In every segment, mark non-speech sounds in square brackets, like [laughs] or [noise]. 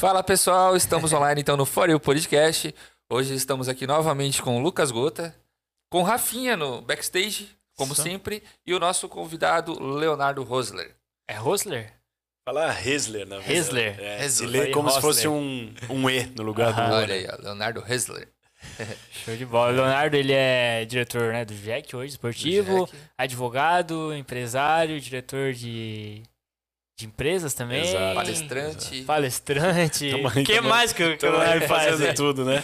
Fala pessoal, estamos online então no For You Podcast. Hoje estamos aqui novamente com o Lucas Gota, com Rafinha no backstage, como Isso. sempre, e o nosso convidado Leonardo Rosler. É Rosler? Fala Hesler, na verdade. Hesler. É, se Hesler. lê Falei como se Rosler. fosse um, um E no lugar do. Olha né? aí, Leonardo Rosler. [laughs] Show de bola. O Leonardo, ele é diretor né, do Jack hoje, esportivo, Jack. advogado, empresário, diretor de, de empresas também. Exato. Palestrante. Palestrante. O que mais que, o- que o Leonardo faz? fazendo tudo, né?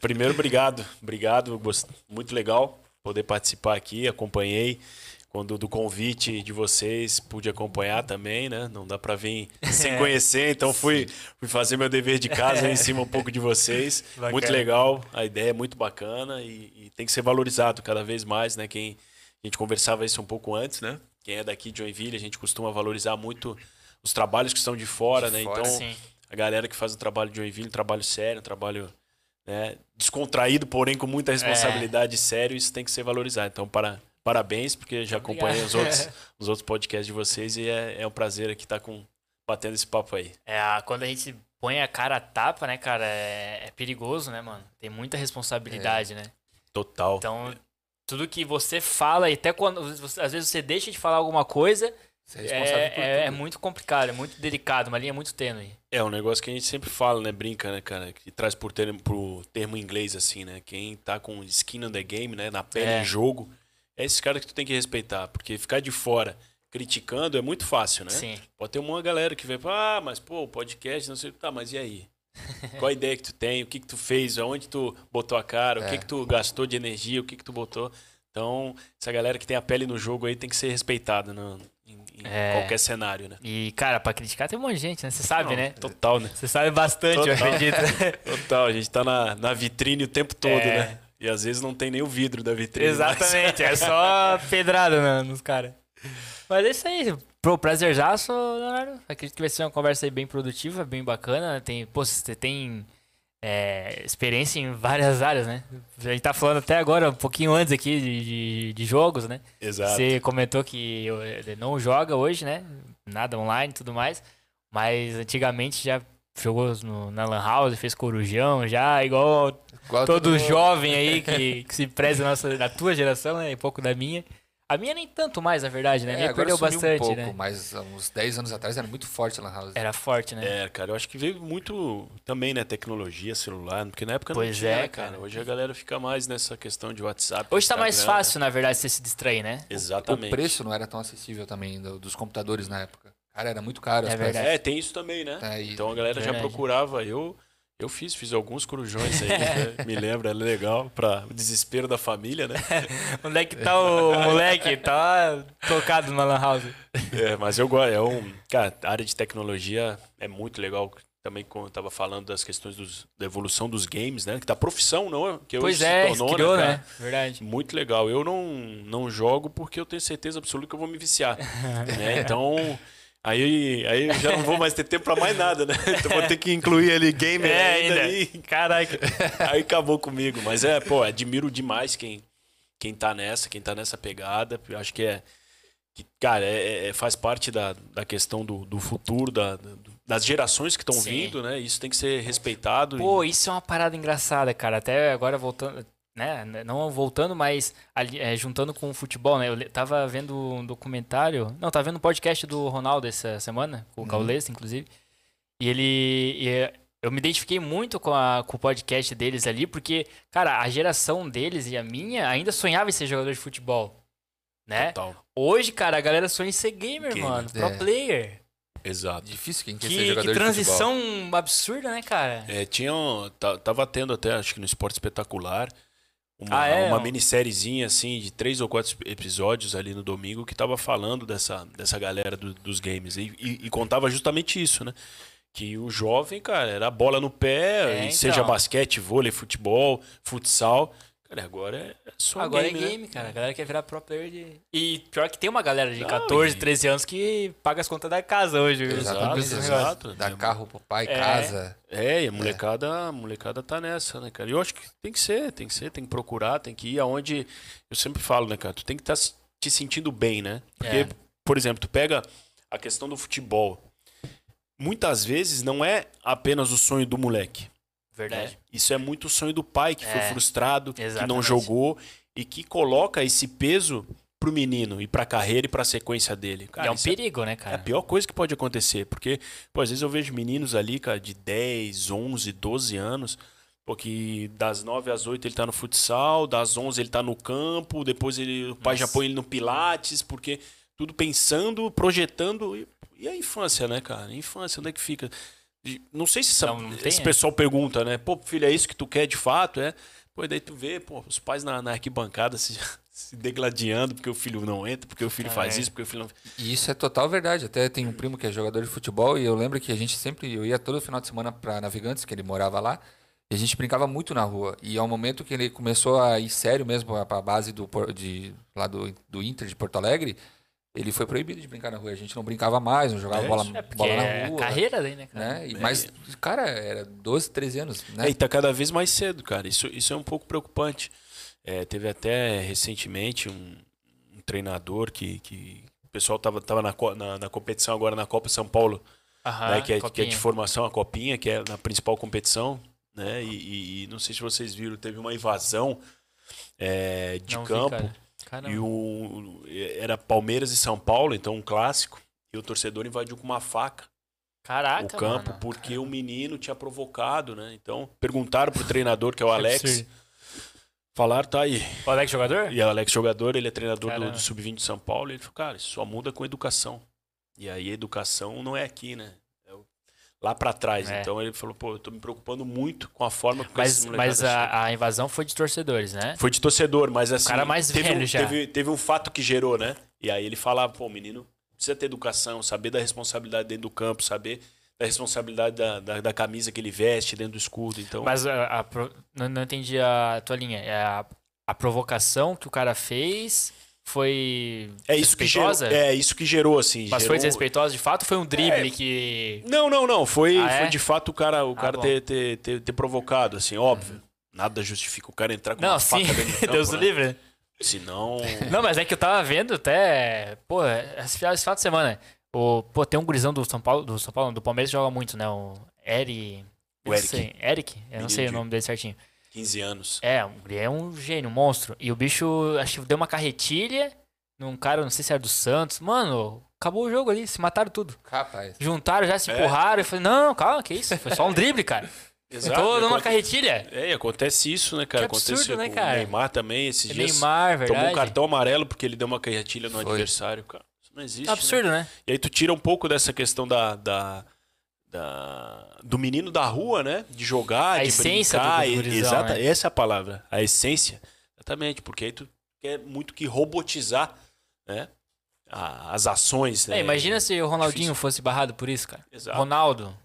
Primeiro, obrigado. Obrigado. Muito legal poder participar aqui. Acompanhei. Quando do convite de vocês, pude acompanhar também, né? Não dá pra vir sem [laughs] conhecer, então fui, fui fazer meu dever de casa em cima um pouco de vocês. Bacana. Muito legal, a ideia é muito bacana e, e tem que ser valorizado cada vez mais, né? Quem a gente conversava isso um pouco antes, né? Quem é daqui de Joinville, a gente costuma valorizar muito os trabalhos que estão de fora, De né? fora, então, Sim. a galera que faz o trabalho de Joinville, um trabalho sério, um trabalho né, descontraído, porém com muita responsabilidade e sério, isso tem que ser valorizado. Então, para, parabéns, porque já acompanhei os outros, [laughs] os outros podcasts de vocês e é, é um prazer aqui estar com, batendo esse papo aí. É, quando a gente põe a cara a tapa, né, cara, é, é perigoso, né, mano? Tem muita responsabilidade, né? Total. Então, tudo que você fala, e até quando você- às vezes você deixa de falar alguma coisa, Você é responsável por é, é, é tudo. muito complicado, é muito delicado, uma linha muito tênue. É um negócio que a gente sempre fala, né? Brinca, né, cara? Que traz por termo, pro termo inglês, assim, né? Quem tá com skin on the game, né? Na pele É. em jogo, é esse cara que tu tem que respeitar. Porque ficar de fora criticando é muito fácil, né? Sim. Pode ter uma galera que vem falar, ah, mas pô, podcast, não sei. Tá, mas e aí? [laughs] Qual a ideia que tu tem? O que que tu fez? Aonde tu botou a cara? O É. que que tu gastou de energia? O que que tu botou? Então, essa galera que tem a pele no jogo aí tem que ser respeitada no, em, em É. qualquer cenário, né? E, cara, pra criticar tem um monte de gente, né? Você sabe, Não, né? Total, né? Você sabe bastante, eu Total. acredito. [laughs] Total, a gente tá na, na vitrine o tempo todo, É. né? E às vezes não tem nem o vidro da vitrine. Exatamente, é só [laughs] pedrada né, nos caras. Mas é isso aí. Pro prazerzaço, Leonardo. Acredito que vai ser uma conversa bem produtiva, bem bacana. Tem, pô, você tem é, experiência em várias áreas, né? A gente tá falando até agora, um pouquinho antes aqui de, de, de jogos, né? Exato. Você comentou que não joga hoje, né? Nada online e tudo mais. Mas antigamente já jogou no, na Lan House, fez corujão já, igual todo todo- jovem aí que, que se preza na, nossa, na tua geração, né? E pouco da minha. A minha nem tanto mais, na verdade, né? A É, minha agora perdeu bastante, um pouco, né? mas há uns 10 anos atrás era muito forte a Lan House. Era forte, né? É, cara, eu acho que veio muito também, né? Tecnologia, celular, porque na época Pois não tinha, é, né, cara. cara. Hoje a galera fica mais nessa questão de WhatsApp. Hoje tá mais Instagram, fácil, na verdade, você se distrair, né? né? Exatamente. O preço não era tão acessível também do- dos computadores na época. Cara, era muito caro. É peças. verdade. É, tem isso também, né? É, e- Então a galera já Verdade. procurava. Eu, eu fiz, fiz alguns corujões [laughs] aí, né? me lembro, era legal, pra o desespero da família, né? [laughs] Onde é que tá o moleque? Tá tocado na Lan House. É, mas eu gosto. É um, cara, a área de tecnologia é muito legal. Também como eu tava falando das questões dos- da evolução dos games, né? Que da profissão, não? Que Pois hoje é, se tornou, criou, cara? né? Verdade. Muito legal. Eu não, não jogo porque eu tenho certeza absoluta que eu vou me viciar. [laughs] né? Então, aí, aí eu já não vou mais ter tempo pra mais nada, né? [laughs] Então vou ter que incluir ali gamer É, ainda. ainda. Aí, Caraca. aí acabou comigo. Mas é, pô, admiro demais quem, quem tá nessa, quem tá nessa pegada. Eu acho que é. Que, cara, é, é- faz parte da, da questão do, do futuro, da, do- das gerações que estão vindo, né? Isso tem que ser respeitado. e- Pô, isso é uma parada engraçada, cara. Até agora voltando, né? Não voltando, mas ali, é, juntando com o futebol, né? Eu tava vendo um documentário. Não, tava vendo um podcast do Ronaldo essa semana, com o Uhum. Gaules, inclusive. E ele. e, é, eu me identifiquei muito com, a- com o podcast deles ali, porque, cara, a geração deles e a minha ainda sonhava em ser jogador de futebol. Né? Total. Hoje, cara, a galera sonha em ser gamer, Gamer, mano. Pro é. player. Exato. Difícil quem quer ser Que, jogador que de futebol. transição absurda, né, cara? É, tinha um, ta- tava tendo até, acho que no Esporte Espetacular, uma, Ah, é? uma Um- minissériezinha assim de três ou quatro episódios ali no domingo que tava falando dessa, dessa galera do- dos games e, e- e contava justamente isso, né? Que o jovem, cara, era bola no pé, É, e seja então. basquete, vôlei, futebol, futsal. Cara, agora é só Agora game, é né? game, cara. A galera quer virar pro player de. E pior que tem uma galera de Não, 14, e- 13 anos que paga as contas da casa hoje. viu? Exatamente. Exato, exato. Dar carro pro pai, É. casa. É, e a molecada, a molecada tá nessa, né, cara? E eu acho que tem que ser, tem que ser, tem que procurar, tem que ir aonde. Eu sempre falo, né, cara? Tu tem que estar te sentindo bem, né? Porque, É. por exemplo, tu pega a questão do futebol. muitas vezes não é apenas o sonho do moleque. Verdade. né? Isso é muito o sonho do pai que foi É, frustrado, que não exatamente. jogou e que coloca esse peso pro menino e pra carreira e pra sequência dele. e Cara, é um isso perigo, né, é a cara? pior coisa que pode acontecer, porque pô, às vezes eu vejo meninos ali, cara, de 10, 11, 12 anos, pô, que das 9 às 8 ele tá no futsal, das 11 ele tá no campo, depois ele, o pai já Nossa. põe ele no pilates, porque tudo pensando, projetando. E, e a infância, né, cara? A infância, onde é que fica? Não sei se essa- Não, não tem, esse né? pessoal pergunta, né? Pô, filho, é isso que tu quer de fato? É. Pô, e daí tu vê, pô, os pais na, na arquibancada se, [laughs] se degladiando porque o filho não entra, porque o filho Ah, faz é. isso, porque o filho não. E isso é total verdade. Até tem um primo que é jogador de futebol e eu lembro que a gente sempre. Eu ia todo final de semana pra Navegantes, que ele morava lá. E a gente brincava muito na rua. E ao momento que ele começou a ir sério mesmo pra base do, de, lá do, do Inter de Porto Alegre, ele foi proibido de brincar na rua. A gente não brincava mais, não jogava É bola. É bola na é rua. carreira daí, né, cara? Né? E- Mas, cara, era 12, 13 anos, né? É, e tá cada vez mais cedo, cara. Isso, isso é um pouco preocupante. É, teve até recentemente um, um treinador que, que o pessoal tava, tava na, na, na competição agora na Copa São Paulo, Aham, né, que, é, que é de formação, a Copinha, que é na principal competição. Né, e, e- e não sei se vocês viram, teve uma invasão é, de Não vi, campo. cara. Caramba. e o, era Palmeiras e São Paulo, então um clássico. E o torcedor invadiu com uma faca Caraca, o campo mano. porque o menino tinha provocado, né? Então, perguntaram pro treinador, que é o [laughs] Alex. Falaram, tá aí. O Alex jogador? E o Alex jogador, ele é treinador do, Caramba. do Sub-20 de São Paulo. Ele falou, cara, isso só muda com educação. E aí, a educação não é aqui, né? O- lá pra trás. É. Então, ele falou, pô, eu tô me preocupando muito com a forma que Mas, mas a, a invasão foi de torcedores, né? Foi de torcedor, mas assim. cara mais teve, velho um, já. Teve, teve um fato que gerou, né? E aí ele falava, pô, o menino precisa ter educação, saber da responsabilidade dentro do campo, saber da responsabilidade da, da, da camisa que ele veste dentro do escudo. Então, Mas a, a não, não entendi a tua linha. É a, a provocação que o cara fez foi é isso que gerou. É isso que gerou, assim. Mas gerou... foi desrespeitosa de fato foi um drible É. que. Não, não, não. Foi, Ah, é? foi de fato o cara, o Ah, cara ter, ter, ter, ter provocado, assim, óbvio. Nada justifica o cara entrar com Não, uma sim, faca dentro do [laughs] campo, Deus né? livre. Senão... [laughs] Não, mas é que eu tava vendo até. Pô, esse final, de semana. O, pô, tem um gurizão do São Paulo, do São Paulo, do Palmeiras joga muito, né? O Eri. O não Eric. sei, Eric? Eu não Menino sei o de- nome dele certinho. 15 anos. É, um- ele é um gênio, um monstro. E o bicho, acho que deu uma carretilha num cara, não sei se era do Santos. Mano, acabou o jogo ali, se mataram tudo. Rapaz. Juntaram, já se É. empurraram. Eu falei, não, calma, que isso? Foi só um drible, cara. [laughs] Exato. Tô numa carretilha. É, e acontece isso, né, cara? Que absurdo, Aconteceu né, com cara? o Neymar também, esses dias. Neymar, verdade. Tomou um cartão amarelo porque ele deu uma carretilha no Foi. adversário, cara. Isso não existe, É absurdo, né? E aí tu tira um pouco dessa questão da... da... da- do menino da rua, né? De jogar, A de essência brincar. do e- gurizão, Exata, né? essa é a palavra. A essência. Exatamente, porque aí tu quer muito que robotizar, né? a- as ações, né? É, imagina se o Ronaldinho difícil. fosse barrado por isso, cara. Exato. Ronaldo.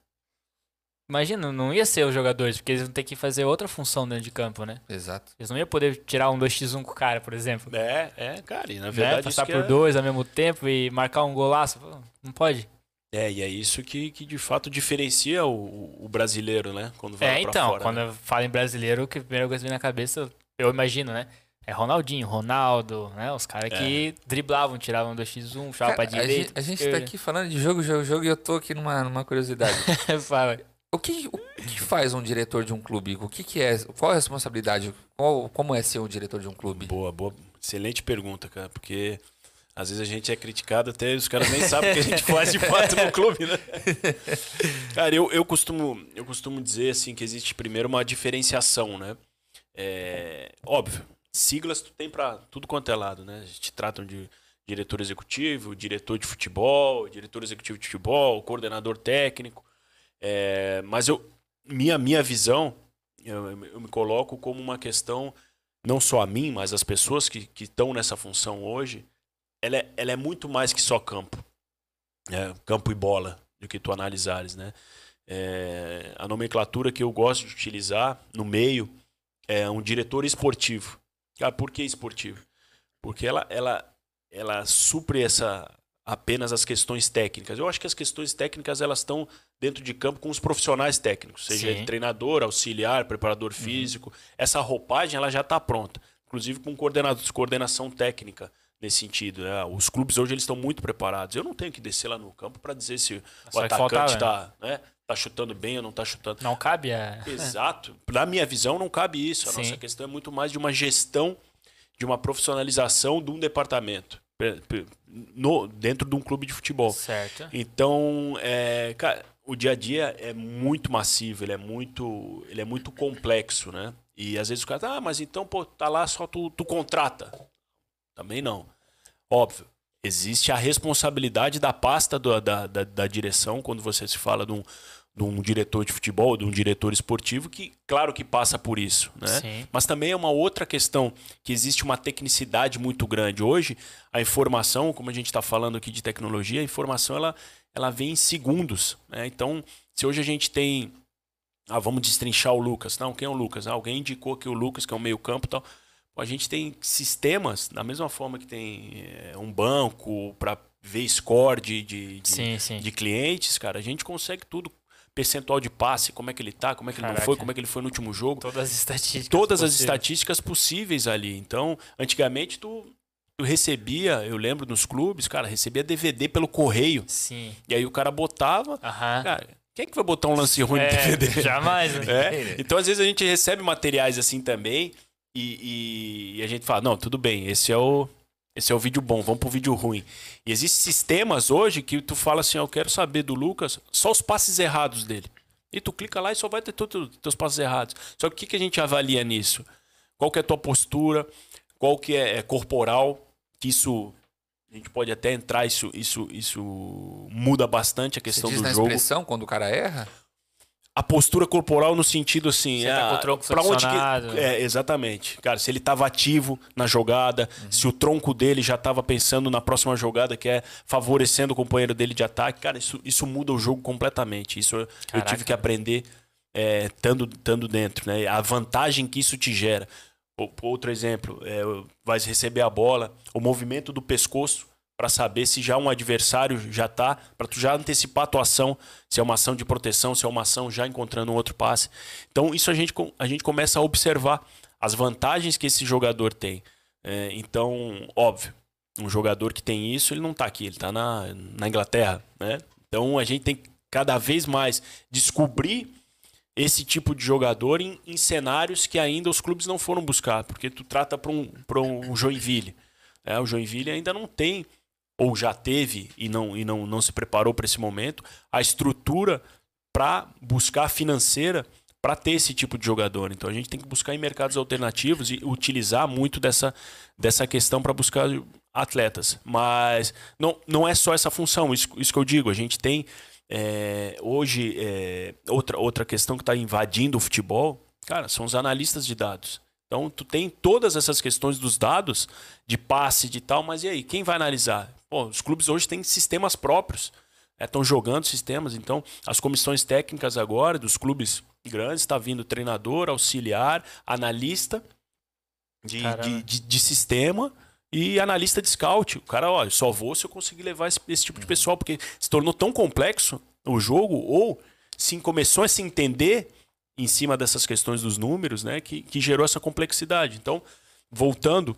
Imagina, não ia ser os jogadores, porque eles vão ter que fazer outra função dentro de campo, né? Exato. Eles não iam poder tirar um 2x1 com o cara, por exemplo. É, é, cara, e na Né? verdade Passar isso que por é... dois ao mesmo tempo e marcar um golaço. Não pode. É, e é isso que, que de fato diferencia o, o brasileiro, né? Quando vai É, então, fora, quando né? eu falo em brasileiro, o que a primeira coisa que vem na cabeça, eu imagino, né? É Ronaldinho, Ronaldo, né? Os caras que driblavam, tiravam 2x1, puxavam pra Cara, a, direita. gente, a gente tá aqui falando de jogo, jogo, jogo e eu tô aqui numa, numa curiosidade. [laughs] Fala. O que, o que faz um diretor de um clube? O que, que é? Qual a responsabilidade? Qual, como é ser um diretor de um clube? Boa, boa. Excelente pergunta, cara, porque às vezes a gente é criticado até os caras nem sabem o que a gente faz de fato no clube, né? [laughs] Cara, eu, eu, costumo, eu costumo dizer assim que existe primeiro uma diferenciação, né? É, óbvio, siglas tu tem pra tudo quanto é lado, né? A gente tratam de diretor executivo, diretor de futebol, diretor executivo de futebol, coordenador técnico. É, mas eu, minha, minha visão, eu, eu me coloco como uma questão, não só a mim, mas as pessoas que que estão nessa função hoje, ela é, ela é muito mais que só campo. É, campo e bola, do que tu analisares, né? É, a nomenclatura que eu gosto de utilizar no meio é um diretor esportivo. Cara, por que esportivo? Porque ela, ela, ela supre essa apenas as questões técnicas. Eu acho que as questões técnicas elas estão dentro de campo com os profissionais técnicos, seja Sim. treinador, auxiliar, preparador físico. Essa roupagem ela já está pronta, inclusive com coordenação técnica nesse sentido. Né? Os clubes hoje eles estão muito preparados. Eu não tenho que descer lá no campo para dizer se Só o atacante está né? tá chutando bem ou não está chutando. Não cabe a. Exato. Na minha visão, não cabe isso. A Sim. nossa questão é muito mais de uma gestão, de uma profissionalização de um departamento no, dentro de um clube de futebol. Certo. Então, é, cara, o dia a dia é muito massivo, ele é muito, ele é muito complexo, né? E às vezes o cara, ah, mas então, pô, tá lá só tu, tu contrata. Também não. Óbvio, existe a responsabilidade da pasta do- da, da, da direção quando você se fala de um, de um diretor de futebol, de um diretor esportivo, que claro que passa por isso, né? Sim. Mas também é uma outra questão que existe uma tecnicidade muito grande. Hoje, a informação, como a gente está falando aqui de tecnologia, a informação ela, ela vem em segundos. Né? Então, se hoje a gente tem. Ah, vamos destrinchar o Lucas. Não, quem é o Lucas? Ah, alguém indicou que o Lucas, que é o meio-campo e tal. A gente tem sistemas, da mesma forma que tem é, um banco para ver score de, de, de, Sim, sim. de clientes, cara, a gente consegue tudo. Percentual de passe, como é que ele tá, como é que ele não Caraca. foi, como é que ele foi no último jogo Todas as estatísticas. todas as possíveis. estatísticas possíveis ali. Então, antigamente tu, tu recebia, eu lembro nos clubes, cara, recebia DVD pelo correio. Sim. E aí o cara botava, Aham. cara, quem é que vai botar um lance ruim no É, DVD? jamais. né? [laughs] É, Então, às vezes a gente recebe materiais assim também e, e- e a gente fala, não, tudo bem, esse é o esse é o vídeo bom, vamos pro vídeo ruim. E existem sistemas hoje que tu fala assim, eu quero saber do Lucas só os passes errados dele. E tu clica lá e só vai ter todos os teus passes errados. Só que o que, que a gente avalia nisso? Qual que é a tua postura? Qual que é, é corporal? Que isso a gente pode até entrar, isso isso isso muda bastante a Você questão diz do na jogo expressão quando o cara erra? A postura corporal no sentido assim, Você é, tá com o tronco pra onde que, é, exatamente. Cara, se ele estava ativo na jogada, Uhum. se o tronco dele já estava pensando na próxima jogada, que é favorecendo o companheiro dele de ataque, cara, isso, isso muda o jogo completamente. Isso eu- eu Caraca. tive que aprender é, estando estando dentro, né? A vantagem que isso te gera. Outro exemplo, é, vai receber a bola, o movimento do pescoço para saber se já um adversário já tá, para tu já antecipar a tua ação, se é uma ação de proteção, se é uma ação já encontrando um outro passe. Então isso a gente, a gente começa a observar as vantagens que esse jogador tem. É, então, óbvio, um jogador que tem isso, ele não tá aqui, ele tá na, na Inglaterra, né? Então a gente tem que cada vez mais descobrir esse tipo de jogador em, em cenários que ainda os clubes não foram buscar, porque tu trata para um, um Joinville. né? o Joinville ainda não tem, ou já teve e não, e não, não se preparou para esse momento, a estrutura para buscar financeira para ter esse tipo de jogador. Então a gente tem que buscar em mercados alternativos e utilizar muito dessa, dessa questão para buscar atletas. Mas não, não é só essa função, isso, isso que eu digo. A gente tem é, hoje é, outra, outra questão que está invadindo o futebol, cara, são os analistas de dados. Então tu tem todas essas questões dos dados de passe de tal, mas e aí, quem vai analisar? Pô, os clubes hoje têm sistemas próprios, estão jogando sistemas, então as comissões técnicas agora dos clubes grandes está vindo treinador, auxiliar, analista de, de, de, de sistema e analista de scout. O cara, olha, só vou se eu conseguir levar esse, esse tipo de pessoal, porque se tornou tão complexo o jogo, ou se começou a se entender em cima dessas questões dos números, né, que, que gerou essa complexidade. Então, voltando,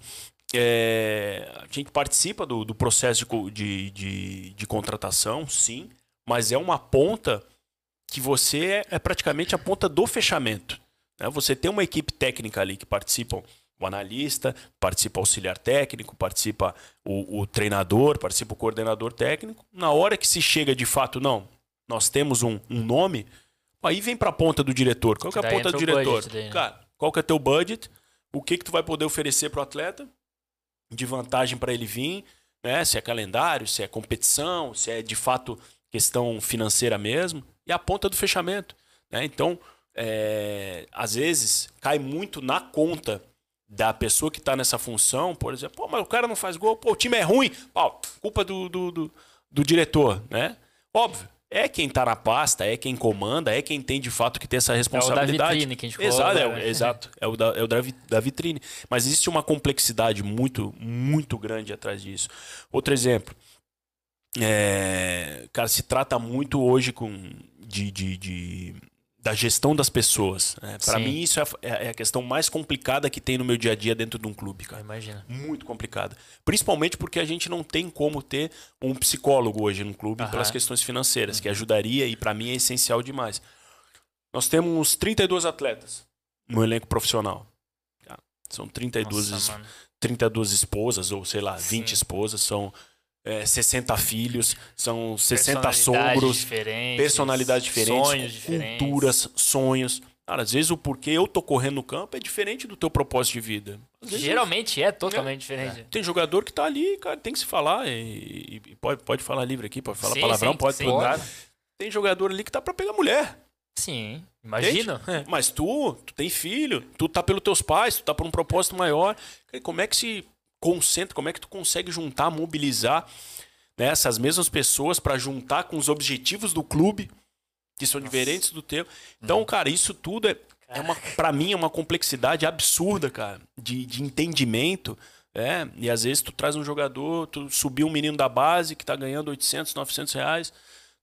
é, a gente participa do, do processo de, de, de, contratação, sim, mas é uma ponta que você é, é praticamente a ponta do fechamento. né? Você tem uma equipe técnica ali que participam o analista, participa o auxiliar técnico, participa o, o treinador, participa o coordenador técnico. Na hora que se chega de fato, não, nós temos um, um nome, aí vem para a ponta do diretor. Qual que é a Daí ponta do o diretor? daí, né? Cara, qual que é teu budget? O que que tu vai poder oferecer pro atleta de vantagem para ele vir, né? Se é calendário, se é competição, se é de fato questão financeira mesmo, e a ponta do fechamento, né? Então, é, às vezes cai muito na conta da pessoa que está nessa função, por exemplo, pô, mas o cara não faz gol, pô, o time é ruim, pô, culpa do, do, do, do diretor, né? Óbvio, é quem tá na pasta, é quem comanda, é quem tem de fato que ter essa responsabilidade. vitrine que a gente falou Exato, é, o- né? exato, é o, da, é o da, da vitrine. Mas existe uma complexidade muito, muito grande atrás disso. Outro exemplo, é, cara, se trata muito hoje com, de, de, de, da gestão das pessoas. Né? Para mim, isso é a, é a questão mais complicada que tem no meu dia a dia dentro de um clube, cara. Imagina. Muito complicada. Principalmente porque a gente não tem como ter um psicólogo hoje no clube Aham. pelas questões financeiras, que ajudaria e para mim é essencial demais. Nós temos 32 atletas no elenco profissional. Tá? São 32, Nossa, es- mano. 32 esposas, ou sei lá, 20 Sim. esposas, são é, 60 filhos, são 60 Personalidades sogros, diferentes, personalidades diferentes, sonhos diferentes. culturas, sonhos. Cara, às vezes o porquê eu tô correndo no campo é diferente do teu propósito de vida. Vezes Geralmente é totalmente diferente. tem jogador que tá ali, cara, tem que se falar. E, e pode, pode falar livre aqui, pode falar Sim, palavrão, sim, pode claro. Tem jogador ali que tá pra pegar mulher. Sim, imagina. Mas tu, tu tem filho, tu tá pelos teus pais, tu tá por um propósito maior. Como é que se concentra, como é que tu consegue juntar, mobilizar né, essas mesmas pessoas pra juntar com os objetivos do clube, que são diferentes do teu. Então, Uhum. cara, isso tudo é, é uma, pra mim, é uma complexidade absurda, cara, de, de entendimento. É, e às vezes tu traz um jogador, tu subiu um menino da base que tá ganhando 800, 900 reais,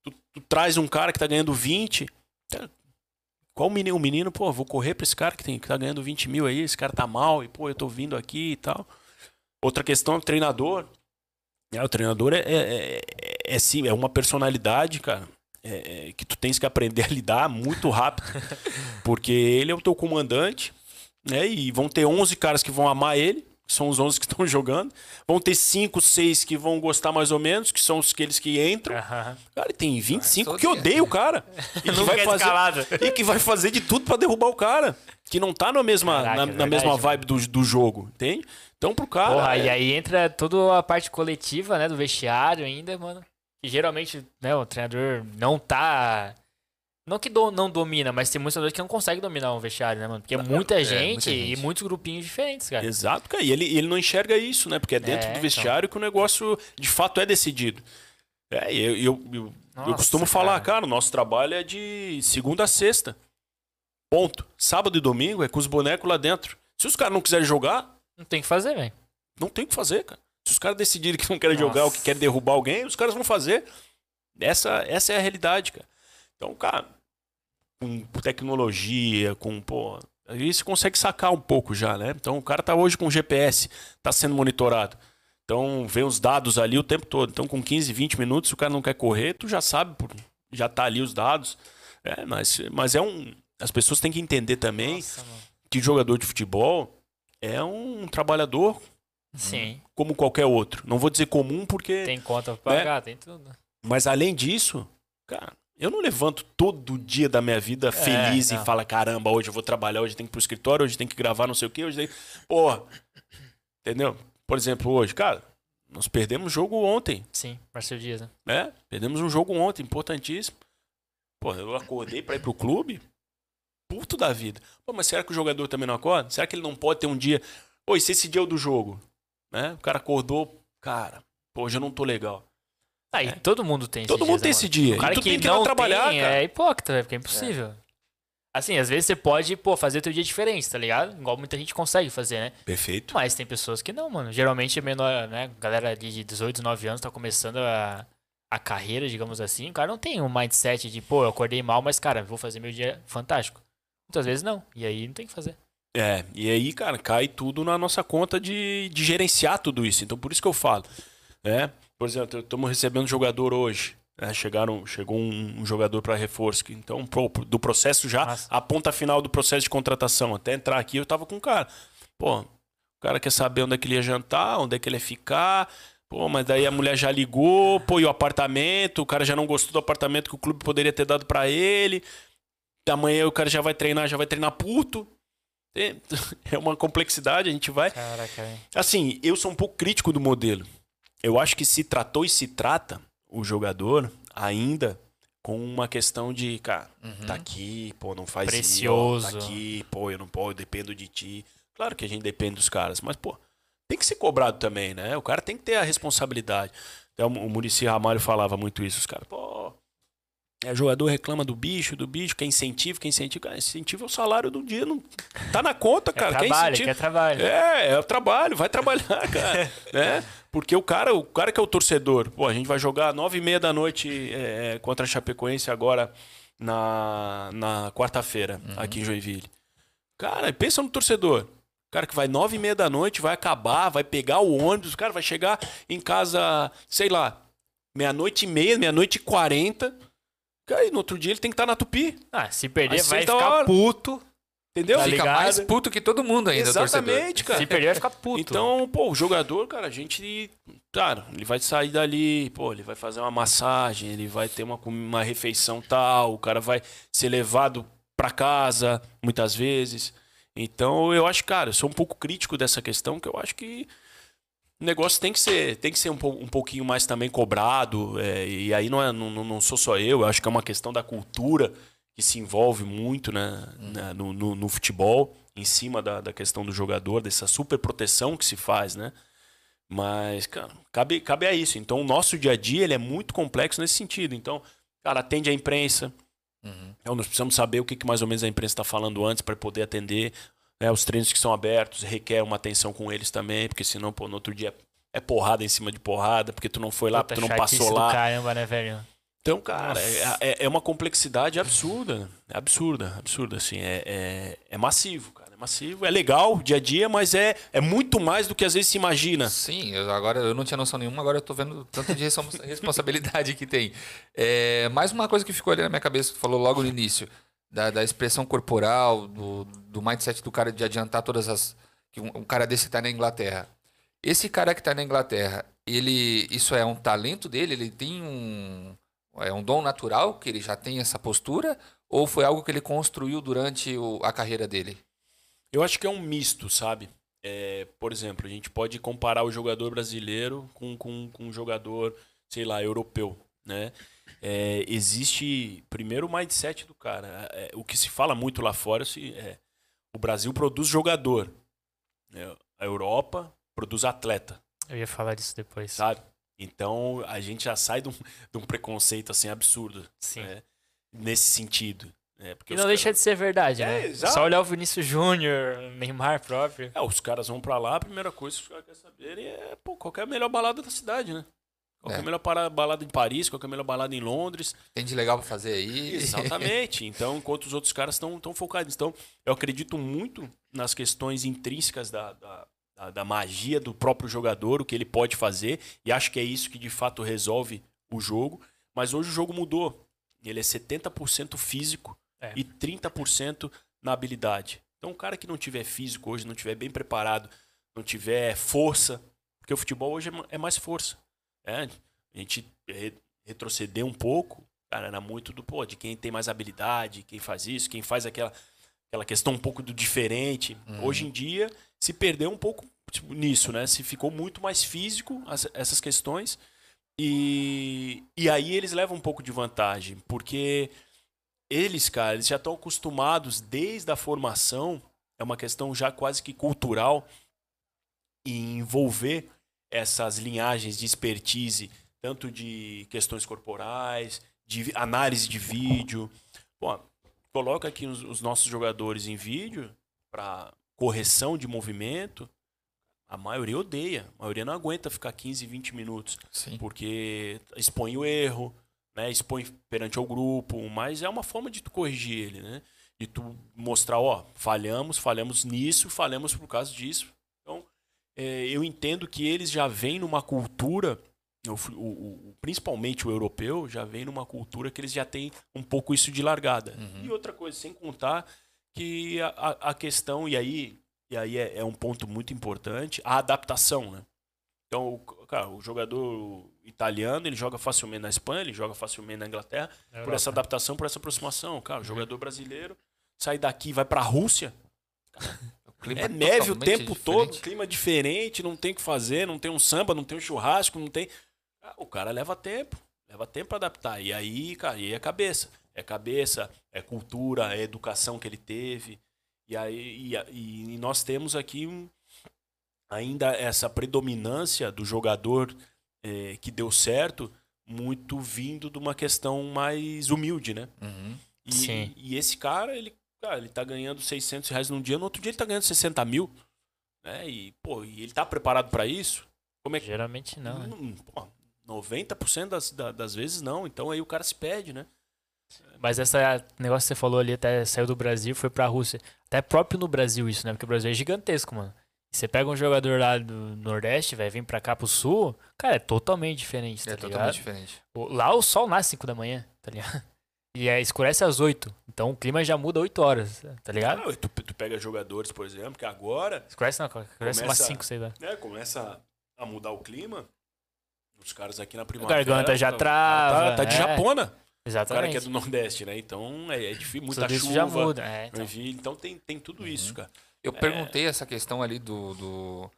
tu, tu traz um cara que tá ganhando 20, cara, qual o menino? O menino, pô, vou correr pra esse cara que, tem, que tá ganhando 20 mil aí, esse cara tá mal, e pô, eu tô vindo aqui e tal. Outra questão é o treinador. É, o treinador é, é, é, é, sim, é uma personalidade, cara, é, é, que tu tens que aprender a lidar muito rápido. [laughs] Porque ele é o teu comandante, né? E vão ter 11 caras que vão amar ele, que são os 11 que estão [laughs] jogando. Vão ter 5, 6 que vão gostar mais ou menos, que são os aqueles que entram. Aham. Cara, e tem 25 todo que odeiam o cara. [laughs] E que vai é fazer e que vai fazer de tudo pra derrubar o cara. Que não tá na mesma, Caraca, na, é na verdade, mesma mano. vibe do, do jogo, entende? Então pro cara. Porra, é- e aí entra toda a parte coletiva, né, do vestiário ainda, mano. Que geralmente, né, o treinador não tá. Não que do- não domina, mas tem muitos treinadores que não conseguem dominar um vestiário, né, mano? Porque é muita, é, gente, muita e gente. muitos grupinhos diferentes, cara. Exato, cara. E ele, e ele não enxerga isso, né? Porque é dentro É, do então. vestiário que o negócio de fato é decidido. É, e eu, eu, eu, eu costumo falar, cara. cara, o nosso trabalho é de segunda a sexta. Ponto. Sábado e domingo é com os bonecos lá dentro. Se os caras não quiserem jogar, Não tem o que fazer, velho. não tem o que fazer, cara. Se os caras decidirem que não querem Nossa. jogar ou que querem derrubar alguém, os caras vão fazer. Essa, essa é a realidade, cara. Então, cara, com tecnologia, com, pô, aí você consegue sacar um pouco já, né? Então, o cara tá hoje com GPS, tá sendo monitorado. Então, vê os dados ali o tempo todo. Então, com 15, 20 minutos, se o cara não quer correr, tu já sabe, já tá ali os dados. É, mas, mas é um. As pessoas têm que entender também Nossa, que jogador de futebol é um trabalhador Sim, como qualquer outro. Não vou dizer comum porque. tem conta pra pagar, tem tudo. Mas além disso, cara, eu não levanto todo dia da minha vida feliz e É, falo, caramba, hoje eu vou trabalhar, hoje tem que ir pro escritório, hoje tem que gravar não sei o quê, hoje tem. Porra. Entendeu? Por exemplo, hoje, cara, nós perdemos um jogo ontem, Sim, Marcelo Dias, né? né? Perdemos um jogo ontem, importantíssimo. Pô, eu acordei pra ir pro clube, puto da vida. Pô, mas será que o jogador também não acorda? Será que ele não pode ter um dia. Pô, e se esse dia é o do jogo? Né? O cara acordou, cara, pô, hoje eu não tô legal. Aí, É. todo mundo tem Todo esses mundo dias, tem né, esse dia. O cara e tu que tem que não trabalhar, tem cara. é hipócrita, porque é impossível. Assim, às vezes você pode, pô, fazer teu dia diferente, tá ligado? Igual muita gente consegue fazer, né? Perfeito. Mas tem pessoas que não, mano. Geralmente é menor, né? Galera ali de 18, 19 anos tá começando a, a carreira, digamos assim. O cara não tem um mindset de, pô, eu acordei mal, mas, cara, vou fazer meu dia fantástico. Muitas vezes não. E aí não tem o que fazer. É, e aí, cara, cai tudo na nossa conta de, de gerenciar tudo isso. Então, por isso que eu falo. Né? Por exemplo, estamos recebendo jogador hoje. né? Chegaram, chegou um, um jogador para reforço. Então, pro- do processo já, Nossa. a ponta final do processo de contratação. Até entrar aqui, eu tava com o cara. Pô, o cara quer saber onde é que ele ia jantar, onde é que ele ia ficar. Pô, mas daí a mulher já ligou, pô, e o apartamento, o cara já não gostou do apartamento que o clube poderia ter dado para ele. Amanhã o cara já vai treinar, já vai treinar puto. [laughs] É- uma complexidade, a gente vai. Caraca. Assim, eu sou um pouco crítico do modelo. Eu acho que se tratou e se trata o jogador ainda com uma questão de, cara, tá aqui, pô, não faz Precioso. isso, tá aqui, pô, eu não posso, eu dependo de ti. Claro que a gente depende dos caras, mas, pô, tem que ser cobrado também, né? O cara tem que ter a responsabilidade. O Murici Ramalho falava muito isso, os caras, pô, é, jogador reclama do bicho, do bicho, quer incentivo, quer incentivo. Cara, incentivo é o salário do dia, não tá na conta, É cara. quer trabalho, incentivo? quer trabalho. É, é o trabalho, vai trabalhar, cara. [laughs] né? Porque o cara, o cara que é o torcedor, pô, a gente vai jogar nove e meia da noite é, contra a Chapecoense agora na, na quarta-feira, aqui em Joinville. Cara, pensa no torcedor. Cara que vai nove e meia da noite, vai acabar, vai pegar o ônibus, o cara vai chegar em casa, sei lá, meia-noite e meia, meia-noite e quarenta. E no outro dia ele tem que estar na Tupi, Ah, se perder, Às vai ficar hora. puto. entendeu? Tá Fica mais puto que todo mundo ainda. Exatamente, cara. Se perder, vai ficar puto. Então, pô, o jogador, cara, a gente. Cara, ele vai sair dali, pô, ele vai fazer uma massagem, ele vai ter uma, uma refeição tal, o cara vai ser levado pra casa, muitas vezes. Então, eu acho, cara, eu sou um pouco crítico dessa questão, que eu acho que o negócio tem que ser, tem que ser um, um pouquinho mais também cobrado. é, e aí não, é, não, não- sou só eu, eu acho que é uma questão da cultura que se envolve muito né, na- no, no- no futebol, em cima da, da questão do jogador, dessa super proteção que se faz, né? Mas, cara, cabe, cabe a isso. Então, o nosso dia a dia ele é muito complexo nesse sentido. Então, cara, atende a imprensa. Uhum. Então, nós precisamos saber o que, que mais ou menos a imprensa está falando antes para poder atender. Né? Os treinos que são abertos requer uma atenção com eles também, porque senão, pô, no outro dia é porrada em cima de porrada, porque tu não foi lá, Puta, porque tu não passou do lá. Caramba, né, velho? Então, cara, é, é- é uma complexidade absurda. É absurda, absurda, assim. É, é, é massivo, cara. É massivo. É legal, dia a dia, mas é, é muito mais do que às vezes se imagina. Sim, eu, agora eu não tinha noção nenhuma, agora eu tô vendo o tanto de respons- [laughs] responsabilidade que tem. É, mais uma coisa que ficou ali na minha cabeça, tu falou logo no início, da, da expressão corporal, do, do mindset do cara de adiantar todas as. que um, um cara desse tá na Inglaterra. Esse cara que tá na Inglaterra, ele. Isso é um talento dele? Ele tem um. É um dom natural que ele já tem essa postura? Ou foi algo que ele construiu durante o- a carreira dele? Eu acho que é um misto, sabe? É, por exemplo, a gente pode comparar o jogador brasileiro com, com, com um jogador, sei lá, europeu, né? É, existe, primeiro, o mindset do cara. É, o que se fala muito lá fora se- é o Brasil produz jogador. né? A Europa produz atleta. Eu ia falar disso depois. sabe? Então a gente já sai de um, de um preconceito assim absurdo Sim. né? nesse sentido. né? Porque E não deixa caras- de ser verdade, É, né? exato. Só olhar o Vinícius Júnior, Neymar próprio. É, os caras vão pra lá, a primeira coisa que os caras querem saber é pô, qual é a melhor balada da cidade, né? Qual que é É. a melhor para- balada em Paris, qual que é a melhor balada em Londres. Tem de legal pra fazer aí? Exatamente. [laughs] Então, enquanto os outros caras estão tão focados. Então, eu acredito muito nas questões intrínsecas da, da, da- da magia do próprio jogador, o que ele pode fazer. E acho que é isso que de fato resolve o jogo. Mas hoje o jogo mudou. Ele é 70% físico É. e 30% na habilidade. Então, um cara que não tiver físico hoje, não tiver bem preparado, não tiver força, porque o futebol hoje é é mais força. É, a gente re- retroceder um pouco, cara, era muito do, pô, de quem tem mais habilidade, quem faz isso, quem faz aquela, aquela questão um pouco do diferente. Uhum. Hoje em dia, se perdeu um pouco tipo, nisso, né? Se ficou muito mais físico as- essas questões. E, e aí eles levam um pouco de vantagem, porque eles, cara, eles já estão acostumados desde a formação, é uma questão já quase que cultural, em envolver essas linhagens de expertise, tanto de questões corporais, de análise de vídeo. Pô, coloca aqui os, os nossos jogadores em vídeo para correção de movimento. A maioria odeia, a maioria não aguenta ficar 15, 20 minutos Sim. porque expõe o erro, né? expõe perante o grupo, mas é uma forma de tu corrigir ele, né? De tu mostrar, ó, falhamos, falhamos nisso, falhamos por causa disso. É, eu entendo que eles já vêm numa cultura, o o- principalmente o europeu, já vem numa cultura que eles já têm um pouco isso de largada. Uhum. E outra coisa, sem contar que a, a- a questão, e aí, e aí é, é um ponto muito importante, a adaptação, né? Então, o, cara, o jogador italiano, ele joga facilmente na Espanha, ele joga facilmente na Inglaterra, por essa adaptação, por essa aproximação. Cara, o jogador brasileiro sai daqui e vai pra Rússia, O [laughs] clima é neve o tempo diferente. todo, clima diferente, não tem o que fazer, não tem um samba, não tem um churrasco, não tem. Ah, O cara leva tempo, leva tempo pra adaptar. E aí, cara, e aí é cabeça. É cabeça, é cultura, é educação que ele teve. E aí e, e nós temos aqui um- ainda essa predominância do jogador eh, que deu certo, muito vindo de uma questão mais humilde, né? Uhum. E, Sim. e esse cara, ele, cara, ele tá ganhando 600 reais num dia, no outro dia ele tá ganhando 60 mil. Né? E, pô, e ele tá preparado para isso? Como é que. Geralmente não. né? Hum, pô, 90% das, da- das vezes não. Então aí o cara se perde, né? Mas esse negócio que você falou ali, até saiu do Brasil, foi pra Rússia. Até próprio no Brasil isso, né? Porque o Brasil é gigantesco, mano. Você pega um jogador lá do Nordeste, vai vir pra cá pro Sul, cara, é totalmente diferente, tá é ligado? totalmente diferente. Lá o sol nasce às 5 da manhã, tá ligado? E aí escurece às 8. Então o clima já muda 8 horas, tá ligado? Ah, tu, tu pega jogadores, por exemplo, que agora Escurece não, escurece umas Começa- 5, sei lá. né, começa a mudar o clima. Os caras aqui na A primavera. garganta já tá- trava. Tá, tá de é, japona. O cara Exatamente. que é do Nordeste, né? Então é, é difícil, muita Tudo isso chuva. já muda. É, então. Então tem, tem tudo isso, cara. Eu perguntei essa questão ali do, do-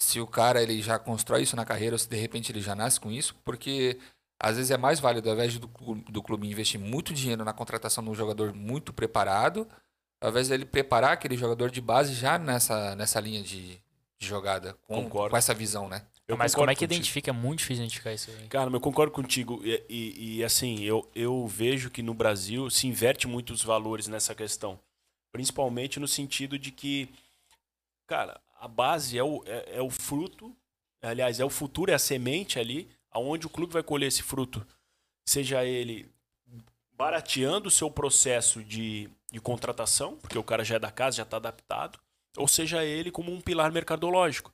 se o cara ele já constrói isso na carreira ou se de repente ele já nasce com isso, porque às vezes é mais válido ao invés do, do clube investir muito dinheiro na contratação de um jogador muito preparado, ao invés dele preparar aquele jogador de base já nessa, nessa linha de, de jogada, com, Concordo. com essa visão, né? Eu Mas como é que contigo. identifica? É muito difícil identificar isso aí. Cara, eu concordo contigo. E, e- e, assim, eu, eu vejo que no Brasil se inverte muito os valores nessa questão. Principalmente no sentido de que, cara, a base é o, é, é o fruto, aliás, é o futuro, é a semente ali, aonde o clube vai colher esse fruto. Seja ele barateando o seu processo de, de contratação, porque o cara já é da casa, já está adaptado, ou seja ele como um pilar mercadológico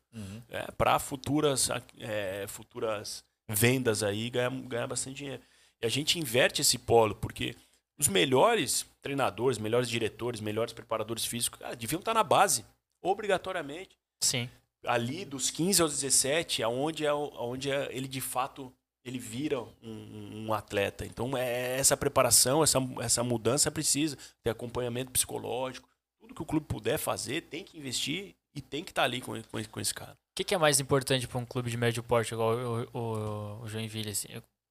é, para futuras, é, futuras vendas aí ganhar, ganhar bastante dinheiro. E a gente inverte esse polo, porque os melhores treinadores, melhores diretores, melhores preparadores físicos, cara, deviam estar na base, obrigatoriamente. Sim. Ali dos 15 aos 17, aonde, é, o- aonde é, ele de fato ele vira um, um atleta. Então é essa preparação, essa, essa mudança precisa ter acompanhamento psicológico. Tudo que o clube puder fazer, tem que investir e tem que estar ali com, com, com esse cara. O que, que é mais importante para um clube de médio porte, igual o, o, o Joinville? Assim?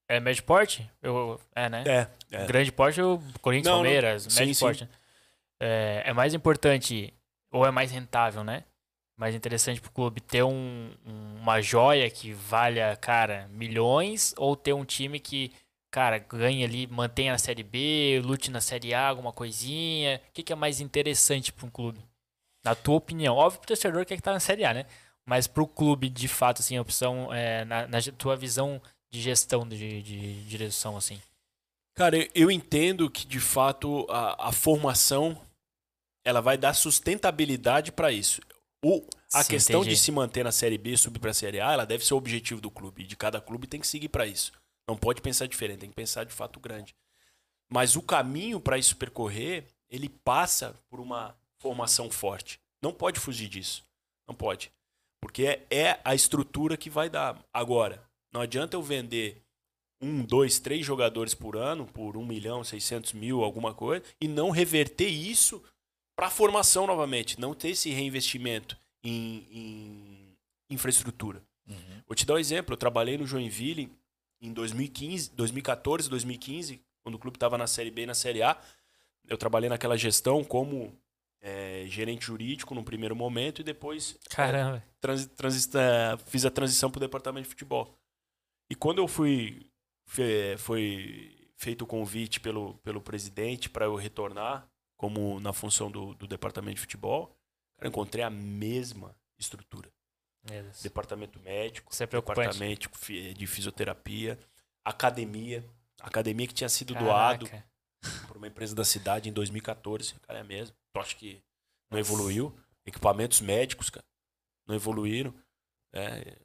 É médio porte? Eu, é, né? É, é. Grande porte, o Corinthians, Não, não. Palmeiras, Sim, médio sim. porte. né? É, é mais importante, ou é mais rentável, né? Mais interessante pro clube ter um, um- uma joia que valha, cara, milhões, ou ter um time que, cara, ganha ali, mantenha na Série B, lute na Série A, alguma coisinha. O que, que é mais interessante para um clube? Na tua opinião. Óbvio pro torcedor que é que tá na Série A, né? Mas pro clube, de fato, assim, a opção, é, na, na tua visão de gestão, de, de direção, assim. Cara, eu- eu entendo que de fato a, a formação ela vai dar sustentabilidade para isso. O, a Sim, questão entendi. de se manter na Série B e subir para a Série A, ela deve ser o objetivo do clube. E de cada clube tem que seguir para isso. Não pode pensar diferente, tem que pensar de fato grande. Mas o caminho para isso percorrer, ele passa por uma formação forte. Não pode fugir disso. Não pode. Porque é, é a estrutura que vai dar. Agora, não adianta eu vender um, dois, três jogadores por ano, por um milhão, seiscentos mil, alguma coisa, e não reverter isso para a formação novamente, não ter esse reinvestimento em, em infraestrutura. Vou te dar um exemplo, eu trabalhei no Joinville em 2015, 2014, 2015, quando o clube estava na Série B e na Série A, eu trabalhei naquela gestão como eh, gerente jurídico no primeiro momento e depois Caramba. transi- transi- eh, fiz a transição para o departamento de futebol. E quando eu fui, foi feito o convite pelo, pelo presidente para eu retornar como na função do, do departamento de futebol, cara, eu encontrei a mesma estrutura. Deus. Departamento médico, é departamento de fisioterapia, academia, academia que tinha sido doado Caraca. por uma empresa da cidade em 2014. Cara, é mesmo. Eu acho que não evoluiu. Equipamentos médicos, cara, não evoluíram. É,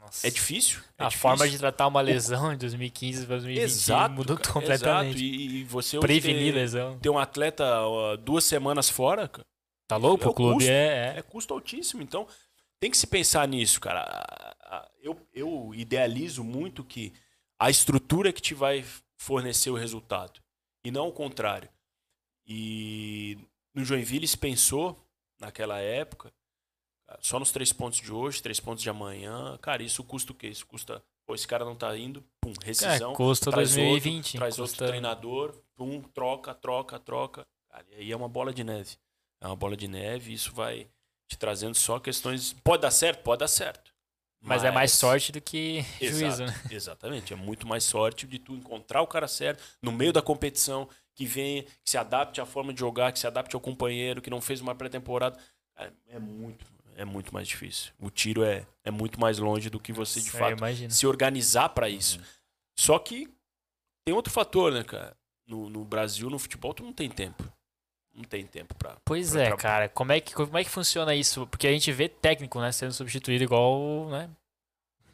Nossa. é difícil. é a difícil. forma de tratar uma lesão em 2015 para 2020 Exato, mudou cara, completamente. Exato. E, e você Prevenir ter, lesão. ter um atleta ó, duas semanas fora, cara, Tá louco? é o clube custo. é, é. é custo altíssimo. Então, tem que se pensar nisso, cara. Eu, eu idealizo muito que a estrutura que te vai fornecer o resultado. E não o contrário. E no Joinville se pensou, naquela época, só nos três pontos de hoje, três pontos de amanhã. Cara, isso custa o quê? Isso custa. Pô, esse cara não tá indo, pum, rescisão. É, custa traz 2020. Outro, traz custa... outro treinador, pum, troca, troca, troca. Cara, e aí é uma bola de neve. É uma bola de neve e isso vai te trazendo só questões. Pode dar certo? Pode dar certo. Mas, é mais sorte do que juízo, Exato, né? Exatamente. É muito mais sorte de tu encontrar o cara certo no meio da competição, que venha, que se adapte à forma de jogar, que se adapte ao companheiro, que não fez uma pré-temporada. É muito, é muito mais difícil. O tiro é, é muito mais longe do que você, de É, fato, se organizar para isso. Só que tem outro fator, né, cara? no, no Brasil, no futebol, tu não tem tempo. Não tem tempo pra. Pois pra é, tra- cara. Como é, que, como é que funciona isso? Porque a gente vê técnico, né, sendo substituído igual, né,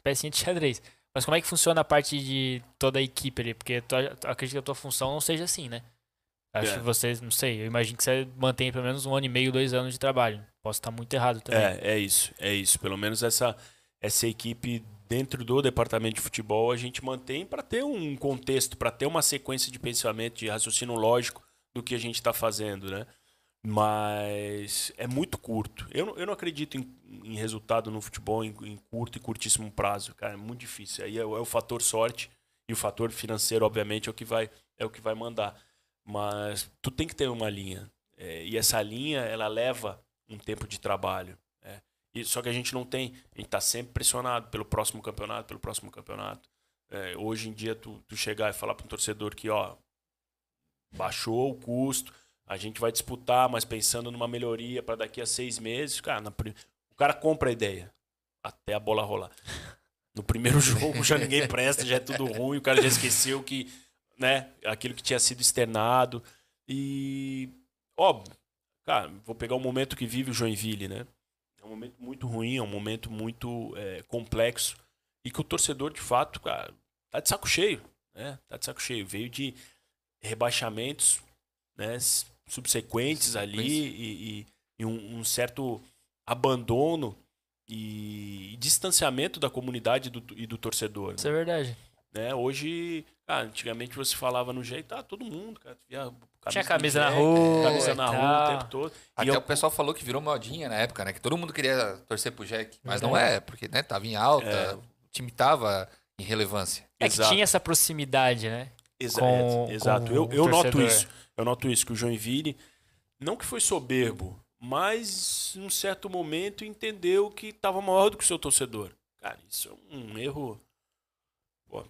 pecinha de xadrez. Mas como é que funciona a parte de toda a equipe ali? Porque tu, tu acredito que a tua função não seja assim, né? Acho É. que vocês, não sei, eu imagino que você mantém pelo menos um ano e meio, dois anos de trabalho. Posso estar muito errado também. É, é isso, é isso. Pelo menos essa, essa equipe dentro do departamento de futebol a gente mantém para ter um contexto, para ter uma sequência de pensamento, de raciocínio lógico do que a gente está fazendo, né? Mas é muito curto. Eu, eu não acredito em, em resultado no futebol em, em curto e curtíssimo prazo, cara. É muito difícil. Aí é, o- é o fator sorte e o fator financeiro, obviamente, é o que vai, é o que vai mandar. Mas tu tem que ter uma linha. É, e essa linha, ela leva um tempo de trabalho. né? E, só que a gente não tem. A gente está sempre pressionado pelo próximo campeonato, pelo próximo campeonato. É, hoje em dia, tu, tu chegar e falar para um torcedor que, ó, baixou o custo, a gente vai disputar, mas pensando numa melhoria para daqui a seis meses, cara, na o cara compra a ideia até a bola rolar. [laughs] No primeiro jogo já ninguém presta, já é tudo ruim, o cara já esqueceu que, né, aquilo que tinha sido externado. E, óbvio, cara, vou pegar o momento que vive o Joinville, né? É um momento muito ruim, é um momento muito é, complexo e que o torcedor, de fato, cara, tá de saco cheio, né? Tá de saco cheio. Veio de rebaixamentos, né, subsequentes ali e, e- e um, um certo abandono e, distanciamento da comunidade do- e do torcedor. Isso é verdade. Né? Hoje, cara, antigamente você falava no jeito, ah, todo mundo, cara, via Tinha camisa na rua camisa e na rua tal. o tempo todo. E Até eu- o pessoal falou que virou modinha na época, né? Que todo mundo queria torcer pro Jack. Mas não Verdade. é, porque né, tava em alta, É. o time tava em relevância. É que Exato. tinha essa proximidade, né? Exa- com- é, exato. com eu eu noto isso. Eu noto isso, que o Joinville, não que foi soberbo, mas em um certo momento entendeu que estava maior do que o seu torcedor. Cara, isso é um erro pô,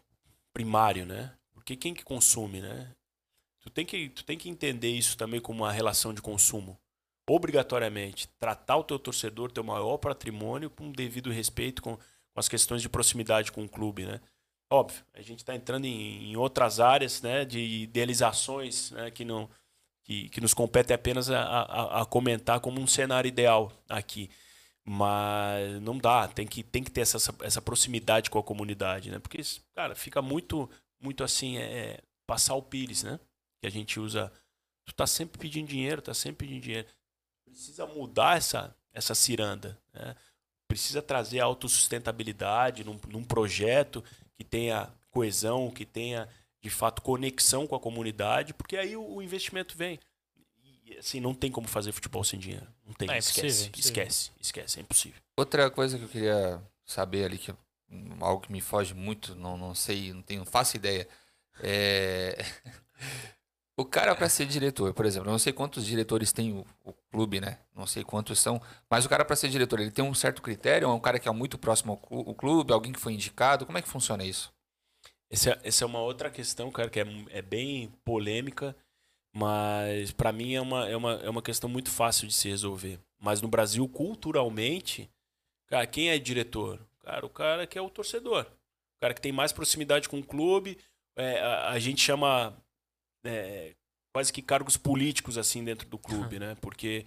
primário, né? Porque quem que consome, né? Tu tem que, tu tem que entender isso também como uma relação de consumo. Obrigatoriamente. Tratar o teu torcedor, teu maior patrimônio, com devido respeito, com, com as questões de proximidade com o clube, né? Óbvio, a gente está entrando em, em outras áreas, né, de idealizações, né, que não que, que nos compete apenas a, a, a comentar como um cenário ideal aqui, mas não dá, tem que tem que ter essa, essa proximidade com a comunidade, né, porque cara fica muito muito assim é passar o pires, né, que a gente usa, tu tá sempre pedindo dinheiro, tá sempre pedindo dinheiro, precisa mudar essa essa ciranda, né? precisa trazer autossustentabilidade num, num projeto que tenha coesão, que tenha de fato conexão com a comunidade, porque aí o, o investimento vem. E assim, não tem como fazer futebol sem dinheiro. Não tem, É esquece, impossível, é impossível. esquece, esquece, é impossível. Outra coisa que eu queria saber ali, que algo que me foge muito, não, não sei, não tenho, não faço ideia. É... [laughs] O cara para ser diretor, por exemplo, não sei quantos diretores tem o, o clube, né? Não sei quantos são, mas o cara para ser diretor, ele tem um certo critério, é um cara que é muito próximo ao clube, alguém que foi indicado, como é que funciona isso? Essa, é- essa é uma outra questão, cara, que é, é bem polêmica, mas para mim é uma, é, uma, é uma questão muito fácil de se resolver. Mas no Brasil, culturalmente, cara, quem é diretor? Cara, o cara que é o torcedor. O cara que tem mais proximidade com o clube. É, a, a gente chama é, quase que cargos políticos assim dentro do clube, né? Porque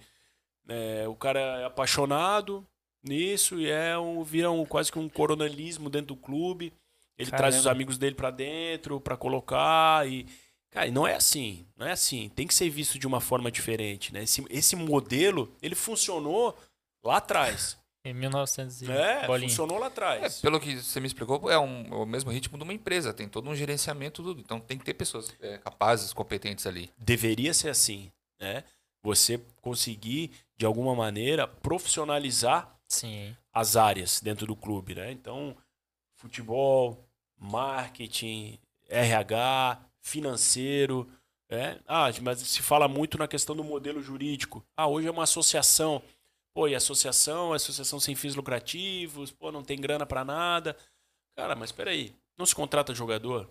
é, o cara é apaixonado nisso e é um, vira um, quase que um coronelismo dentro do clube. Ele traz os Caramba. amigos dele pra dentro pra colocar e cara, não é assim, não é assim. Tem que ser visto de uma forma diferente, né? Esse, esse modelo ele funcionou lá atrás, Em 1900 e é, bolinha. funcionou lá É, atrás. pelo que você me explicou, é, um- é o mesmo ritmo de uma empresa, tem todo um gerenciamento, tudo. Então tem que ter pessoas é, capazes, competentes ali. Deveria ser assim, né? Você conseguir de alguma maneira profissionalizar Sim. as áreas dentro do clube, né? Então, futebol, marketing, RH, financeiro, né? Ah, mas se fala muito na questão do modelo jurídico. Ah, hoje é uma associação. Pô, e associação, associação sem fins lucrativos, pô, não tem grana pra nada. Cara, mas espera aí, não se contrata jogador?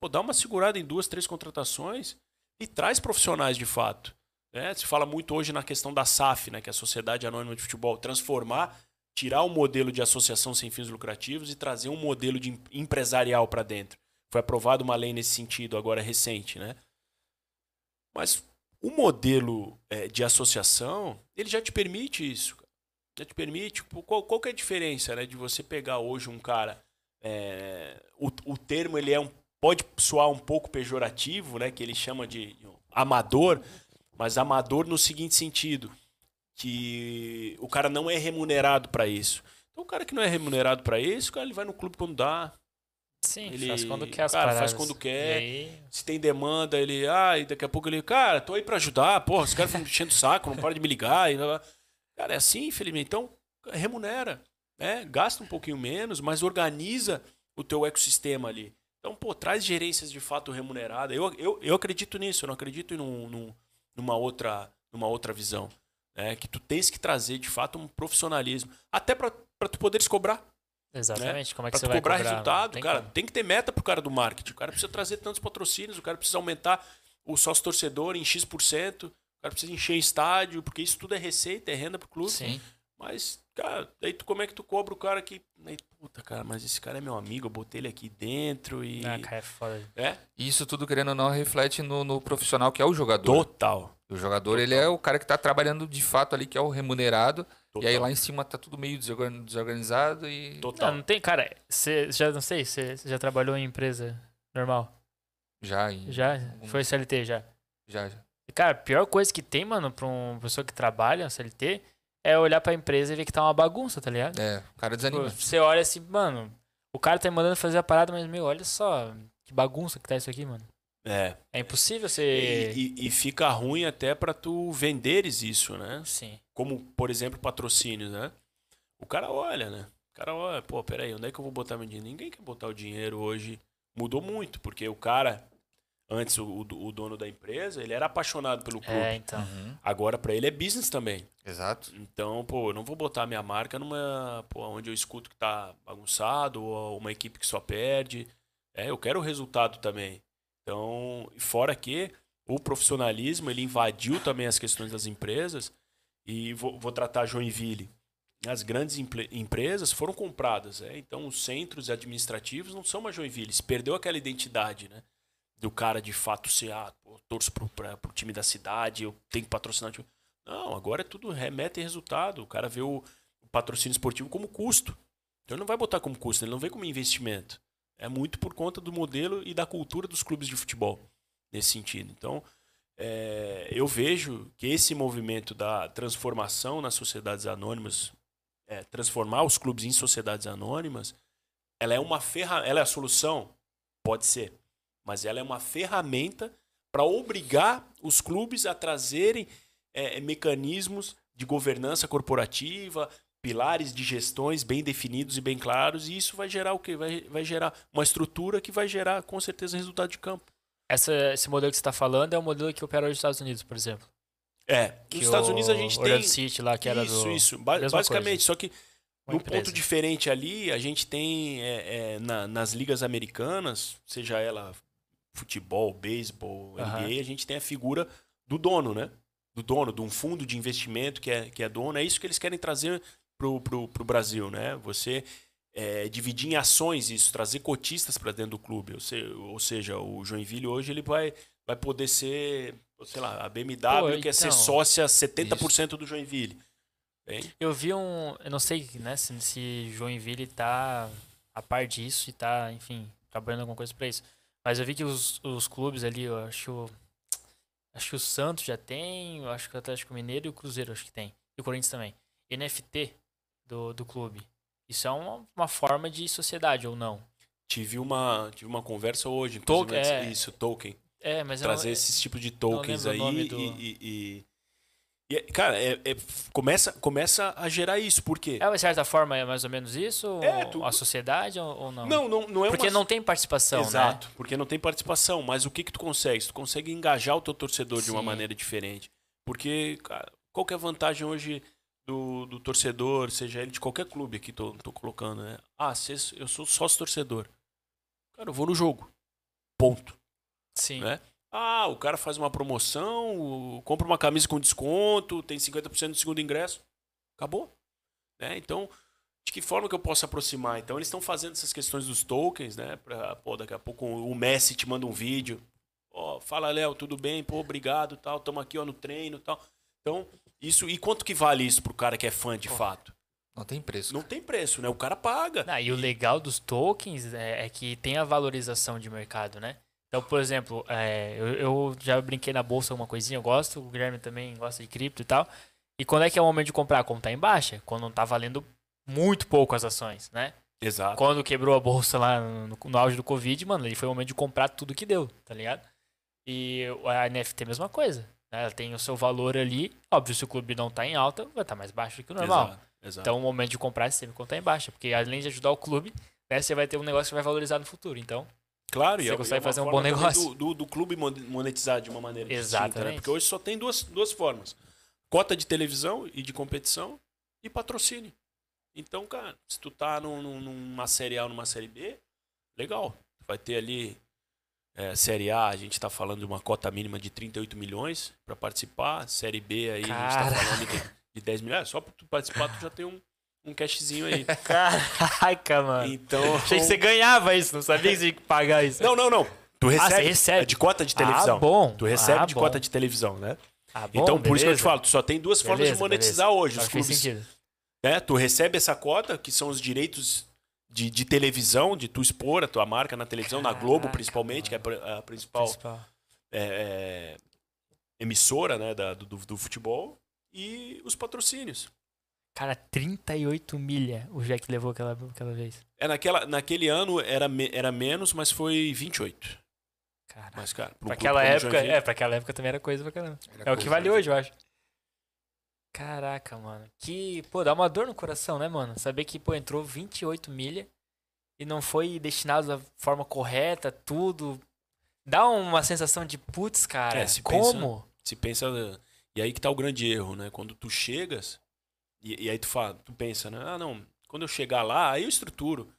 Pô, dá uma segurada em duas, três contratações e traz profissionais de fato. Né? Se fala muito hoje na questão da SAF, né, que é a Sociedade Anônima de Futebol, transformar, tirar o modelo de associação sem fins lucrativos e trazer um modelo de em- empresarial para dentro. Foi aprovada uma lei nesse sentido agora recente, né? Mas o modelo é, de associação, ele já te permite isso. Já te permite. Qual, qual que é a diferença né, de você pegar hoje um cara. é, o, o termo ele é um, pode soar um pouco pejorativo, né? Que ele chama de amador, mas amador no seguinte sentido: que o cara não é remunerado para isso. Então, o cara que não é remunerado para isso, o cara ele vai no clube quando dá, Sim, Ele- faz quando quer as cara, faz paradas. quando quer. Aí, se tem demanda, ele, ah, e daqui a pouco ele, cara, tô aí pra ajudar, porra, os caras ficam me enchendo o saco, não para de me ligar. E, cara, é assim, infelizmente. Então, remunera, né? Gasta um pouquinho menos, mas organiza o teu ecossistema ali. Então, pô, traz gerências de fato remuneradas. Eu, eu, eu acredito nisso, eu não acredito em num- num- numa, outra, numa outra visão. Né? Que tu tens que trazer, de fato, um profissionalismo. Até pra tu poderes cobrar. Exatamente, como é que Pra você vai cobrar cobrar? resultado, Tem cara, como. tem que ter meta pro cara do marketing. O cara precisa trazer tantos patrocínios, o cara precisa aumentar o sócio torcedor em X%, o cara precisa encher estádio, porque isso tudo é receita, é renda pro clube. Sim. Mas, cara, daí tu, como é que tu cobra o cara que. Aí, puta, cara, mas esse cara é meu amigo, eu botei ele aqui dentro e. Ah, cara, é foda. É? Isso tudo, querendo ou não, reflete no, no profissional que é o jogador. Total. O jogador, ele é o cara que tá trabalhando de fato ali, que é o remunerado. Total. E aí lá em cima tá tudo meio desorgan- desorganizado e... Total. Não, não tem, cara, você já, não sei, você já trabalhou em empresa normal? Já, em- Já? algum- Foi CLT já? já, já. E, Cara, a pior coisa que tem, mano, pra uma pessoa que trabalha, CLT, é olhar pra empresa e ver que tá uma bagunça, tá ligado? É, o cara desanima. Você olha assim, mano, o cara tá me mandando fazer a parada, mas, meu, olha só que bagunça que tá isso aqui, mano. É. É impossível E, você... e- e fica ruim até pra tu venderes isso, né? Sim. Como, por exemplo, patrocínios, né? O cara olha, né? O cara olha, pô, peraí, onde é que eu vou botar meu dinheiro? Ninguém quer botar o dinheiro hoje. Mudou muito, porque o cara, antes, o, o- o dono da empresa, ele era apaixonado pelo clube. É, então. Uhum, Agora, pra ele, é business também. Exato. Então, pô, eu não vou botar minha marca numa, pô, onde eu escuto que tá bagunçado, ou uma equipe que só perde. É, eu quero o resultado também. Então, fora que o profissionalismo, ele invadiu também as questões das empresas. E vou, vou tratar Joinville. As grandes empresas foram compradas, é? então os centros administrativos não são mais Joinville. Se perdeu aquela identidade, né? Do cara de fato ser, ah, pô, torço pra, pro time da cidade, eu tenho que patrocinar o. Não, agora é tudo remete e resultado. O cara vê o, o patrocínio esportivo como custo. Então ele não vai botar como custo, ele não vê como investimento. É muito por conta do modelo e da cultura dos clubes de futebol, nesse sentido. Então, é, eu vejo que esse movimento da transformação nas sociedades anônimas, é, transformar os clubes em sociedades anônimas, ela é uma ferra, ela é a solução, pode ser, mas ela é uma ferramenta para obrigar os clubes a trazerem é, mecanismos de governança corporativa, pilares de gestões bem definidos e bem claros, e isso vai gerar o quê? Vai, vai gerar uma estrutura que vai gerar, com certeza, resultado de campo. Essa, esse modelo que você tá falando é o modelo que opera hoje nos Estados Unidos, por exemplo. É, Que nos Estados o Unidos a gente tem. Orlando City lá, que era isso, do... isso. Ba- basicamente, coisa. só que num ponto diferente ali, a gente tem é, é, na- nas ligas americanas, seja ela futebol, beisebol. NBA, a gente tem a figura do dono, né? Do dono, de um fundo de investimento que é, que é dono. É isso que eles querem trazer pro, pro, pro Brasil, né? Você é, dividir em ações isso, trazer cotistas para dentro do clube. Ou, se- ou seja, o Joinville hoje ele vai, vai poder ser, sei lá, a BMW Pô, quer ser então, sócia 70% do Joinville. Bem, Eu vi um. Eu não sei né, se, se Joinville tá a par disso e tá, enfim, trabalhando alguma coisa pra isso. Mas eu vi que os, os clubes ali, eu acho. Acho que o Santos já tem, eu acho que o Atlético Mineiro e o Cruzeiro acho que tem. E o Corinthians também. NFT do, do clube. Isso é uma, uma forma de sociedade ou não? Tive uma, tive uma conversa hoje, inclusive, é. isso, token. É, mas trazer eu não, esses tipos de tokens aí do- e, e- e- e é- cara, é- é- começa, começa a gerar isso, por quê? É, de certa forma, é mais ou menos isso? É, tu- A sociedade ou, ou não? Não, não, não é Porque uma... não tem participação, Exato, né? porque não tem participação, mas o que que tu consegue? Tu consegue engajar o teu torcedor de uma Sim. maneira diferente. Porque, cara, qual que é a vantagem hoje do, do torcedor, seja ele de qualquer clube aqui, tô, tô colocando, né? Ah, se eu sou sócio torcedor. Cara, eu vou no jogo. Ponto. Sim. né? Ah, o cara faz uma promoção, compra uma camisa com desconto, tem 50% do segundo ingresso. Acabou. Né? Então, de que forma que eu posso aproximar? Então, eles estão fazendo essas questões dos tokens, né? Pra, pô, daqui a pouco o Messi te manda um vídeo. Ó, fala, Léo, tudo bem? Pô, obrigado, tal. Tamo aqui, ó, no treino, tal. Então, isso. E quanto que vale isso pro cara que é fã de fato? Não tem preço. Não tem preço, né? O cara paga. Ah, e o legal dos tokens é, é que tem a valorização de mercado, né? Então, por exemplo, é, eu, eu já brinquei na bolsa alguma coisinha, eu gosto, o Guilherme também gosta de cripto e tal. E quando é que é o momento de comprar? Quando tá em baixa, quando não tá valendo muito pouco as ações, né? Exato. Quando quebrou a bolsa lá no, no auge do Covid, mano, ele foi o momento de comprar tudo que deu, tá ligado? E a NFT é a mesma coisa. Né? Ela tem o seu valor ali. Óbvio, se o clube não tá em alta, vai estar tá mais baixo do que o normal. Exato, exato. Então o momento de comprar é sempre quando tá em baixa. Porque além de ajudar o clube, né, você vai ter um negócio que vai valorizar no futuro. Então, Claro, Você e é- consegue é fazer um bom negócio. Do, do, do clube mon- monetizar de uma maneira distinta, né? Exatamente. Porque hoje só tem duas, duas formas. Cota de televisão e de competição e patrocínio. Então, cara, se tu tá num- num- numa série A ou numa série B, legal. Vai ter ali é, série A, a gente tá falando de uma cota mínima de 38 milhões para participar. Série B aí, a gente tá Cara. falando de, de 10 milhões. Só pra tu participar, tu já tem um, um cashzinho aí. [laughs] caraca, mano. Então. Achei que você ganhava isso, não sabia que você tinha que pagar isso. Não, não, não. Tu recebe, você recebe. é de cota de televisão. Ah, bom. Tu recebe Ah, de bom. cota de televisão, né? Ah, bom, então, por isso que eu te beleza. falo, tu só tem duas formas de Beleza, monetizar beleza. hoje. Os clubes, né? Tu recebe essa cota, que são os direitos de, de televisão, de tu expor a tua marca na televisão, na Globo Caraca, principalmente, que é a pr- a principal Principal. é, é, emissora né, da- do, do futebol, e os patrocínios. Cara, 38 milha o Jack levou aquela, aquela vez. É, naquela, naquele ano era, era menos, mas foi 28. Caraca. Mas, cara, pra aquela época, é, pra aquela época também era coisa pra caramba. Era É o que vale hoje, eu acho. Caraca, mano. Que, pô, dá uma dor no coração, né, mano? Saber que, pô, entrou 28 milha e não foi destinado da forma correta, tudo. Dá uma sensação de, putz, cara, É, se pensa- como? se pensa. E aí que tá o grande erro, né? Quando tu chegas, e, e aí tu fala, tu pensa, né? Ah, não, quando eu chegar lá, aí eu estruturo.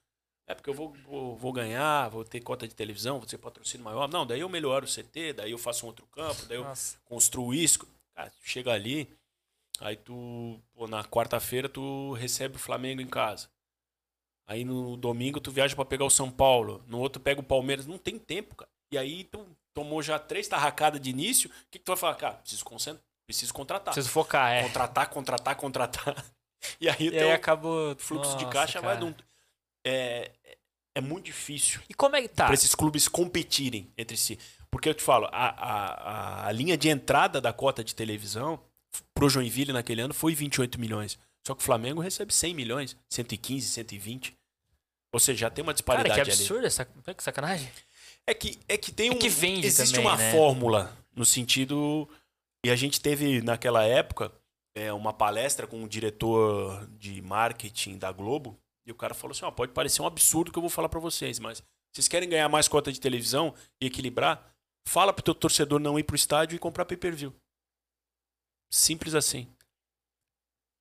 É porque eu vou, vou, vou ganhar, vou ter cota de televisão, vou ter patrocínio maior. Não, daí eu melhoro o CT, daí eu faço um outro campo, daí eu Nossa. construo isso. Cara, tu chega ali, aí tu, pô, na quarta-feira tu recebe o Flamengo em casa. Aí no domingo tu viaja pra pegar o São Paulo, no outro pega o Palmeiras, não tem tempo, cara. E aí tu tomou já três tarracadas de início, o que, que tu vai falar? Cara, preciso concentrar, preciso contratar. Preciso focar, é. Contratar, contratar, contratar. [laughs] E aí o E aí acabou. fluxo de Nossa, caixa vai cara. num... É, é muito difícil E como é que tá? para esses clubes competirem entre si. Porque eu te falo, a, a, a linha de entrada da cota de televisão pro Joinville naquele ano foi 28 milhões. Só que o Flamengo recebe 100 milhões, 115, 120. Ou seja, já tem uma Cara, disparidade que ali. absurdo essa. Que sacanagem. É que, é que tem É um. que vende existe também, uma né? fórmula no sentido. E a gente teve naquela época é, uma palestra com o diretor de marketing da Globo. E o cara falou assim: ó, pode parecer um absurdo que eu vou falar pra vocês, mas vocês querem ganhar mais cota de televisão e equilibrar? Fala pro teu torcedor não ir pro estádio e comprar pay-per-view. Simples assim.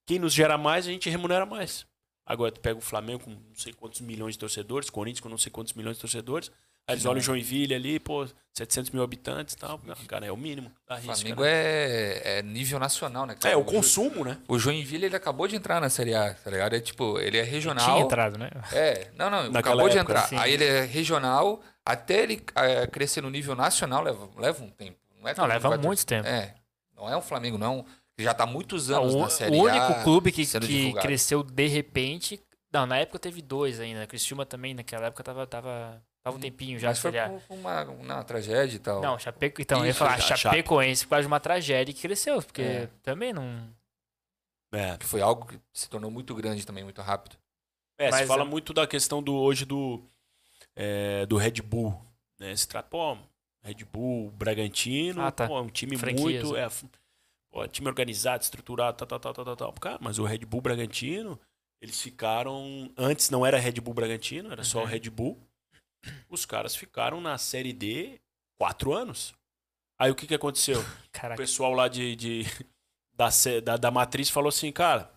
Quem nos gera mais, a gente remunera mais. Agora tu pega o Flamengo com não sei quantos milhões de torcedores, Corinthians com não sei quantos milhões de torcedores. Aí eles olham o Joinville ali, pô, 700 mil habitantes e tal. Cara, é o mínimo. Dá O risco, Flamengo né? é, é nível nacional, né? cara? É, o consumo, né? O Joinville, ele acabou de entrar na Série A, tá ligado? É tipo, ele é regional. Tinha entrado, né? É, não, não, Naquela acabou de época, entrar. sim. Aí ele é regional, até ele é, crescer no nível nacional leva, leva um tempo. Não, é Não, leva muito tempo. É, não é um Flamengo, não. que Já tá há muitos Não, anos o, na Série o A. único clube que, que cresceu de repente. Não, na época teve dois ainda. Criciúma também, naquela época tava, tava, tava um tempinho já. Mas foi por uma, uma tragédia e tal. Não, Chapeco, então, eu ia Isso, falar, a Chape. Chapecoense por causa de uma tragédia que cresceu, porque É. também não. É, Que foi algo que se tornou muito grande também, muito rápido. é se Mas fala é- muito da questão do hoje do, é, do Red Bull. Né? Se trata, pô, Red Bull, Bragantino, Ah, tá. pô, é um time Franquias, muito. né? É, pô, time organizado, estruturado, tal, tal, tal, tal, tal. Cara, mas o Red Bull Bragantino, eles ficaram. Antes não era Red Bull Bragantino, era só Uhum. Red Bull. Os caras ficaram na Série D quatro anos. Aí o que, que aconteceu? [laughs] O Caraca. pessoal lá de, de- [laughs] da, da, da matriz falou assim, cara,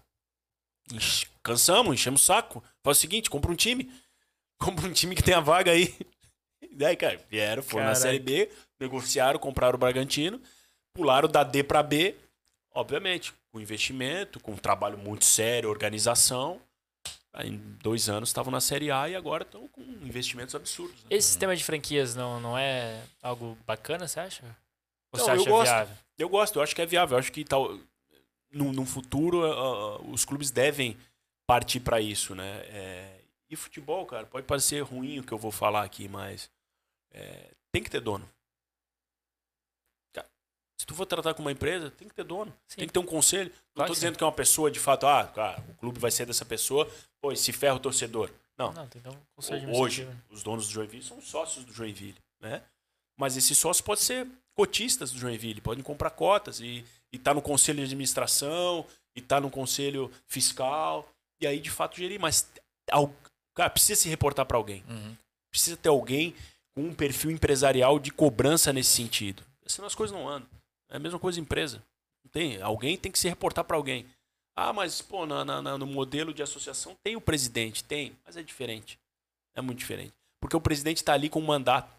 cansamos, enchemos o saco. Faz o seguinte, compra um time. Compra um time que tenha vaga aí. E daí, cara, vieram, foram na Caraca. Série B, negociaram, compraram o Bragantino, pularam da D pra B, obviamente, com investimento, com um trabalho muito sério, organização. Em dois anos estavam na Série A e agora estão com investimentos absurdos. Né? Esse sistema de franquias não, não é algo bacana, você acha? Ou Não, você eu acha gosto. viável? Eu gosto, eu acho que é viável. Eu acho que tal, no, no futuro ah, os clubes devem partir para isso, né? É, e futebol, cara, pode parecer ruim o que eu vou falar aqui, mas é, tem que ter dono. Cara, se tu for tratar com uma empresa, tem que ter dono. Sim. Tem que ter um conselho. Não Claro que dizendo que é uma pessoa de fato, ah, cara, o clube vai ser dessa pessoa, pô, se ferra o torcedor. Não, Não, tem que ter um conselho Hoje, administrativo. os donos do Joinville são sócios do Joinville, né? Mas esses sócios podem ser cotistas do Joinville, podem comprar cotas e estar no conselho de administração, e estar no conselho fiscal, e aí de fato gerir. Mas, al- cara, precisa se reportar para alguém. Uhum. Precisa ter alguém com um perfil empresarial de cobrança nesse sentido. Senão as coisas não andam. É a mesma coisa empresa. Não tem. Alguém tem que se reportar para alguém. Ah, mas, pô, na- na- no modelo de associação tem o presidente, tem, mas é diferente. É muito diferente. Porque o presidente está ali com um mandato.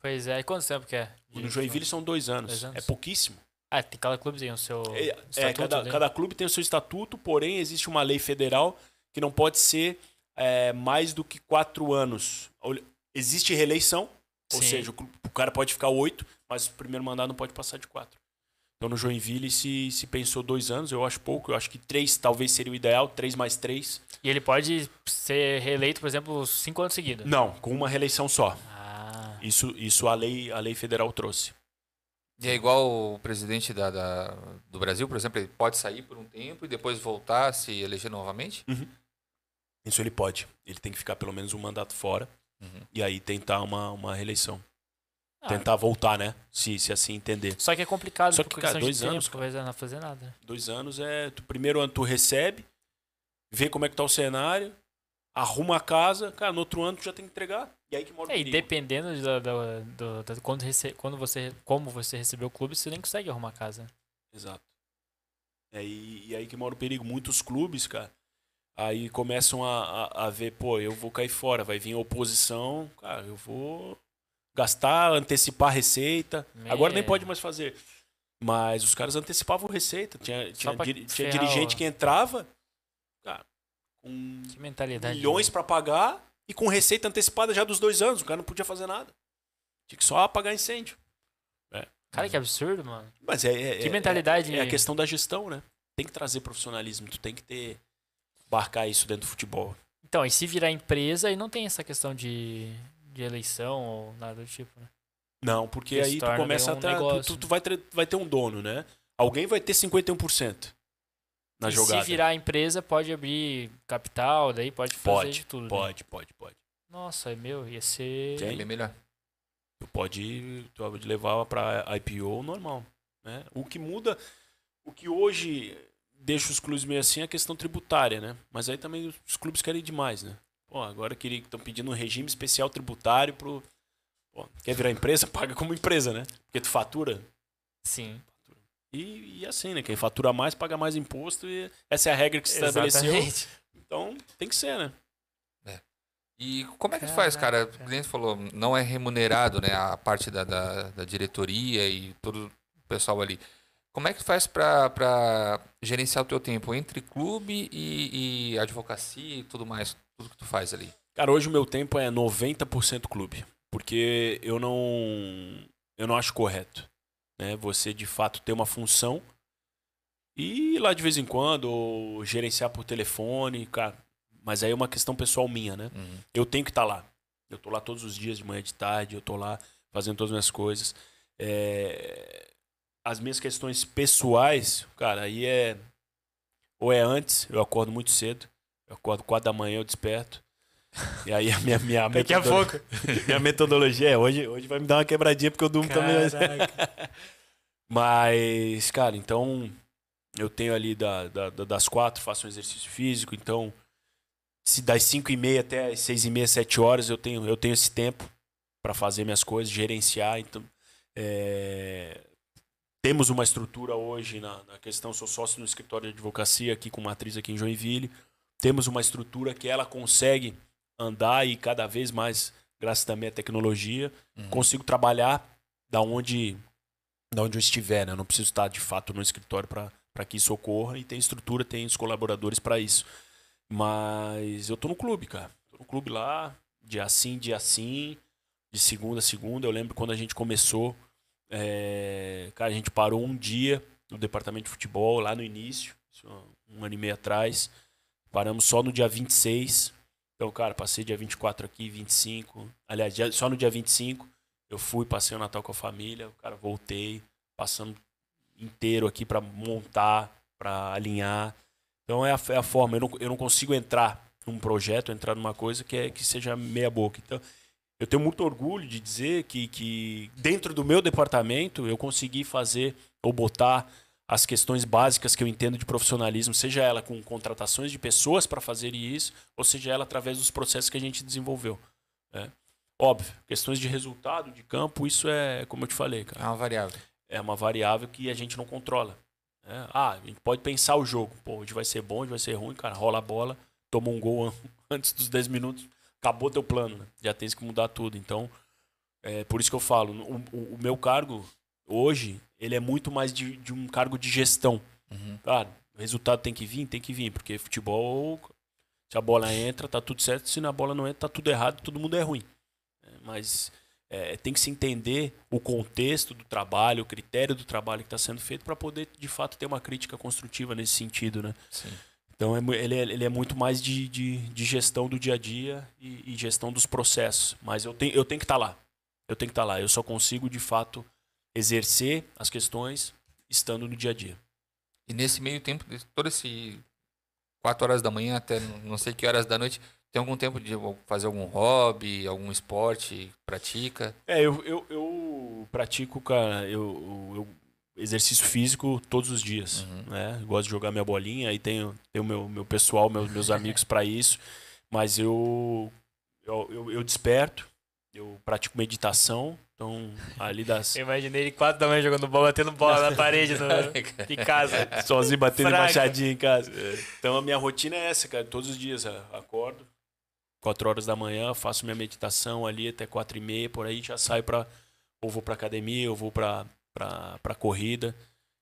Pois é, e quanto tempo que é? de- No Joinville são dois anos. Dois anos. É pouquíssimo. Ah, tem cada clube tem o seu É, é, estatuto cada, ali. cada clube tem o seu estatuto, porém existe uma lei federal que não pode ser é, mais do que quatro anos. Existe reeleição, ou Sim. seja, o, cara pode ficar oito, mas o primeiro mandato não pode passar de quatro. Então no Joinville se, se pensou dois anos, eu acho pouco, eu acho que três talvez seria o ideal, três mais três. E ele pode ser reeleito, por exemplo, cinco anos seguidos. Não, com uma reeleição só. Ah, Isso, isso a lei, a lei federal trouxe. E é igual o presidente da, da- do Brasil, por exemplo, ele pode sair por um tempo e depois voltar a se eleger novamente? Isso ele pode. Ele tem que ficar pelo menos um mandato fora Uhum. e aí tentar uma, uma reeleição. ah, Tentar voltar, né? Se, se assim entender. Só que é complicado Só que, cara, dois tempo, anos, vai não fazer nada. Dois anos é. Tu, primeiro ano tu recebe, vê como é que tá o cenário, arruma a casa, cara, no outro ano tu já tem que entregar. E aí que mora o É, e perigo. dependendo da, da- do, da- quando, rece- quando você, como você recebeu o clube, você nem consegue arrumar casa. Exato. É, e, e aí que mora o perigo. Muitos clubes, cara, aí começam a, a, a ver, pô, eu vou cair fora, vai vir oposição, cara, eu vou gastar, antecipar a receita. Agora nem pode mais fazer. Mas os caras antecipavam receita. Tinha, tinha, diri- tinha dirigente o- que entrava, cara, com Que mentalidade. milhões pra pagar e com receita antecipada já dos dois anos. O cara não podia fazer nada. Tinha que só apagar incêndio. Cara, que absurdo, mano. Mas é, é- Que é- mentalidade. é a questão da gestão, né? Tem que trazer profissionalismo, tu tem que ter barcar isso dentro do futebol. Então, e se virar empresa, aí não tem essa questão de, de eleição ou nada do tipo, né? Não, porque aí tu começa um a ter, tu- negócio. tu, tu vai ter, vai ter um dono, né? Alguém vai ter 51% na e jogada. se virar empresa, pode abrir capital, daí pode fazer Pode, de tudo. né? Pode, pode, pode. Nossa, é meu, ia ser. Tem. É bem melhor. Tu pode, tu pode levar para IPO normal, né? O que muda, o que hoje deixa os clubes meio assim é a questão tributária, né? Mas aí também os clubes querem demais, né? Pô, agora que estão pedindo um regime especial tributário pro Pô, quer virar empresa, [laughs] paga como empresa, né? Porque tu fatura Sim. e, e assim, né? Quem fatura mais paga mais imposto e essa é a regra que se estabeleceu. Exatamente. Então tem que ser, né? E como é que tu faz, cara? O cliente falou, não é remunerado, né? A parte da, da, da diretoria e todo o pessoal ali. Como é que tu faz pra, pra gerenciar o teu tempo entre clube e, e advocacia e tudo mais? Tudo que tu faz ali. Cara, hoje o meu tempo é 90% clube. Porque eu não. Eu não acho correto. Né? Você de fato ter uma função e ir lá de vez em quando, ou gerenciar por telefone, cara. Mas aí é uma questão pessoal minha, né? Uhum. Eu tenho que estar lá. Eu tô lá todos os dias, de manhã, de tarde, eu tô lá fazendo todas as minhas coisas. É, As minhas questões pessoais, cara, aí é. Ou é antes, eu acordo muito cedo. Eu acordo quatro da manhã, eu desperto. E aí a minha, minha, [laughs] Daqui a metodolo- pouco. [laughs] minha metodologia é hoje, hoje vai me dar uma quebradinha porque eu durmo também. [laughs] mas- Caraca. Cara, então eu tenho ali da- da- das quatro, faço um exercício físico, então se das cinco e meia até as seis e meia, sete horas eu tenho, eu tenho esse tempo para fazer minhas coisas, gerenciar. Então, é, temos uma estrutura hoje na, na questão, sou sócio no escritório de advocacia aqui com matriz aqui em Joinville. Temos uma estrutura que ela consegue andar e cada vez mais, graças também à tecnologia, Uhum. consigo trabalhar da onde da onde eu estiver, né? Eu não preciso estar de fato no escritório para que isso ocorra e tem estrutura, tem os colaboradores para isso. Mas eu tô no clube, cara. Tô no clube lá, dia sim, dia sim, de segunda a segunda. Eu lembro quando a gente começou, é, cara, a gente parou um dia no departamento de futebol, lá no início, um ano e meio atrás. Paramos só no dia 26. Então, cara, passei dia 24 aqui, 25. Aliás, só no dia 25 eu fui, passei o Natal com a família. Cara, voltei, passando inteiro aqui para montar, para alinhar. Então é a, é a forma. Eu não, eu não consigo entrar num projeto, entrar numa coisa que, é, que seja meia boca. Então, eu tenho muito orgulho de dizer que, que dentro do meu departamento eu consegui fazer ou botar as questões básicas que eu entendo de profissionalismo, seja ela com contratações de pessoas para fazer isso, ou seja ela através dos processos que a gente desenvolveu. Né? Óbvio, questões de resultado, de campo, isso é, como eu te falei, cara. É uma variável. É uma variável que a gente não controla. Né? Ah, a gente pode pensar o jogo. Pô, hoje vai ser bom, hoje vai ser ruim, cara. Rola a bola, toma um gol [laughs] antes dos 10 minutos, acabou teu plano. Né? Já tem que mudar tudo. Então, é por isso que eu falo, o, o, o meu cargo hoje ele é muito mais de, de um cargo de gestão. Uhum. Claro, o resultado tem que vir, tem que vir, porque futebol, se a bola entra, tá tudo certo, se na bola não entra, tá tudo errado, todo mundo é ruim. É, mas é, tem que se entender o contexto do trabalho, o critério do trabalho que está sendo feito para poder, de fato, ter uma crítica construtiva nesse sentido, né? Sim. Então é, ele, é, ele é muito mais de, de, de gestão do dia a dia e, e, gestão dos processos. Mas eu tenho, eu tenho que estar tá lá. Eu tenho que estar tá lá. Eu só consigo, de fato, exercer as questões estando no dia a dia. E nesse meio tempo, todo esse 4 horas da manhã até não sei que horas da noite, tem algum tempo de fazer algum hobby, algum esporte, pratica? É, eu, eu, eu pratico, cara, eu, eu, exercício físico todos os dias, uhum. né? Gosto de jogar minha bolinha, aí tenho, tenho meu, meu pessoal, meus, meus [laughs] amigos para isso, mas eu, eu, eu, eu desperto, eu pratico meditação, então, ali das. Eu imaginei ele quatro da manhã jogando bola, batendo bola na [laughs] parede no... [laughs] de casa. Sozinho batendo Fraga. machadinha em casa. Então, a minha rotina é essa, cara. Todos os dias acordo, quatro horas da manhã, faço minha meditação ali até quatro e meia, por aí já saio para Ou vou pra academia, ou vou pra, pra, pra corrida.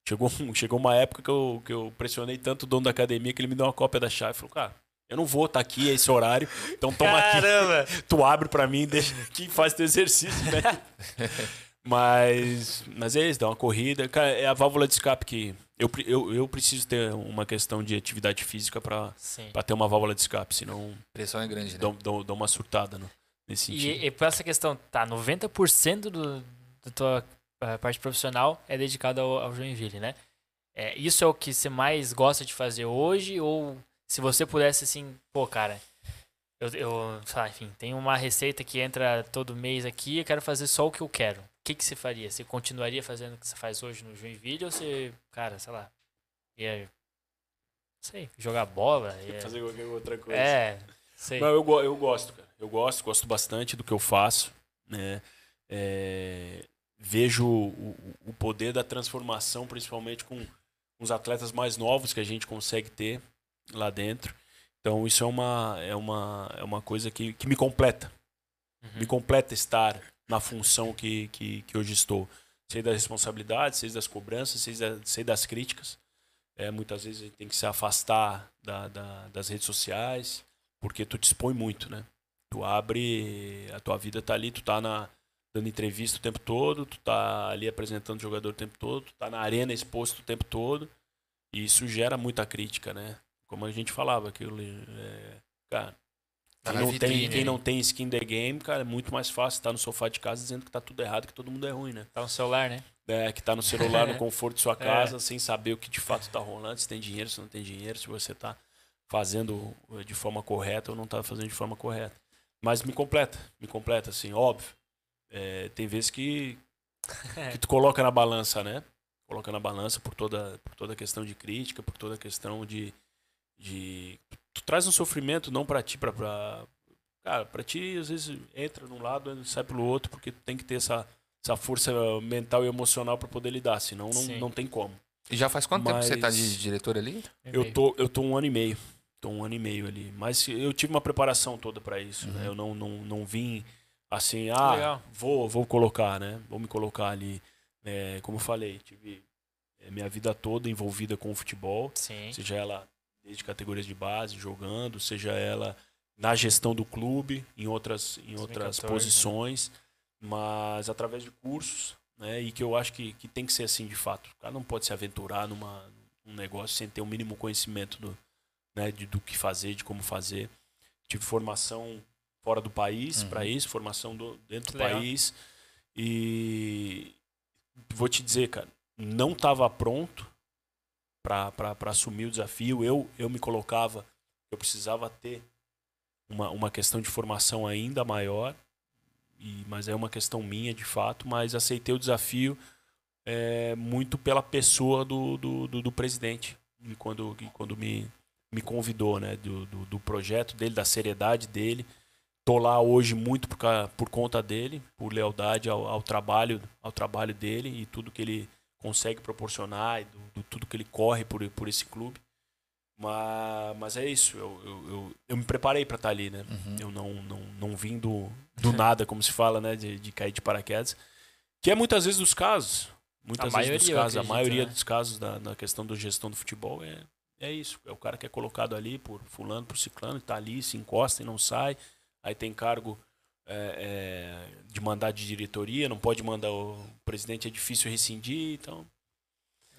Chegou, [laughs] chegou uma época que eu, que eu pressionei tanto o dono da academia que ele me deu uma cópia da chave. Falou, cara, eu não vou estar tá aqui a esse horário, então toma Caramba. aqui. [laughs] Tu abre para mim, deixa aqui faz teu exercício, né? [laughs] mas, mas é isso, dá uma corrida. Cara, é a válvula de escape que eu, eu, eu preciso ter uma questão de atividade física para ter uma válvula de escape, senão. A pressão é grande, né? Dá, dá, dá uma surtada no, nesse sentido. E, e por essa questão, tá, 90% do, da tua parte profissional é dedicada ao, ao Joinville, né? É, isso é o que você mais gosta de fazer hoje ou se você pudesse, assim, pô, cara, eu, eu lá, enfim, tem uma receita que entra todo mês aqui, eu quero fazer só o que eu quero. O que, que você faria? Você continuaria fazendo o que você faz hoje no Joinville ou você, cara, sei lá, ia, não sei, jogar bola? Ia... Fazer qualquer outra coisa. É, sei. Não, eu, eu gosto, cara. Eu gosto, gosto bastante do que eu faço, né? É, vejo o, o poder da transformação, principalmente com os atletas mais novos que a gente consegue ter lá dentro. Então isso é uma, é uma, é uma coisa que, que me completa. Uhum. Me completa estar na função que, que, que hoje estou. Sei das responsabilidades, sei das cobranças, sei, da, sei das críticas. É, muitas vezes a gente tem que se afastar da, da, das redes sociais, porque tu dispõe muito, né? Tu abre, a tua vida tá ali, tu tá na, dando entrevista o tempo todo, tu tá ali apresentando o jogador o tempo todo, tu tá na arena exposto o tempo todo. E isso gera muita crítica, né? como a gente falava, aquilo. É, cara, tá quem, não vitrine, tem, quem não tem skin the game, cara, é muito mais fácil estar no sofá de casa dizendo que tá tudo errado, que todo mundo é ruim, né? Tá no celular, né? É, que tá no celular, no [laughs] conforto de sua é. casa, é. sem saber o que de fato tá rolando, se tem dinheiro, se não tem dinheiro, se você tá fazendo de forma correta ou não tá fazendo de forma correta. Mas me completa, me completa, assim, óbvio. É, tem vezes que, [laughs] que tu coloca na balança, né? Coloca na balança por toda, por toda a questão de crítica, por toda a questão de, de tu traz um sofrimento não para ti para pra... cara para ti às vezes entra num lado sai pelo outro porque tu tem que ter essa essa força mental e emocional para poder lidar senão não, não tem como e já faz quanto mas... tempo você tá de diretor ali eu tô eu tô um ano e meio tô um ano e meio ali mas eu tive uma preparação toda para isso né? uhum. né? eu não, não não vim assim ah Legal. vou vou colocar né vou me colocar ali é, como eu falei tive é, minha vida toda envolvida com o futebol Sim. seja ela desde categorias de base, jogando, seja ela na gestão do clube, em outras, em outras 2014, né? posições, mas através de cursos, né? E que eu acho que, que tem que ser assim de fato. O cara não pode se aventurar numa, num negócio sem ter o mínimo conhecimento do, né, de, do que fazer, de como fazer. Tive formação fora do país Uhum. para isso, formação do, dentro do Legal. país. E vou te dizer, cara, não estava pronto para assumir o desafio. Eu, eu me colocava, eu precisava ter uma, uma questão de formação ainda maior, e, mas é uma questão minha de fato. Mas aceitei o desafio é, muito pela pessoa do, do, do, do presidente, e quando, e quando me, me convidou, né, do, do, do projeto dele, da seriedade dele. Tô lá hoje muito por, por conta dele, por lealdade ao, ao trabalho, ao trabalho dele e tudo que ele consegue proporcionar e do, do tudo que ele corre por, por esse clube. Mas, mas é isso, eu, eu, eu, eu me preparei para estar ali, né? Uhum. Eu não, não, não vim do, do [laughs] nada, como se fala, né? De, de cair de paraquedas. Que é muitas vezes dos casos. Muitas A vezes dos casos. A acredito, maioria né? dos casos da, na questão da gestão do futebol é, é isso. É o cara que é colocado ali por fulano, por ciclano, que tá ali, se encosta e não sai. Aí tem cargo é, é, de mandar de diretoria, não pode mandar o presidente, é difícil rescindir, então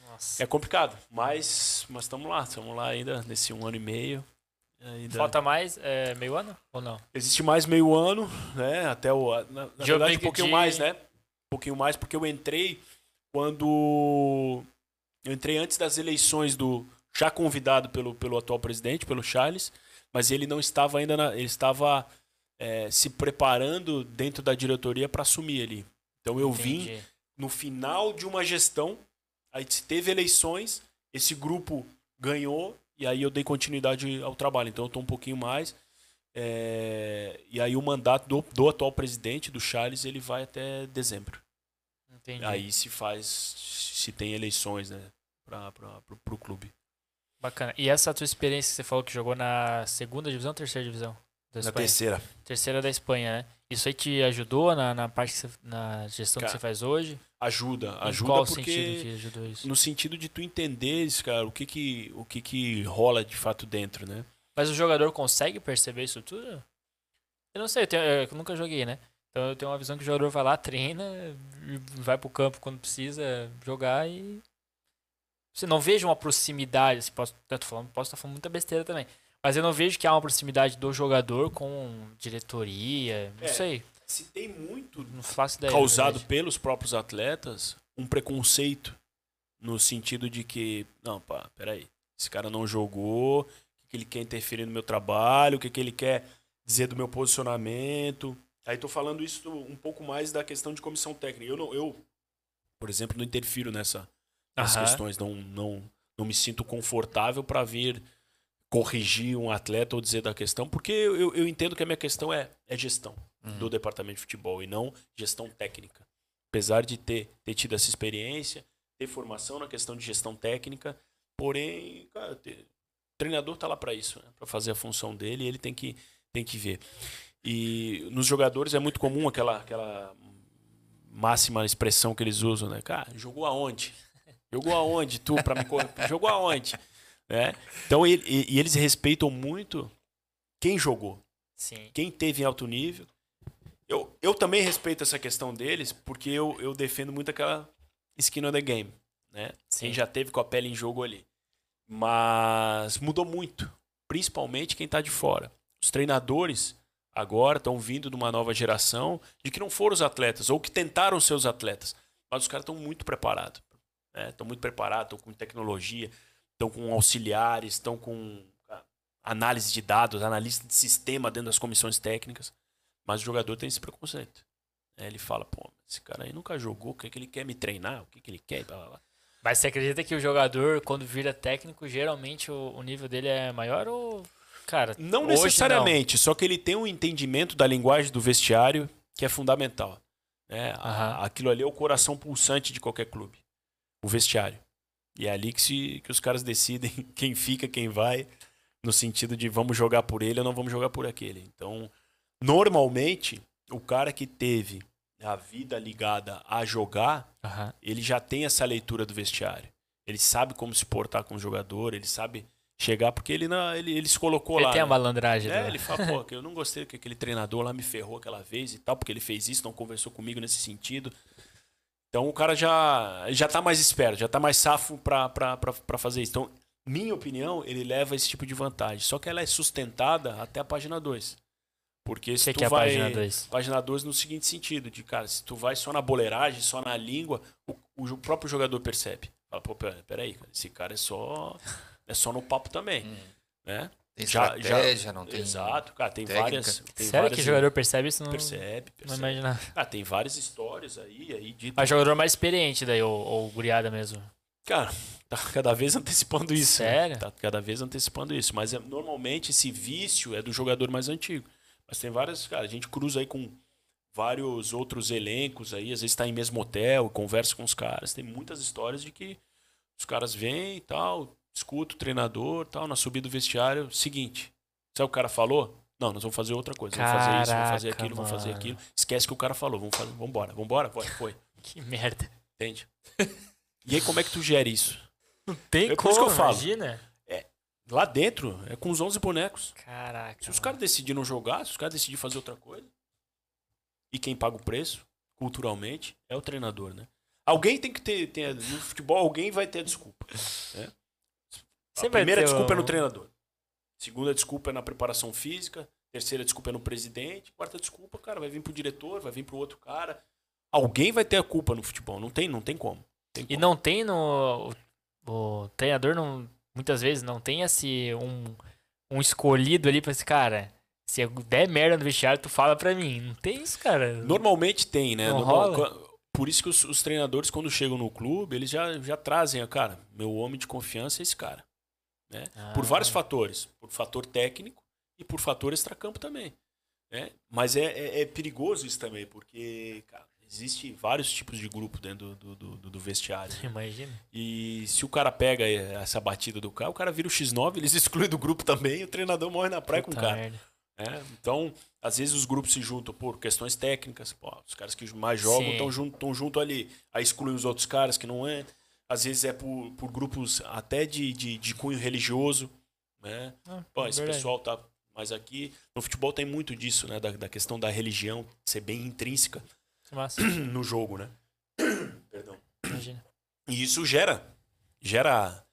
Nossa. é complicado. Mas mas estamos lá, estamos lá ainda nesse um ano e meio. Ainda... Falta mais é, meio ano ou não? Existe mais meio ano, né? Até o. Na, na De verdade, um pouquinho de- mais, né? Um pouquinho mais, porque eu entrei quando. Eu entrei antes das eleições do. Já convidado pelo, pelo atual presidente, pelo Charles, mas ele não estava ainda na. Ele estava é, se preparando dentro da diretoria para assumir ali. Então eu vim Entendi. no final de uma gestão, aí teve eleições, esse grupo ganhou, e aí eu dei continuidade ao trabalho. Então eu estou um pouquinho mais. é, e aí o mandato do, do atual presidente, do Charles, ele vai até dezembro. Entendi. Aí se faz, se tem eleições, né, para o clube. Bacana. E essa tua experiência que você falou que jogou na segunda divisão ou terceira divisão? Da Na Espanha? terceira. Terceira da Espanha, né? Isso aí te ajudou na, na parte você- na gestão Cara, que você faz hoje? Ajuda, Em ajuda qual porque... sentido que ajudou isso? No sentido de tu entenderes, cara, o que que, o que que rola de fato dentro, né? Mas o jogador consegue perceber isso tudo? Eu não sei, eu, tenho- eu nunca joguei, né? Então eu tenho uma visão que o jogador vai lá, treina, vai pro campo quando precisa jogar e. Você não vejo uma proximidade, assim, posso, tô falando, posso estar falando muita besteira também. Mas eu não vejo que há uma proximidade do jogador com diretoria, não É, sei. Se tem muito Não faço ideia. causado pelos próprios atletas um preconceito no sentido de que, não, pá, peraí, esse cara não jogou, o que, ele quer interferir no meu trabalho, o que, ele quer dizer do meu posicionamento. Aí tô falando isso um pouco mais da questão de comissão técnica. Eu, não, eu por exemplo, não interfiro nessa, nessas questões, não, não, não me sinto confortável para vir corrigir um atleta ou dizer da questão, porque eu, eu- entendo que a minha questão é, é gestão Uhum. do departamento de futebol e não gestão técnica. Apesar de ter, ter tido essa experiência, ter formação na questão de gestão técnica, porém, cara, ter- o treinador tá lá para isso, né? para fazer a função dele e ele tem que, tem que ver. E nos jogadores é muito comum aquela, aquela máxima expressão que eles usam, né? Cara, jogou aonde? Jogou aonde tu para me cor- jogou aonde? Né? Então ele, e, e eles respeitam muito quem jogou Sim. quem teve em alto nível. Eu, eu também respeito essa questão deles, porque eu, eu defendo muito aquela skin on the game, né? Sim. Quem já teve com a pele em jogo ali. Mas mudou muito, principalmente quem tá de fora. Os treinadores agora estão vindo de uma nova geração de que não foram os atletas, ou que tentaram ser os atletas, mas os caras estão muito preparados. Estão muito preparados, estão com tecnologia, estão com auxiliares, estão com ah, análise de dados, analista de sistema dentro das comissões técnicas. Mas o jogador tem esse preconceito. É, ele fala, pô, esse cara aí nunca jogou, o que, é que ele quer me treinar? O que, é que ele quer? Blá, blá, blá. Mas você acredita que o jogador, quando vira técnico, geralmente o, o nível dele é maior ou. Cara, Não necessariamente, só que ele tem um entendimento da linguagem do vestiário que é fundamental. né? A- Aham. Aquilo ali é o coração pulsante de qualquer clube. O vestiário. E é ali que, se, que os caras decidem [laughs] quem fica, quem vai, no sentido de vamos jogar por ele ou não vamos jogar por aquele. Então, normalmente, o cara que teve a vida ligada a jogar. Aham. ele já tem essa leitura do vestiário. Ele sabe como se portar com o jogador, ele sabe chegar, porque ele, não, ele, ele se colocou Ele lá. tem a né? malandragem. É, ele fala, pô, que eu não gostei que aquele treinador lá me ferrou aquela vez e tal, porque ele fez isso, não conversou comigo nesse sentido. Então o cara já, já tá mais esperto, já tá mais safo pra fazer isso. Então, minha opinião, ele leva esse tipo de vantagem. Só que ela é sustentada até a página 2. Porque se que, tu que é a vai. página 2? Página 2 no seguinte sentido, de cara, se tu vai só na boleiragem, só na língua, o, o próprio jogador percebe. Fala, pô, pera- peraí, cara, esse cara é só. É só no papo também. Hum. Né? Tem Já- estratégia, já- não tem. Exato, cara, tem técnica. várias. Tem Sério várias que o jogador percebe isso? Não, percebe, não percebe. imagina. Ah, tem várias histórias aí, aí de. Mas jogador mais experiente daí, ou, ou guriada mesmo. Cara, tá cada vez antecipando isso. né? Sério? Tá cada vez antecipando isso. Mas é, normalmente esse vício é do jogador mais antigo. Mas tem várias, cara, a gente cruza aí com vários outros elencos aí, às vezes tá em mesmo hotel, conversa com os caras. Tem muitas histórias de que os caras vêm e tal, escuta o treinador tal, na subida do vestiário, seguinte. Sabe o cara falou? Não, nós vamos fazer outra coisa. Vamos fazer isso, vamos fazer Caraca, aquilo, vamos fazer mano. aquilo. Esquece que o cara falou. Vamos fazer, vamos embora, vamos embora, foi, foi. [laughs] Que merda. Entende? [laughs] E aí, como é que tu gera isso? Não tem É como, isso que eu falo. imagina. Lá dentro, é com os 11 bonecos. Caraca. Se os mano. caras decidirem não jogar, se os caras decidirem fazer outra coisa, e quem paga o preço, culturalmente, é o treinador, né? Alguém tem que ter, ter- no futebol, alguém vai ter a desculpa. Né? A Sempre vai primeira desculpa é no treinador. Segunda desculpa é na preparação física. Terceira desculpa é no presidente. Quarta desculpa, cara, vai vir pro diretor, vai vir pro outro cara. Alguém vai ter a culpa no futebol. Não tem, não tem como. Tem E como. não tem no. O, treinador não. Muitas vezes não tem esse. Um, um escolhido ali pra esse cara. Se eu der merda no vestiário, tu fala pra mim. Não tem isso, cara. Normalmente tem, né? Normal- Por isso que os, os treinadores, quando chegam no clube, eles já, já trazem, a cara, meu homem de confiança é esse cara. Né? Por Ah. vários fatores. Por fator técnico e por fator extracampo também. Né? Mas é, é- é perigoso isso também, porque, cara, existe vários tipos de grupo dentro do, do, do- do vestiário. né? Imagina. E se o cara pega essa batida do cara, o cara vira o X9, eles [laughs] excluem do grupo também e o treinador morre na praia com o Puta cara. É, então, às vezes os grupos se juntam por questões técnicas. Pô, os caras que mais jogam estão junto, tão junto ali. Aí excluem os outros caras que não é. Às vezes é por, por grupos até de, de, de cunho religioso. Né? Ah, Pô, esse verdade. pessoal tá mais aqui. No futebol tem muito disso, né? Da, da questão da religião ser bem intrínseca Massa. [clears throat] no jogo, né? [clears throat] Perdão. Imagina. E isso gera, gera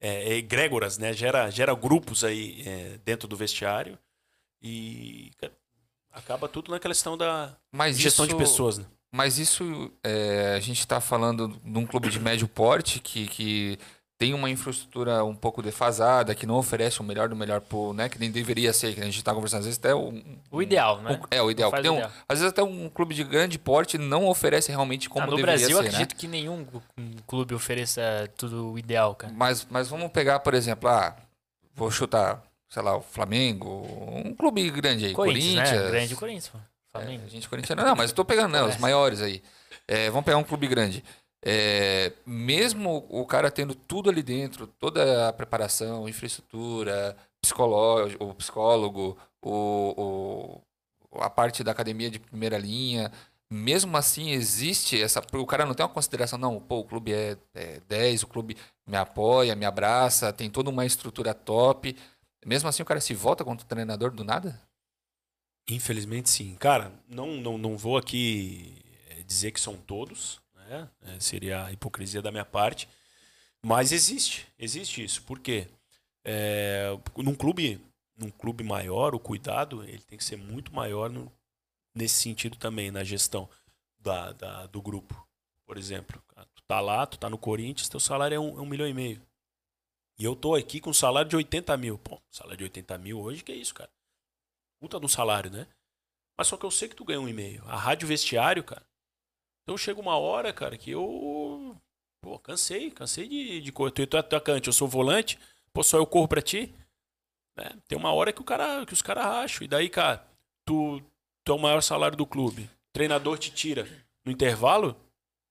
é, egrégoras, né? Gera, gera grupos aí é, dentro do vestiário e acaba tudo naquela questão da Mas gestão isso, de pessoas, né? Mas isso, é, a gente está falando de um clube de médio porte que, que tem uma infraestrutura um pouco defasada, que não oferece o melhor do melhor pro, né? Que nem deveria ser, que a gente está conversando às vezes até o, O ideal, né? um- é o ideal. Tem um- ideal. às vezes até um clube de grande porte não oferece realmente como Ah, no deveria Brasil, ser, né? acredito que nenhum um clube ofereça tudo o ideal, cara. Mas, mas vamos pegar, por exemplo, ah, vou chutar, sei lá, o Flamengo, um clube grande aí, Corinthians, Corinthians. né? Grande Corinthians, pô. É, Flamengo. a gente corintiano. Não, mas eu tô pegando, né? Os É. maiores aí. É, vamos pegar um clube grande. É, mesmo o cara tendo tudo ali dentro, toda a preparação, infraestrutura, psicológico, o psicólogo, o, o- a parte da academia de primeira linha, mesmo assim existe essa. O cara não tem uma consideração, não, pô, o clube é, é 10, o clube me apoia, me abraça, tem toda uma estrutura top. Mesmo assim o cara se volta contra o treinador do nada? Infelizmente sim. Cara, não, não, não vou aqui eh, dizer que são todos, né? Eh, Seria a hipocrisia da minha parte. Mas existe, existe isso. Por quê? É, num clube, num clube maior, o cuidado ele tem que ser muito maior no- nesse sentido também, na gestão da, da- do grupo. Por exemplo, tu tá lá, tu tá no Corinthians, teu salário é um, é um milhão e meio. E eu tô aqui com um salário de 80 mil. Pô, salário de 80 mil hoje, que é isso, cara? Puta no salário, né? Mas só que eu sei que tu ganha um e-mail. A rádio vestiário, cara. Então chega uma hora, cara, que eu. Pô, cansei, cansei de, de correr. Tu, tu é atacante, eu sou volante, pô, só eu corro pra ti. Né? Tem uma hora que, o cara, que os caras racham. E daí, cara, tu, tu é o maior salário do clube. O treinador te tira no intervalo.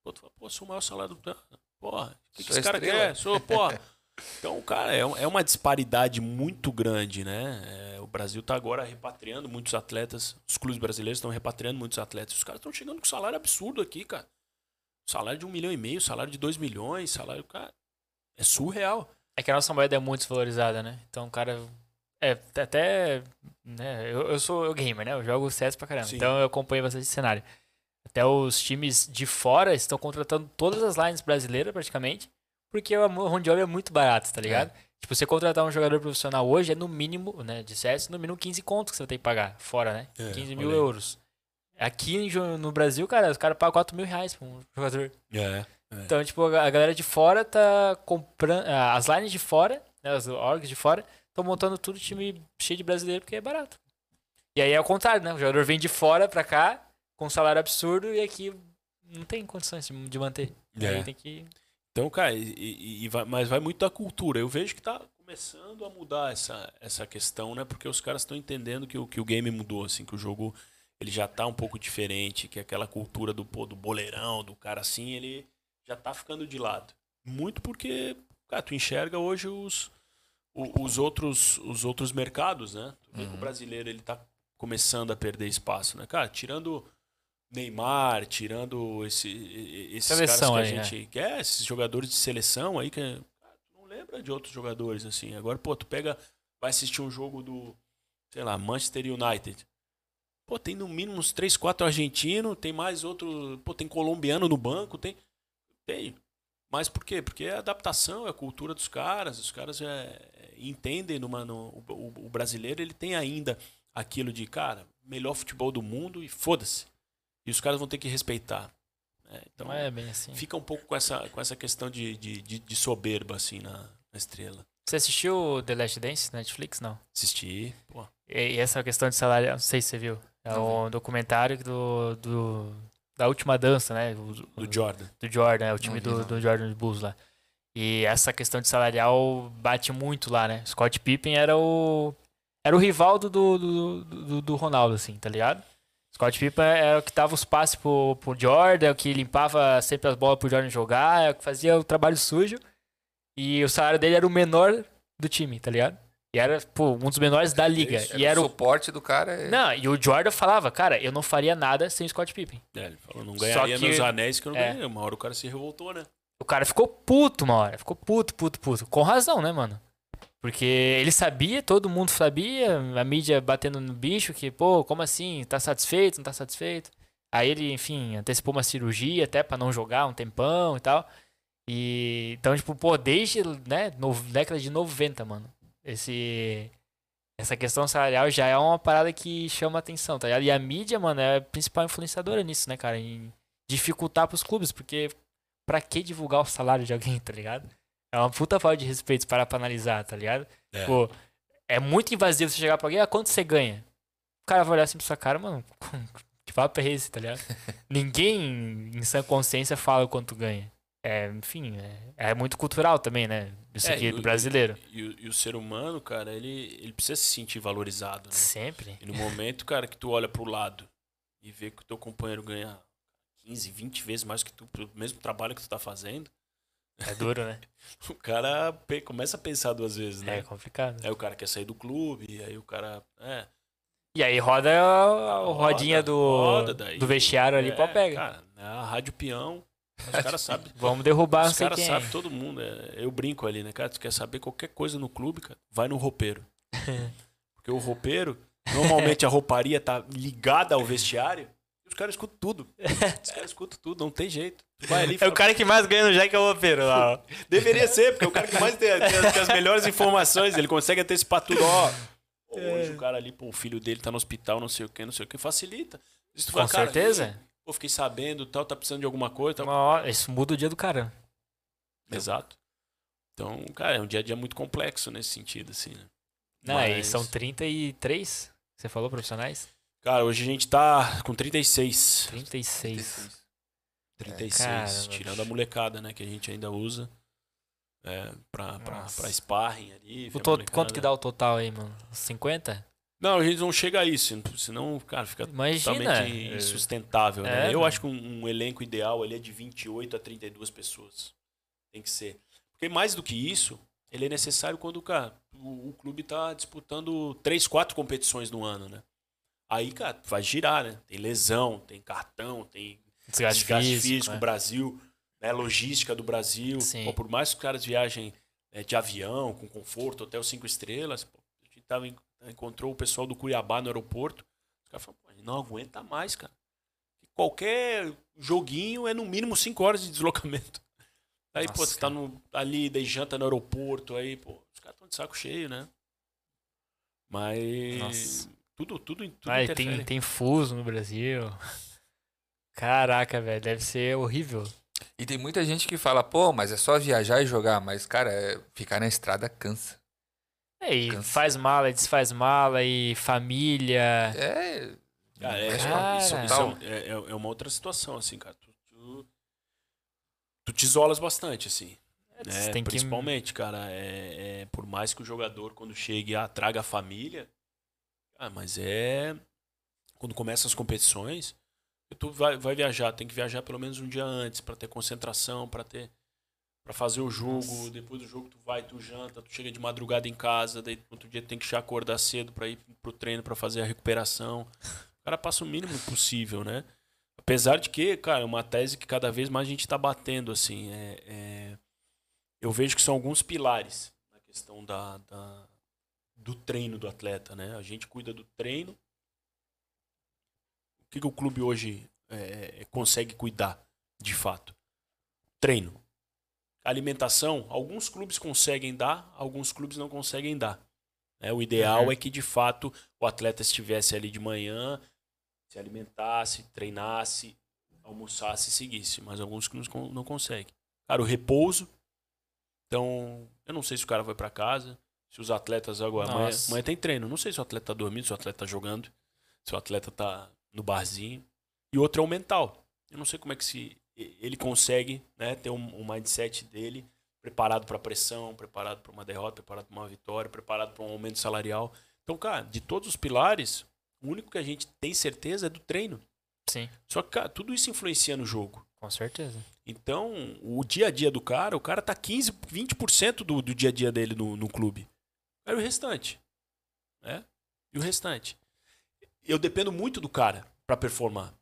Pô, tu fala, pô, sou o maior salário do. Porra, o que, que esse cara estrela. quer? Sou, porra. Então, cara, é, é uma disparidade muito grande, né? É, Brasil tá agora repatriando muitos atletas. Os clubes brasileiros estão repatriando muitos atletas. Os caras estão chegando com salário absurdo aqui, cara. Salário de um milhão e meio, salário de dois milhões, salário, cara. É surreal. É que a nossa moeda é muito desvalorizada, né? Então o cara. É, até. Né, eu, eu sou gamer, né? Eu jogo CS pra caramba. Sim. Então eu acompanho bastante esse cenário. Até os times de fora estão contratando todas as lines brasileiras, praticamente, porque a mão de obra é muito barata, tá ligado? Tipo, você contratar um jogador profissional hoje é no mínimo, né, de CS, no mínimo 15 contos que você ter que pagar, fora, né? É, 15 olha mil aí. euros. Aqui no Brasil, cara, os caras pagam 4 mil reais pra um jogador. É. Então, tipo, a galera de fora tá comprando. ah, As lines de fora, né, as orgs de fora, estão montando tudo time cheio de brasileiro porque é barato. E aí é o contrário, né? O jogador vem de fora pra cá com um salário absurdo e aqui não tem condições de manter. É. Aí tem que. Então, cara, e, e- vai- mas vai muito da cultura. Eu vejo que tá começando a mudar essa, essa questão, né? Porque os caras estão entendendo que o, que o game mudou, assim, que o jogo ele já tá um pouco diferente, que aquela cultura do, pô, do boleirão, do cara assim, ele já tá ficando de lado. Muito porque, cara, tu enxerga hoje os, o- os, outros, os outros mercados, né? Tu vê que o brasileiro ele tá começando a perder espaço, né? Cara, tirando Neymar, tirando esse, esses Seleção caras que aí, a gente quer, esses jogadores de seleção aí que não lembra de outros jogadores assim. Agora, pô, tu pega, vai assistir um jogo do, sei lá, Manchester United. Pô, tem no mínimo uns 3, 4 argentinos, tem mais outro, pô, tem colombiano no banco, tem tem. Mas por quê? Porque é a adaptação, é a cultura dos caras, os caras é, entendem numa, no, o, o brasileiro, ele tem ainda aquilo de, cara, melhor futebol do mundo e foda-se. E os caras vão ter que respeitar. né? Então, Não é bem assim. fica um pouco com essa, com essa questão de, de, de, de soberba, assim, na, na estrela. Você assistiu The Last Dance na Netflix? Não. Assistir, pô. E, essa questão de salário, não sei se você viu. É Não um documentário do, do, da última dança, né? O- Do Jordan. do Jordan, é o time vi, do, do Jordan Bulls lá. E essa questão de salarial bate muito lá, né? Scott Pippen era o era o rival do, do, do, do- do Ronaldo, assim, tá ligado? Scott Pippen era o que dava os passes pro, pro Jordan, é o que limpava sempre as bolas pro Jordan jogar, é o que fazia o trabalho sujo. E o salário dele era o menor do time, tá ligado? E era, pô, um dos menores da liga. Esse e era o suporte do cara. É... Não, e o Jordan falava, cara, eu não faria nada sem o Scott Pippen. É, ele falou, não Só ganharia que- meus anéis que eu não é. ganhei. Uma hora o cara se revoltou, né? O cara ficou puto uma hora. Ficou puto, puto, puto. Com razão, né, mano? Porque ele sabia, todo mundo sabia, a mídia batendo no bicho, que, pô, como assim? Tá satisfeito, não tá satisfeito? Aí ele, enfim, antecipou uma cirurgia até pra não jogar um tempão e tal. E então, tipo, pô, desde, né, no, década de 90, mano, esse essa questão salarial já é uma parada que chama atenção, tá ligado? E a mídia, mano, é a principal influenciadora nisso, né, cara? Em dificultar pros clubes, porque pra que divulgar o salário de alguém, [laughs] tá ligado? É uma puta falta de respeito para pra analisar, tá ligado? É. Pô, é muito invasivo você chegar pra alguém, ah, quanto você ganha? O cara vai olhar assim pra sua cara, mano, [laughs] que papo é esse, tá ligado? [laughs] Ninguém em sã consciência fala o quanto ganha. É, enfim, é, é muito cultural também, né? Isso É, aqui e do brasileiro. E, o- e o ser humano, cara, ele, ele precisa se sentir valorizado, né? Sempre. E no momento, cara, que tu olha pro lado e vê que o teu companheiro ganha 15, 20 vezes mais que tu, pelo mesmo trabalho que tu tá fazendo, É duro, né? o cara começa a pensar duas vezes, né? É complicado. Aí o cara quer sair do clube, aí o cara. É, E aí roda a, a rodinha do, roda daí. do vestiário ali, é, pau pega. Cara, é a rádio peão. Os caras sabem. Vamos derrubar Os caras quem. sabem, todo mundo. é, eu brinco ali, né, cara? Tu quer saber qualquer coisa no clube, cara? Vai no roupeiro. [laughs] Porque o roupeiro, normalmente a rouparia tá ligada ao vestiário. Os caras escutam tudo. [laughs] Os caras escutam tudo, não tem jeito. Vai ali e É fala, o cara que mais ganha no Jack é o roupeiro lá, ó. [laughs] Deveria ser, porque é o cara que mais tem, tem as, tem as melhores informações, ele consegue antecipar tudo, ó. Hoje o cara ali, pô, o filho dele tá no hospital, não sei o que, não sei o que, facilita. Com fala, cara, certeza. Pô, fiquei sabendo, tal, tá precisando de alguma coisa, tal. Hora- Isso muda o dia do cara. Exato. Então, cara, é um dia a dia muito complexo nesse sentido, assim, né? Não, e Mas- são 33, você falou, profissionais? Cara, hoje a gente tá com 36. 36. 36, Caramba, tirando a molecada, né, que a gente ainda usa. É, pra, pra, Nossa. pra sparring ali. To-. Quanto que dá o total aí, mano? 50? Não, a gente não chega a isso, senão, cara, fica Imagina. totalmente insustentável, né? É, Eu mano. acho que um, um elenco ideal ali é de 28 a 32 pessoas. Tem que ser. Porque mais do que isso, ele é necessário quando, cara, o, o clube tá disputando 3, 4 competições no ano, né? Aí, cara, vai girar, né? Tem lesão, tem cartão, tem Desgaste, desgaste físico. físico, é. o Brasil, né? Logística do Brasil. Pô, por mais que os caras viajem é, de avião, com conforto, hotel cinco estrelas. Pô, a gente tava, encontrou o pessoal do Cuiabá no aeroporto. Os caras falaram, não aguenta mais, cara. Qualquer joguinho é no mínimo cinco horas de deslocamento. [laughs] Aí, Nossa, pô, você tá no, ali, daí janta no aeroporto, aí, pô, os caras estão de saco cheio, né? Mas. Nossa. Tudo, tudo, tudo Ai, tem, tem fuso no Brasil. Caraca, velho, deve ser horrível. E tem muita gente que fala, pô, mas é só viajar e jogar. Mas, cara, é, ficar na estrada cansa. É, e cansa. faz mala, desfaz mala, e família. É. Cara, é, cara. Isso, isso é, é, é, uma outra situação, assim, cara. Tu, tu, tu te isolas bastante, assim. É, né? Principalmente, que... cara, é, é, por mais que o jogador, quando chegue, ah, traga a família. Ah, mas é. Quando começam as competições, tu vai, vai viajar, tem que viajar pelo menos um dia antes para ter concentração, para ter para fazer o jogo, Nossa. depois do jogo tu vai, tu janta, tu chega de madrugada em casa, daí outro dia tem que já acordar cedo para ir pro treino para fazer a recuperação. O cara passa o mínimo possível, né? Apesar de que, cara, é uma tese que cada vez mais a gente está batendo, assim, é, é, eu vejo que são alguns pilares na questão da, da, do treino do atleta, né? A gente cuida do treino, que, que o clube hoje é, é, consegue cuidar, de fato? Treino. Alimentação, alguns clubes conseguem dar, alguns clubes não conseguem dar. É, o ideal uhum. é que, de fato, o atleta estivesse ali de manhã, se alimentasse, treinasse, almoçasse e seguisse. Mas alguns clubes não conseguem. Cara, o repouso. Então, eu não sei se o cara vai para casa, se os atletas agora. Amanhã, amanhã, tem treino. Não sei se o atleta tá dormindo, se o atleta tá jogando, se o atleta tá no barzinho. E outro é o mental. Eu não sei como é que se ele consegue né, ter um, um mindset dele preparado para pressão, preparado para uma derrota, preparado para uma vitória, preparado para um aumento salarial. Então, cara, de todos os pilares, o único que a gente tem certeza é do treino. Sim. Só que, cara, tudo isso influencia no jogo. Com certeza. Então, o dia a dia do cara, o cara tá 15, 20% do, do dia a dia dele no, no clube. Aí o restante. Né? E o restante eu dependo muito do cara para performar.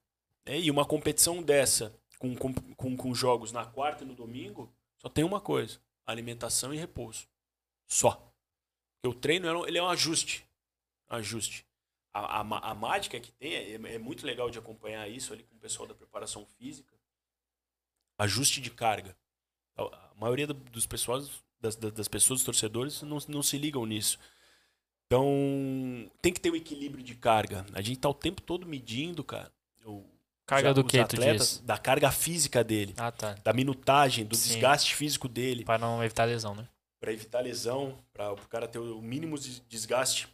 Né? E uma competição dessa, com, com, com, jogos na quarta e no domingo, só tem uma coisa: alimentação e repouso. Só. O treino ele é um ajuste. Ajuste. A, a, a mágica que tem é, é, muito legal de acompanhar isso ali com o pessoal da preparação física. Ajuste de carga. A, maioria dos pessoas, das, das pessoas, dos torcedores, não, não se ligam nisso. Então, tem que ter o um equilíbrio de carga. A gente tá o tempo todo medindo, cara. O, carga do que, atletas, Da carga física dele. Ah, tá. Da minutagem, do Sim. desgaste físico dele. Para não evitar lesão, né? Para evitar lesão, para o cara ter o mínimo de desgaste.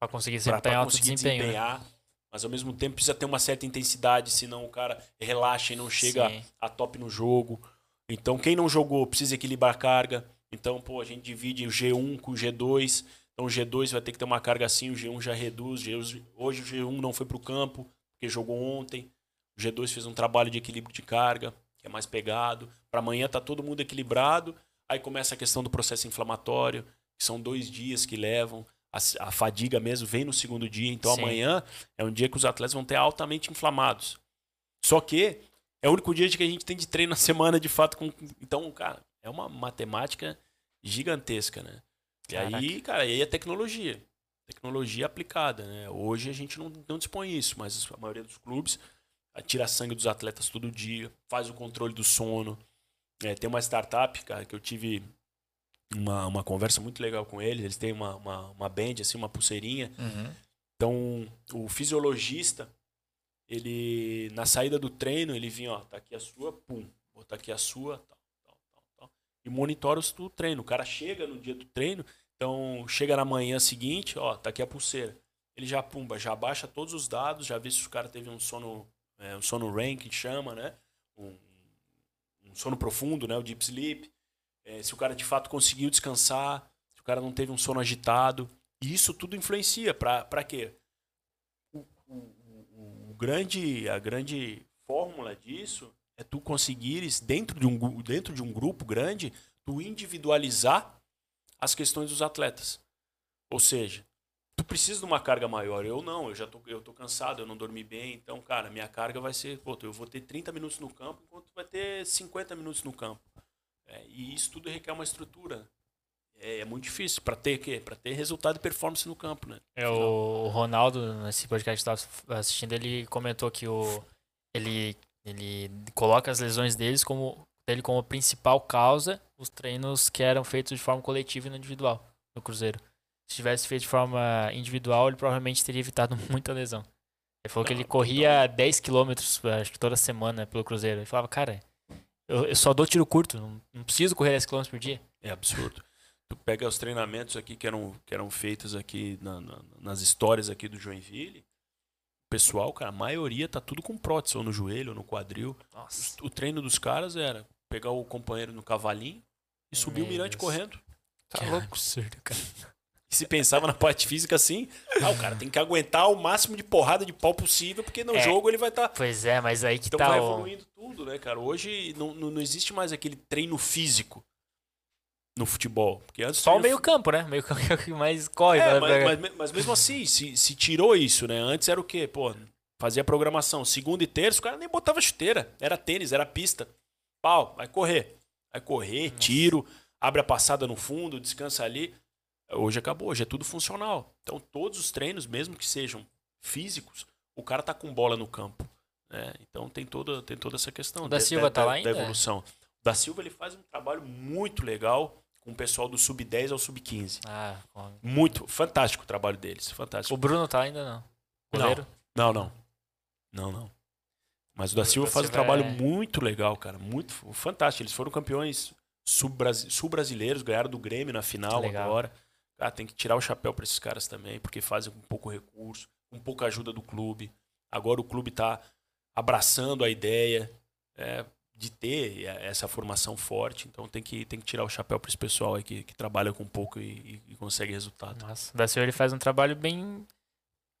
Para conseguir desempenhar alto desempenho. Né? Desempenhar, né? Mas ao mesmo tempo precisa ter uma certa intensidade, senão o cara relaxa e não chega Sim. a top no jogo. Então, quem não jogou precisa equilibrar a carga. Então, pô, a gente divide o G1 com o G2 então o G2 vai ter que ter uma carga assim, o G1 já reduz. Hoje o G1 não foi para o campo, porque jogou ontem. O G2 fez um trabalho de equilíbrio de carga, que é mais pegado. Para amanhã tá todo mundo equilibrado. Aí começa a questão do processo inflamatório, que são dois dias que levam. A, a fadiga mesmo vem no segundo dia. Então Sim. amanhã é um dia que os atletas vão ter altamente inflamados. Só que é o único dia que a gente tem de treino na semana, de fato. Com... Então, cara, é uma matemática gigantesca, né? E aí, cara, aí é tecnologia. Tecnologia aplicada, né? Hoje a gente não, não dispõe isso, mas a maioria dos clubes tira sangue dos atletas todo dia, faz o controle do sono. É, tem uma startup, cara, que eu tive uma, uma conversa muito legal com eles. Eles têm uma, uma, uma band, assim, uma pulseirinha. Uhum. Então, o fisiologista, ele, na saída do treino, ele vinha, ó, tá aqui a sua, pum, botar aqui a sua, tal e monitora o treino. O cara chega no dia do treino, então chega na manhã seguinte, ó, tá aqui a pulseira. Ele já pumba, já baixa todos os dados, já vê se o cara teve um sono, é, um sono REM que chama, né? Um, um, sono profundo, né? O deep sleep. É, se o cara de fato conseguiu descansar, se o cara não teve um sono agitado. E isso tudo influencia. Para quê? O, o, o, grande, a grande fórmula disso é tu conseguires, dentro de um, dentro de um grupo grande, tu individualizar as questões dos atletas. Ou seja, tu precisa de uma carga maior. Eu não, eu já tô, eu tô cansado, eu não dormi bem. Então, cara, minha carga vai ser, pô, eu vou ter 30 minutos no campo, enquanto tu vai ter 50 minutos no campo. É, e isso tudo requer uma estrutura. é, é muito difícil para ter quê? Para ter resultado e performance no campo, né? É, o Ronaldo, nesse podcast que estava assistindo, ele comentou que o, ele, ele coloca as lesões deles como, dele como principal causa os treinos que eram feitos de forma coletiva e não individual no Cruzeiro. Se tivesse feito de forma individual, ele provavelmente teria evitado [laughs] muita lesão. Ele falou que ele corria 10 km, acho que toda semana pelo Cruzeiro. Ele falava, cara, eu, eu só dou tiro curto, não, não preciso correr 10 km por dia. É absurdo. Tu pega os treinamentos aqui que eram, que eram feitos aqui na, na, nas histórias aqui do Joinville. Pessoal, cara, a maioria tá tudo com prótese, ou no joelho, ou no quadril. Nossa. O, treino dos caras era pegar o companheiro no cavalinho e subir o Meu mirante Deus. correndo. Tá Que louco. absurdo, cara. E se pensava na parte física assim, ah, o cara tem que aguentar o máximo de porrada de pau possível, porque no É. jogo ele vai estar. Pois é, mas aí que Então tá vai o... evoluindo tudo, né, cara? Hoje não, não, não existe mais aquele treino físico no futebol. Porque antes Só o treino meio campo, né? Meio campo [laughs] é o que mais corre. É, né? mas, mas- mas mesmo assim, se, se tirou isso, né? Antes era o quê? Pô, fazia programação. Segunda e terça, o cara nem botava chuteira. Era tênis, era pista. Pau, vai correr. Vai correr, tiro, abre a passada no fundo, descansa ali. Hoje acabou, hoje é tudo funcional. Então, todos os treinos, mesmo que sejam físicos, o cara tá com bola no campo. né? Então, tem toda, tem toda essa questão O da Silva tá lá ainda? da evolução. O da Silva ele faz um trabalho muito legal com o pessoal do sub-10 ao sub-15. Ah, Muito, fantástico o trabalho deles, fantástico. o Bruno tá ainda não. Goleiro? Não, não. Não, não. Mas o da Silva faz um trabalho é- muito legal, cara. Muito fantástico. Eles foram campeões sul-brasi- sul-brasileiros, ganharam do Grêmio na final Legal. agora. Cara, tem que tirar o chapéu pra esses caras também, porque fazem com pouco recurso, com pouca ajuda do clube. Agora o clube tá abraçando a ideia é, de ter essa formação forte. Então tem que, tem que tirar o chapéu pra esse pessoal aí que, que trabalha com pouco e, e- consegue resultado. Nossa, o da Silva ele faz um trabalho bem.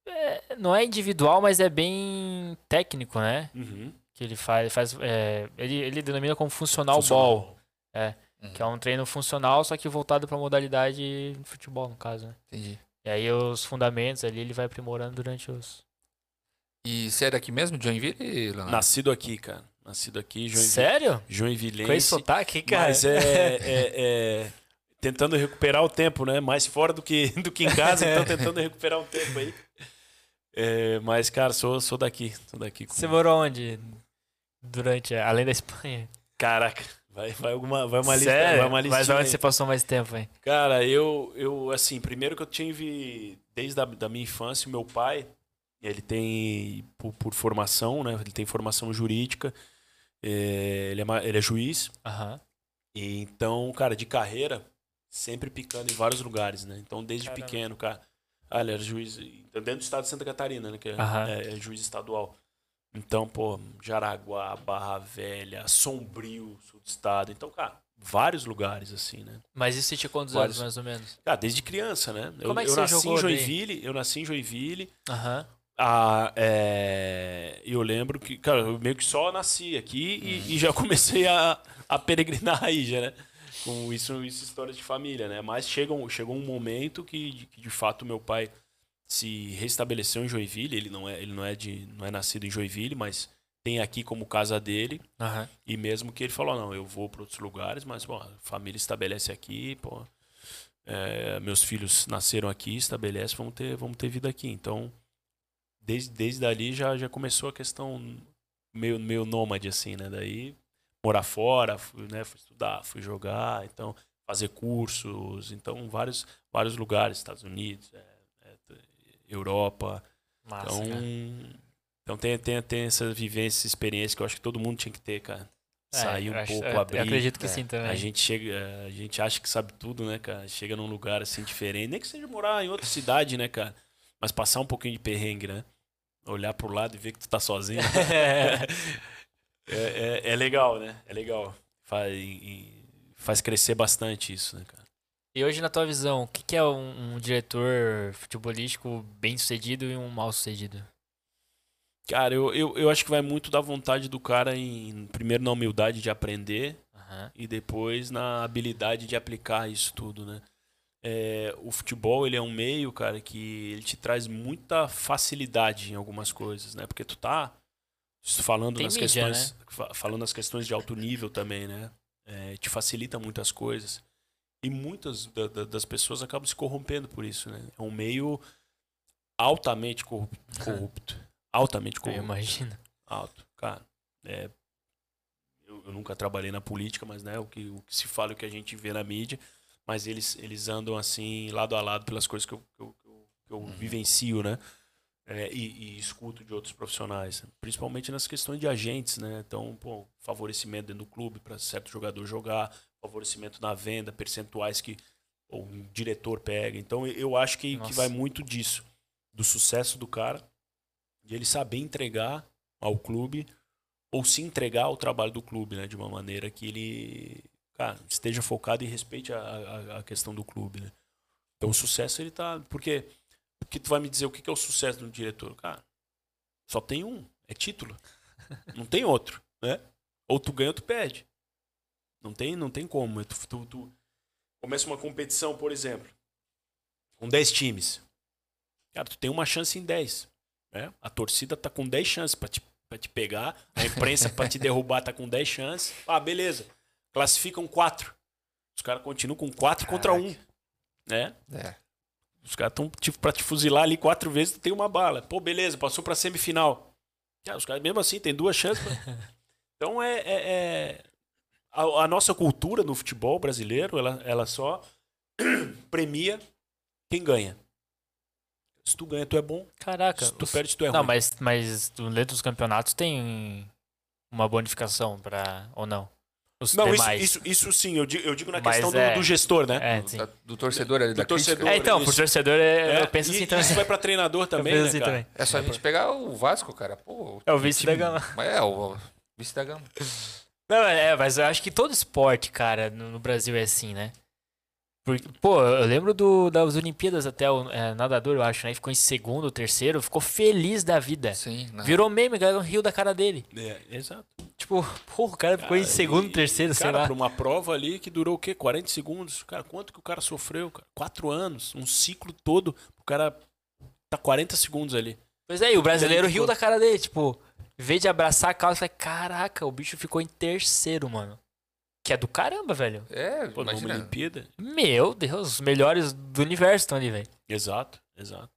é, não é individual, mas é bem técnico, né? Uhum. Que ele faz. Ele, faz, é, ele, ele denomina como funcional, Funcional. ball. Uhum. Que é um treino funcional, só que voltado pra modalidade de futebol, no caso, né? Entendi. E aí os fundamentos ali ele vai aprimorando durante os. E você é daqui mesmo, Joinville, Leonardo? Nascido aqui, cara. Nascido aqui, Joinville. Sério? Joinvilense. Com esse sotaque, cara? Mas é, [laughs] é- é tentando recuperar o tempo, né? Mais fora do que, do que em casa, então tentando recuperar um tempo aí. É, mas, cara, sou, sou daqui. Sou daqui. Você morou onde? Durante. Além da Espanha? Caraca, vai, vai, alguma, vai uma lista. Sério? Vai uma Mas listinha onde você passou mais tempo, hein? Cara, eu, eu, assim, primeiro que eu tive, desde a da minha infância, o meu pai, ele tem, por, por formação, né? Ele tem formação jurídica, ele, é, ele é juiz, Aham. E então, cara, de carreira, sempre picando em vários lugares, né? Então, desde Caramba. pequeno, cara. Ah, ele era juiz então, dentro do estado de Santa Catarina, né? Que é, é- é juiz estadual. Então, pô, Jaraguá, Barra Velha, Sombrio, sul do estado. Então, cara, vários lugares, assim, né? Mas isso você tinha quantos Vários. anos, mais ou menos? Cara, desde criança, né? Eu, Como é que eu você nasci em jogou daí? Joinville, eu nasci em Joinville. Aham. Ah, é, eu lembro que, cara, eu meio que só nasci aqui e, e já [laughs] comecei a, a peregrinar aí, já, né? Com isso, isso histórias de família, né? Mas chega um, chegou um momento que, que, de fato, meu pai se restabeleceu em Joinville. Ele não é, ele não é, de, não é nascido em Joinville, mas tem aqui como casa dele. Aham. E mesmo que ele falou, não, eu vou para outros lugares, mas, pô, a família estabelece aqui, pô. é, meus filhos nasceram aqui, estabelece, vamos ter, vamos ter vida aqui. Então, desde, desde ali já, já começou a questão meio, meio nômade, assim, né? Daí, morar fora, fui, né, fui estudar, fui jogar, então, fazer cursos, então, vários, vários lugares, Estados Unidos, é, é, Europa. Massa, Então, cara. então tem, tem, tem essa vivência, essa experiência que eu acho que todo mundo tinha que ter, cara. É, Sair um acho- pouco, eu- abrir. Eu acredito que É, sim também. A gente chega, a gente acha que sabe tudo, né, cara? Chega num lugar assim diferente, nem que seja morar em outra cidade, né, cara? Mas passar um pouquinho de perrengue, né? Olhar pro lado e ver que tu tá sozinho. [laughs] é, é, é legal, né? É legal. Faz, e- faz crescer bastante isso, né, cara? E hoje, na tua visão, o que, que é um, um diretor futebolístico bem sucedido e um mal sucedido? Cara, eu, eu, eu acho que vai muito da vontade do cara em, primeiro, na humildade de aprender Aham. e depois na habilidade de aplicar isso tudo, né? É, o futebol, ele é um meio, cara, que ele te traz muita facilidade em algumas coisas, né? Porque tu tá falando Tem nas mídia, questões, fa- falando nas questões de alto nível também, né? É, te facilita muitas coisas. E muitas da- da- das pessoas acabam se corrompendo por isso, né? É um meio altamente corrup- [laughs] corrupto. altamente Eu corrupto. imagino. Alto. Cara, é, eu, eu nunca trabalhei na política, mas né, o, que, o que se fala, o que a gente vê na mídia, mas eles, eles andam assim, lado a lado, pelas coisas que eu, que eu, que eu- eu vivencio, né? É, e, e escuto de outros profissionais, principalmente nas questões de agentes, né? Então, pô, favorecimento dentro do clube para certo jogador jogar, favorecimento na venda, percentuais que o diretor pega. Então, eu acho que, que vai muito disso, do sucesso do cara, de ele saber entregar ao clube ou se entregar ao trabalho do clube, né? De uma maneira que ele, cara, esteja focado e respeite a, a, a questão do clube, né? Então, o sucesso ele tá, porque porque tu vai me dizer o que que é o sucesso do diretor, cara? Só tem um, é título. Não tem outro, né? Ou tu ganha ou tu perde. Não tem, não tem como. Tu, tu, tu começa uma competição, por exemplo, com 10 times. Cara, tu tem uma chance em 10. Né? A torcida tá com 10 chances pra te, pra te pegar. A imprensa pra te [laughs] derrubar tá com 10 chances. Ah, beleza. Classificam 4. Os caras continuam com 4 contra 1. Né? É. Os caras estão tipo, pra te fuzilar ali quatro vezes, tu tem uma bala. Pô, beleza, passou pra semifinal. Ah, os caras, mesmo assim, tem duas chances. pra- [laughs] Então é. é- é- A, a nossa cultura no futebol brasileiro, ela, ela só [clears throat] premia quem ganha. Se tu ganha, tu é bom. Caraca. Se tu os- perde, tu é Não, ruim. mas, mas dentro dos campeonatos tem uma bonificação pra. Ou não? Os Não, isso, demais. isso, isso sim, eu digo, eu digo na Mas questão do- é- do, gestor, né? É, Do, do torcedor ali, Do da torcedor. crítica. É, então, pro isso. torcedor, é, É, eu penso e assim também. Isso vai pra treinador também, penso né, assim também. É só a gente pegar o Vasco, cara. Pô, É o vice da gama. É, o, o vice da gama. Não, é, mas eu acho que todo esporte, cara, no, no Brasil é assim, né? Porque, pô, eu lembro do, das Olimpíadas até o é, nadador, eu acho, né? Ficou em segundo ou terceiro, ficou feliz da vida. Sim. né? Virou meme, galera riu da cara dele. É, exato. Tipo, [laughs] porra, o cara ficou em Cara, segundo, e- terceiro, sei cara, lá. pra uma prova ali que durou o quê? 40 segundos. Cara, quanto que o cara sofreu, cara? Quatro anos, um ciclo todo. O cara tá 40 segundos ali. Pois é, e o brasileiro Ele riu da cara dele, tipo, em vez de abraçar a causa, eu falei, caraca, o bicho ficou em terceiro, mano. Que é do caramba, velho. É, Pô, numa imagina. Olimpíada. Meu Deus, os melhores do universo estão ali, velho. Exato, exato.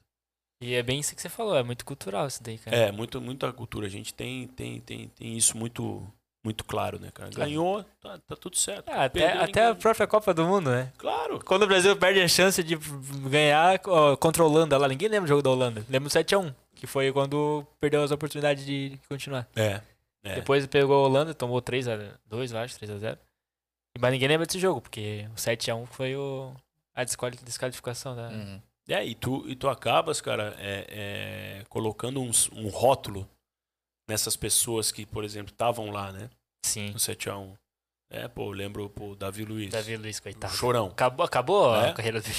E é bem isso que você falou, é muito cultural isso daí, cara. É, muito, muita cultura. A gente tem, tem, tem, tem isso muito, muito claro, né, cara? Ganhou, tá, tá tudo certo. Ah, até, Perdeu, até a própria Copa do Mundo, né? Claro. Quando o Brasil perde a chance de ganhar ó, contra a Holanda lá, ninguém lembra do jogo da Holanda. Lembra do 7x1, que foi quando perdeu as oportunidades de continuar. É. é. Depois pegou a Holanda, tomou 3x2, eu acho, 3x0. Mas ninguém lembra desse jogo, porque o 7x1 foi o, a desquali- desqualificação da. Uhum. É, e tu, e tu acabas, cara, é, é, colocando uns- um rótulo nessas pessoas que, por exemplo, estavam lá, né? Sim. No 7x1. É, pô, lembro o Davi Luiz. Davi Luiz, coitado. Chorão. Acabou, acabou É? a carreira dele.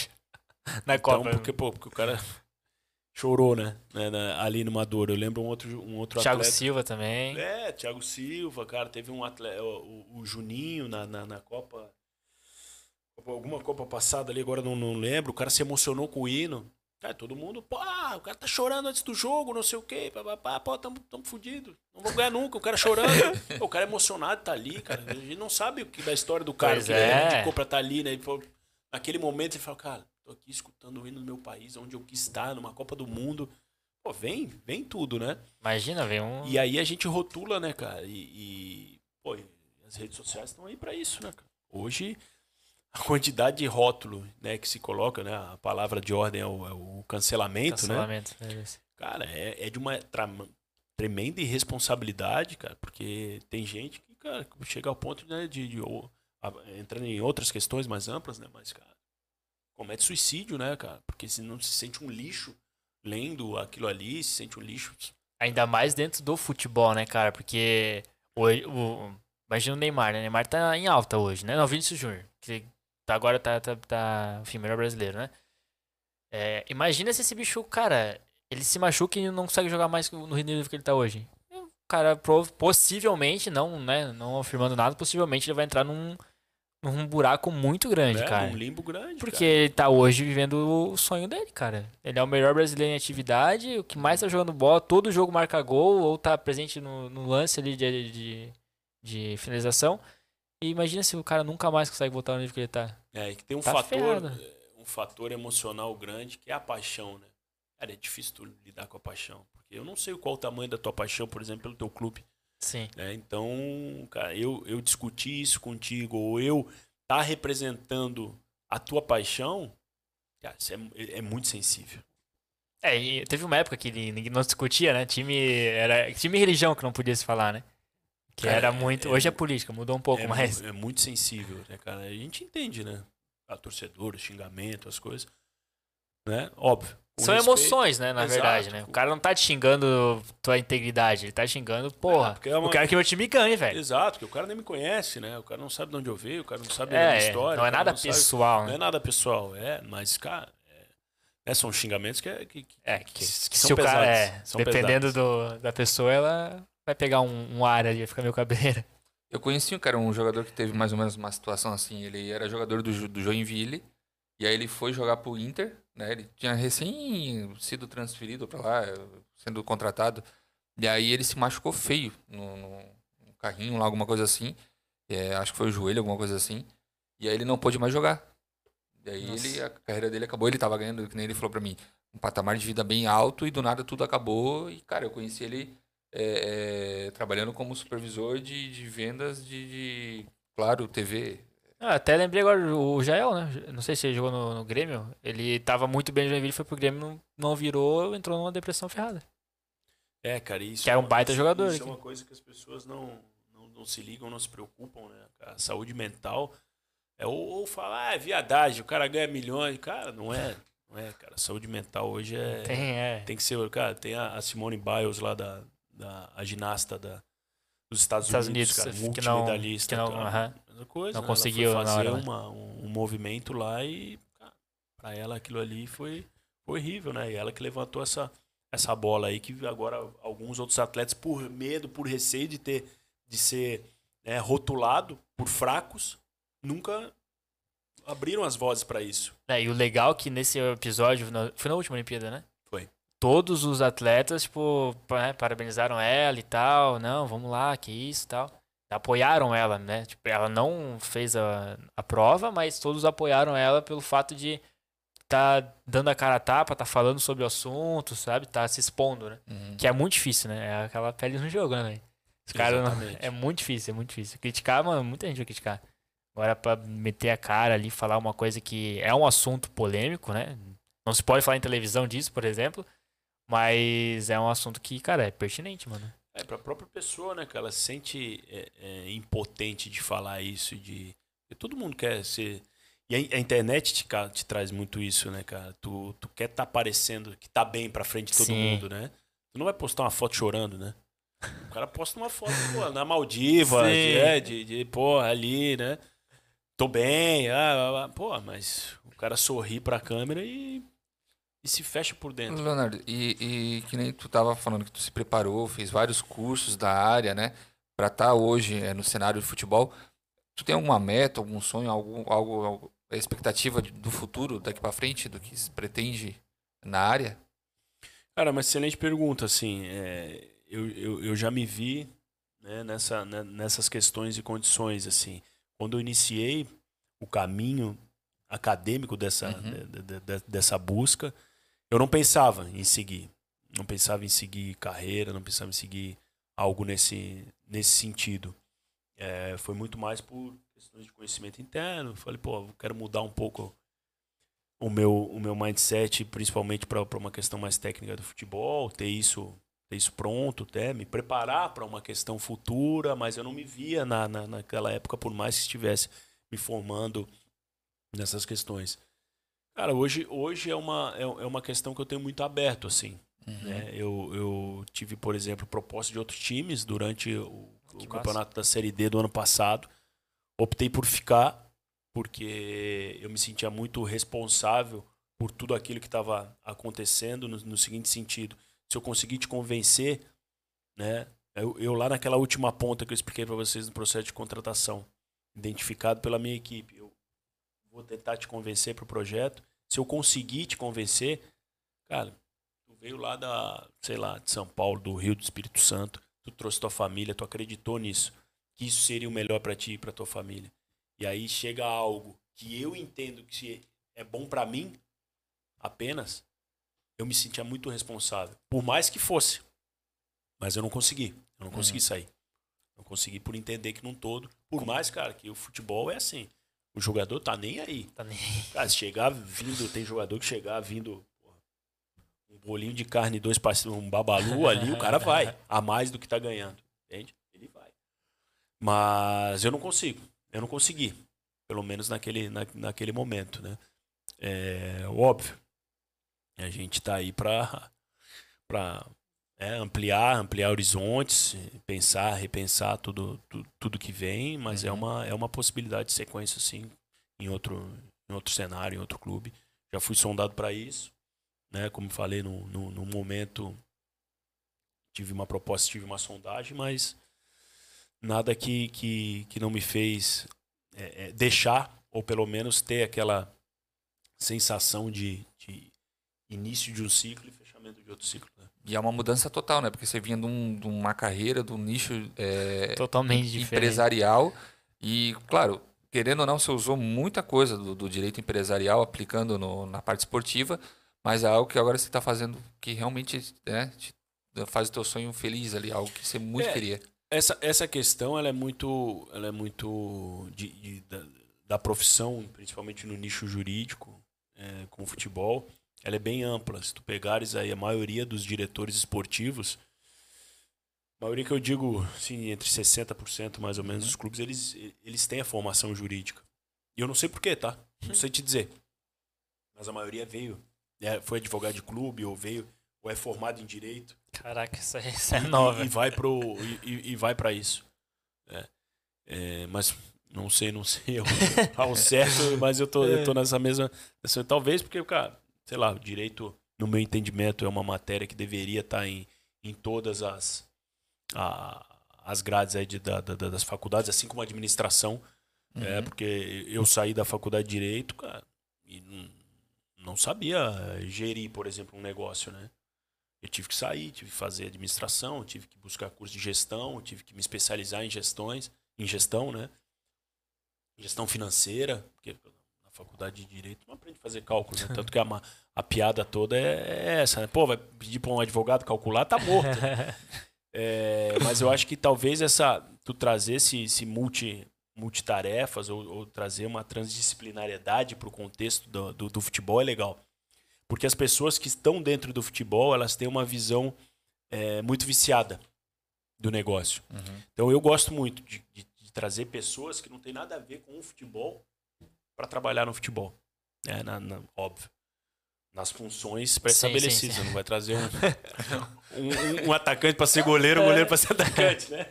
[laughs] Na Então, Copa. porque, pô, porque o cara chorou, né? né, na- ali no Maduro. Eu lembro um outro, um outro Thiago atleta. Silva também. É, Thiago Silva, cara. Teve um atleta, o, o Juninho na, na, na Copa. Alguma Copa passada ali, agora não, não lembro. O cara se emocionou com o hino. Cara, todo mundo, pô, o cara tá chorando antes do jogo, não sei o quê. Pá, pá, pá, pô, tamo, tamo fudido. Não vamos ganhar nunca. O cara chorando. [laughs] O cara é emocionado, tá ali, cara. A gente não sabe o que da história do cara, Pois que ele é. indicou pra estar ali, né? Ele naquele momento ele falou, cara, tô aqui escutando o hino do meu país, onde eu quis estar, numa Copa do Mundo. Pô, vem, vem tudo, né? Imagina, vem um. E aí a gente rotula, né, cara? E, e, pô, as redes sociais estão aí pra isso, né, cara? Hoje, a quantidade de rótulo, né, que se coloca, né? A palavra de ordem é o, é o cancelamento, né? cancelamento. é isso. Cara, é, é de uma tremenda irresponsabilidade, cara, porque tem gente que, cara, chega ao ponto né, de, de a- entrando em outras questões mais amplas, né? Mas, cara, comete suicídio, né, cara? Porque se não se sente um lixo lendo aquilo ali, se sente um lixo. Ainda mais dentro do futebol, né, cara? Porque hoje, o, imagina o Neymar, né? O Neymar tá em alta hoje, né? Não, Vinícius Júnior, que tá, agora tá, tá, tá, enfim, melhor brasileiro, né? É, imagina se esse bicho, cara, ele se machuca e não consegue jogar mais no nível que ele tá hoje. O cara, possivelmente, não, né? Não afirmando nada, possivelmente ele vai entrar num, num buraco muito grande, né, cara. Um limbo grande. Porque cara. ele tá hoje vivendo o sonho dele, cara. Ele é o melhor brasileiro em atividade, o que mais tá jogando bola, todo jogo marca gol ou tá presente no, no lance ali de, de, de finalização. E imagina se o cara nunca mais consegue voltar que ele tá. É, e que tem um Tá fator, ferrado. eh, um fator emocional grande que é a paixão, né? Cara, é difícil tu lidar com a paixão. Porque eu não sei qual o tamanho da tua paixão, por exemplo, pelo teu clube. Sim. né? Então, cara, eu, eu discutir isso contigo, ou eu tá representando a tua paixão, cara, isso é, é muito sensível. É, e teve uma época que ninguém não discutia, né? Time era time e religião que não podia se falar, né? Que Cara, era é- muito. é Hoje é política, mudou um pouco, é, mas. é muito sensível, né, cara? A gente entende, né? A torcedor, o xingamento, as coisas. Né? Óbvio. São respeito. emoções, né? Na Exato. verdade, né? O cara não tá te xingando tua integridade, ele tá xingando, É, porra. porque é uma- Eu quero que meu time ganhe, velho. Exato, porque o cara nem me conhece, né? O cara não sabe de onde eu veio, o cara não sabe da É, minha é, história. não é o cara nada sabe- pessoal, Não né? é nada pessoal, é, mas, cara, é, é, são xingamentos que, é- que, que, É, que, que que são se o cara pesados, é, dependendo pesados. do, da pessoa, ela vai pegar um, um ar ali, vai ficar meio cabreira. Eu conheci um cara, um jogador que teve mais ou menos uma situação assim. Ele era jogador do, do Joinville. E aí ele foi jogar pro Inter, né? Ele tinha recém sido transferido pra lá, sendo contratado. E aí ele se machucou feio no, no- no carrinho lá, alguma coisa assim. É, acho que foi o joelho, alguma coisa assim. E aí ele não pôde mais jogar. E aí Nossa. ele, a carreira dele acabou. Ele tava ganhando, que nem ele falou pra mim, um patamar de vida bem alto e do nada tudo acabou. E, cara, eu conheci ele é, é, trabalhando como supervisor de, de vendas de, de, claro, TV. Ah, até lembrei agora o Jael, né? Não sei se ele jogou no, no Grêmio. Ele tava muito bem no Joinville, foi pro Grêmio, não, não virou, entrou numa depressão ferrada. É, cara, isso Que um é uma- baita isso- jogador Isso é aqui. uma coisa que as pessoas não, não, não se ligam, não se preocupam, né? A saúde mental é ou, ou falar, ah, é viadagem, o cara ganha milhões. Cara, não é. Não é, cara. Saúde mental hoje é. Tem, é. Tem que ser, cara, tem a, a Simone Biles lá da, da a ginasta da, dos Estados, Estados Unidos, Unidos, cara, que não- multimedalista. que não- cara. aham. Mesma coisa, não né? conseguiu foi hora, fazer né? uma, um, um movimento lá e, pra ela aquilo ali foi, foi horrível, né? E ela que levantou essa, essa bola aí que agora alguns outros atletas, por medo, por receio de ter de ser né, rotulado por fracos, nunca abriram as vozes pra isso. É, e o legal é que nesse episódio, foi na última Olimpíada, né? Todos os atletas, tipo, né, parabenizaram ela e tal. Não, vamos lá, que isso e tal. Apoiaram ela, né? Tipo, ela não fez a, a prova, mas todos apoiaram ela pelo fato de tá dando a cara a tapa, tá falando sobre o assunto, sabe? Tá se expondo, né? Que é muito difícil, né? É aquela pele no jogo, né? Os caras. É muito difícil, é muito difícil. Criticar, mano, muita gente vai criticar. Agora, pra meter a cara ali, falar uma coisa que é um assunto polêmico, né? Não se pode falar em televisão disso, por exemplo. Mas é um assunto que, cara, é pertinente, mano. É, pra própria pessoa, né, que ela se sente é, é, impotente de falar isso, de... porque todo mundo quer ser... E a, a internet te, te traz muito isso, né, cara? Tu, tu quer estar parecendo que tá bem pra frente de todo Sim. mundo, né? Tu não vai postar uma foto chorando, né? O cara posta uma foto, pô, na Maldiva, de, é, de, de, pô, ali, né? Tô bem, ah, ah, ah, pô, mas o cara sorri pra câmera e, e se fecha por dentro. Leonardo, e, e que nem tu tava falando que tu se preparou, fez vários cursos da área, né? Pra estar hoje é, no cenário de futebol. Tu tem alguma meta, algum sonho, algum, algo, algo expectativa do futuro daqui pra frente, do que se pretende na área? Cara, uma excelente pergunta, assim, é, eu, eu, eu já me vi né, nessa, né, nessas questões e condições, assim, quando eu iniciei o caminho acadêmico dessa, Uhum. de- de- de- dessa busca, eu não pensava em seguir, não pensava em seguir carreira, não pensava em seguir algo nesse, nesse sentido. É, foi muito mais por questões de conhecimento interno, falei, pô, quero mudar um pouco o meu, o meu mindset, principalmente para uma questão mais técnica do futebol, ter isso, ter isso pronto, até me preparar para uma questão futura, mas eu não me via na, na, naquela época, por mais que estivesse me formando nessas questões. Cara, hoje, hoje é, uma, é, é uma questão que eu tenho muito aberto, assim. Né? Eu, eu tive, por exemplo, proposta de outros times durante o, o campeonato da Série D do ano passado. Optei por ficar, porque eu me sentia muito responsável por tudo aquilo que estava acontecendo, no, no seguinte sentido: se eu conseguir te convencer, né? Eu, eu lá naquela última ponta que eu expliquei para vocês no processo de contratação, identificado pela minha equipe, eu vou tentar te convencer para o projeto. Se eu conseguir te convencer, cara, tu veio lá da, sei lá, de São Paulo, do Rio, do Espírito Santo, tu trouxe tua família, tu acreditou nisso. que isso seria o melhor para ti e para tua família. E aí chega algo que eu entendo que é bom para mim apenas, eu me sentia muito responsável. Por mais que fosse. Mas eu não consegui. Eu não consegui uhum. sair. Não consegui por entender que num todo. Por mais, cara, que o futebol é assim. O jogador tá nem aí. Tá nem aí. Cara, se chegar vindo, tem jogador que chegar vindo porra, um bolinho de carne, dois pastéis, um babalu ali, o cara vai. A mais do que tá ganhando. Entende? Ele vai. Mas eu não consigo. Eu não consegui. Pelo menos naquele, na, naquele momento, né? É óbvio. A gente tá aí pra, pra é, ampliar, ampliar horizontes, pensar, repensar tudo, tudo, tudo que vem, mas é uhum. é, uma, é uma possibilidade de sequência, sim, em outro, em outro cenário, em outro clube. Já fui sondado para isso, né? Como falei, no, no, no, momento tive uma proposta, tive uma sondagem, mas nada que, que, que não me fez é, é, deixar, ou pelo menos ter aquela sensação de, de início de um ciclo e fechamento de outro ciclo. E é uma mudança total, né? Porque você vinha de, um, de uma carreira, de um nicho é, totalmente empresarial. Diferente. E, claro, querendo ou não, você usou muita coisa do, do direito empresarial aplicando no, na parte esportiva, mas é algo que agora você está fazendo que realmente né, faz o teu sonho feliz ali, algo que você muito é, queria. Essa, essa questão ela é muito, ela é muito de, de da, da, profissão, principalmente no nicho jurídico, é, com o futebol ela é bem ampla. Se tu pegares aí a maioria dos diretores esportivos, a maioria que eu digo, sim, entre 60% mais ou menos dos clubes, eles, eles têm a formação jurídica. E eu não sei porquê, tá? Não sei te dizer. Mas a maioria veio, é, foi advogado de clube, ou veio, ou é formado em direito. Caraca, isso é, isso é nova. E, e vai pro, e, e vai para isso. É. É, mas não sei, não sei ao certo, [laughs] mas eu tô, eu tô nessa mesma. Talvez porque, cara, sei lá, o direito, no meu entendimento, é uma matéria que deveria estar tá em, em todas as, a, as grades aí de, da, da, das faculdades, assim como a administração. É, uhum. É, porque eu saí da faculdade de Direito, cara, e não, não sabia gerir, por exemplo, um negócio, né? Eu tive que sair, tive que fazer administração, tive que buscar curso de gestão, tive que me especializar em gestões, em gestão, né? Gestão financeira, porque faculdade de Direito não aprende a fazer cálculos, né? [laughs] Tanto que a, a piada toda é, é essa, né? Pô, vai pedir para um advogado calcular, tá morto. Né? [laughs] é, mas eu acho que talvez essa tu trazer esse, esse multi, multitarefas ou, ou trazer uma transdisciplinariedade para o contexto do, do, do, futebol é legal. Porque as pessoas que estão dentro do futebol, elas têm uma visão é, muito viciada do negócio. Uhum. Então eu gosto muito de, de, de trazer pessoas que não tem nada a ver com o futebol para trabalhar no futebol. É, na, na, óbvio. Nas funções pré-estabelecidas. Não vai trazer um, [laughs] um, um atacante para ser goleiro, um goleiro para ser atacante, né?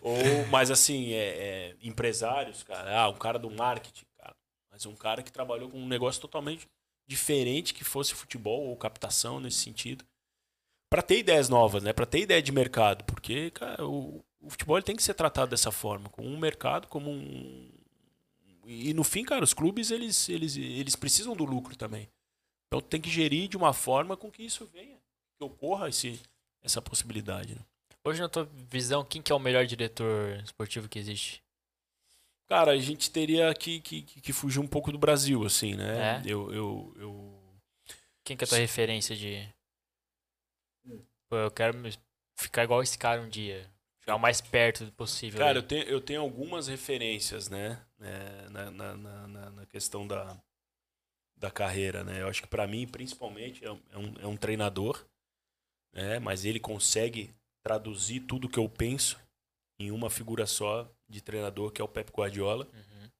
Ou, mas assim, é, é, empresários, cara. Ah, um cara do marketing, cara. Mas um cara que trabalhou com um negócio totalmente diferente que fosse futebol ou captação nesse sentido. Para ter ideias novas, né? Para ter ideia de mercado. Porque, cara, o, o futebol tem que ser tratado dessa forma. Com um mercado como um, e no fim, cara, os clubes eles, eles, eles precisam do lucro também. Então tem que gerir de uma forma com que isso venha, que ocorra esse, essa possibilidade. Né? Hoje, na tua visão, quem que é o melhor diretor esportivo que existe? Cara, a gente teria que, que, que fugir um pouco do Brasil, assim, né? É? Eu, eu, eu... Quem que é a tua referência de. Pô, eu quero ficar igual esse cara um dia. Ficar o mais perto possível. Cara, eu tenho, eu tenho algumas referências, né? É, na, na, na, na, questão da, da carreira, né? Eu acho que para mim, principalmente, é um, é um é treinador, né? Mas ele consegue traduzir tudo que eu penso em uma figura só de treinador, que é o Pep Guardiola. Uhum.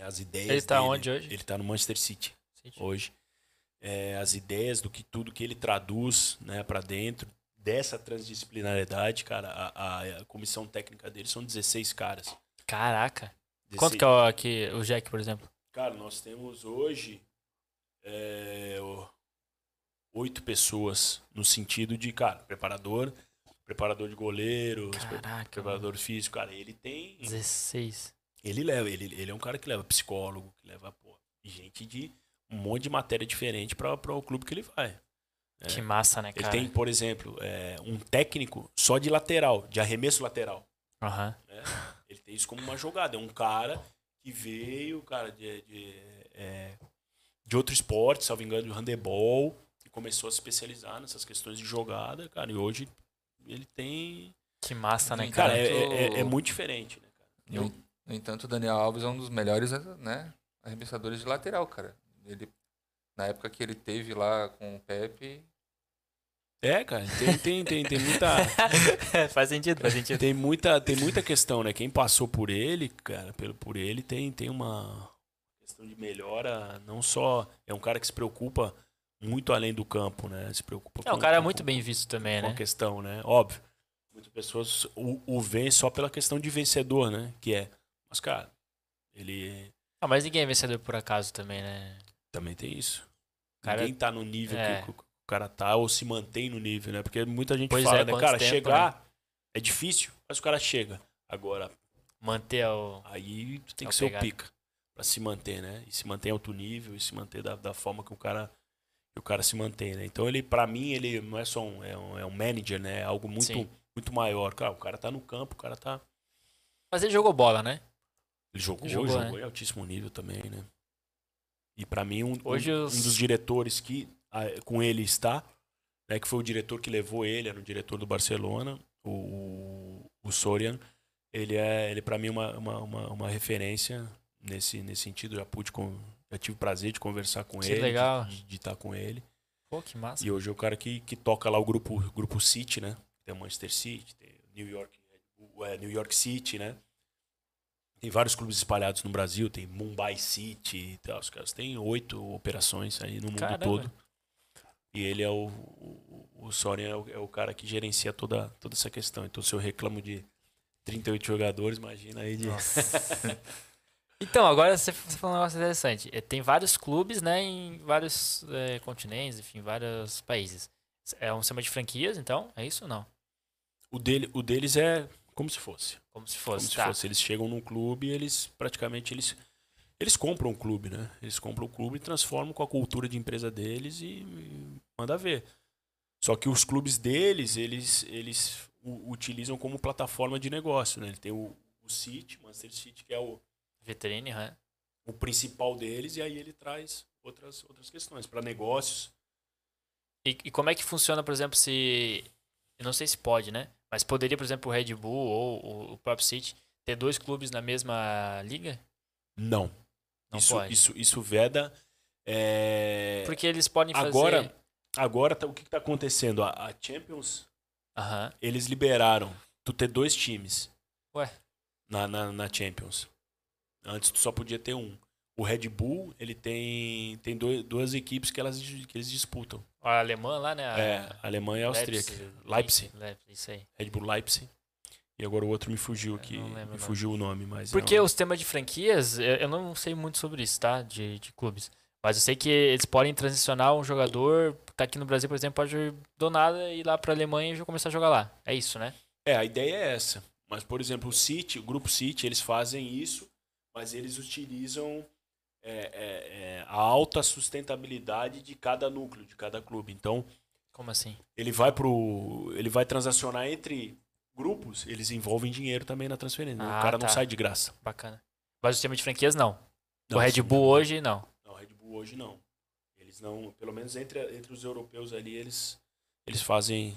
As ideias Ele tá dele, onde hoje? Ele tá no Manchester City, City. hoje. É, as ideias do que tudo que ele traduz né, para dentro, dessa transdisciplinariedade, cara, a, a, a, comissão técnica dele são 16 caras. Caraca. 16. Quanto que é o, aqui, o Jack, por exemplo? Cara, nós temos hoje é, oito pessoas no sentido de, cara, preparador, preparador de goleiro, preparador mano. físico, cara, ele tem 16. Ele leva, ele, ele é um cara que leva psicólogo, que leva, pô, gente de um monte de matéria diferente para o clube que ele vai. É. Que massa, né, cara? Ele tem, por exemplo, é, um técnico só de lateral, de arremesso lateral. Uhum. Né? Ele tem isso como uma jogada. É um cara que veio, cara, de, de, é, de outro esporte, salvo engano, de handebol, e começou a se especializar nessas questões de jogada, cara. E hoje ele tem. Que massa, né, Cara, cara? é, é- é muito diferente, né, cara? No, no entanto, o Daniel Alves é um dos melhores né, arremessadores de lateral, cara. Ele, na época que ele teve lá com o Pepe, É, cara, tem, tem, tem, tem muita. [laughs] faz sentido, faz sentido. Tem muita, tem muita questão, né? Quem passou por ele, cara, pelo, por ele, tem, tem uma questão de melhora. Não só. É um cara que se preocupa muito além do campo, né? Se preocupa É um cara com- muito bem visto também, com a né? questão, né? Óbvio. Muitas pessoas o, o veem só pela questão de vencedor, né? Que é. Mas, cara, ele Ah, mas ninguém é vencedor por acaso também, né? também tem isso. Cara- Ninguém tá no nível É. que o, o cara tá ou se mantém no nível, né? Porque muita gente Pois fala, é, né? Cara, tempo, chegar é difícil, mas o cara chega. Agora, Manter o. Aí tu tem É que o ser o pegado. pica pra se manter, né? E se manter em alto nível e se manter da, da forma que o cara que o cara se mantém, né? Então ele, pra mim, ele não é só um, é um, é um manager, né? É algo muito, Sim. muito maior. Cara, o cara tá no campo, o cara tá. Mas ele jogou bola, né? Ele jogou, Jogou, jogou, né? em altíssimo nível também, né? E pra mim, um, Hoje um, os- um dos diretores que ah, com ele está, né? Que foi o diretor que levou ele, era o diretor do Barcelona, o, o Sorian. Ele é, ele para mim, uma, uma, uma, uma referência nesse, nesse sentido. Já pude, com, já tive o prazer de conversar com Que ele, de- legal. De, de estar com ele. Pô, que massa. E hoje é o cara que, que toca lá o grupo, grupo City, né? Tem o Manchester City, tem o New York, é, New York City, né? Tem vários clubes espalhados no Brasil, tem Mumbai City e tal. Os caras têm oito operações aí no mundo Caramba. todo. E ele é o. O, o Soren é o, é o cara que gerencia toda, toda essa questão. Então, se eu reclamo de 38 jogadores, imagina aí de. [laughs] Então, agora você falou um negócio interessante. Eh, Tem vários clubes, né, em vários eh, continentes, enfim, vários países. É um sistema de franquias, então? É isso ou não? O, dele, o deles é como se fosse. Como se Como fosse, se tá. fosse. Eles chegam num clube e eles praticamente eles, eles compram o clube, né? Eles compram o clube e transformam com a cultura de empresa deles e, e manda ver. Só que os clubes deles, eles, eles utilizam como plataforma de negócio, né? Ele tem o, o City, Manchester City, que é o, Vitrine, né? o principal deles, e aí ele traz outras, outras questões para negócios. E, e como é que funciona, por exemplo, se. Eu não sei se pode, né? Mas poderia, por exemplo, o Red Bull ou o- próprio City ter dois clubes na mesma liga? Não. Não isso, pode. isso, isso veda. é, Porque eles podem fazer. agora, agora tá- o que está acontecendo? A, a Champions Aham. eles liberaram tu ter dois times. Ué. Na, na, na Champions. Antes tu só podia ter um. O Red Bull, ele tem, tem dois, duas equipes que, elas, que eles disputam. A alemã lá, né? A é, Alemanha e Áustria. Leipzig. Leipzig, Isso aí. Red Bull Leipzig. E agora o outro me fugiu aqui. Me fugiu o nome, mas. Porque é um- o sistema de franquias, eu não sei muito sobre isso, tá? De, de clubes. Mas eu sei que eles podem transicionar um jogador, tá aqui no Brasil, por exemplo, pode do nada ir lá pra Alemanha e já começar a jogar lá. É isso, né? É, a ideia é essa. Mas, por exemplo, o City, o grupo City, eles fazem isso, mas eles utilizam é, é, é, a alta sustentabilidade de cada núcleo, de cada clube. Então, Como assim? ele vai pro. ele vai transacionar entre grupos, eles envolvem dinheiro também na transferência. Ah, o cara não tá. sai de graça. Bacana. Mas o sistema de franquias, não. Não, o Red Bull não. hoje, não. Não, o Red Bull hoje não. Eles não, pelo menos entre, entre os europeus ali, eles, eles fazem.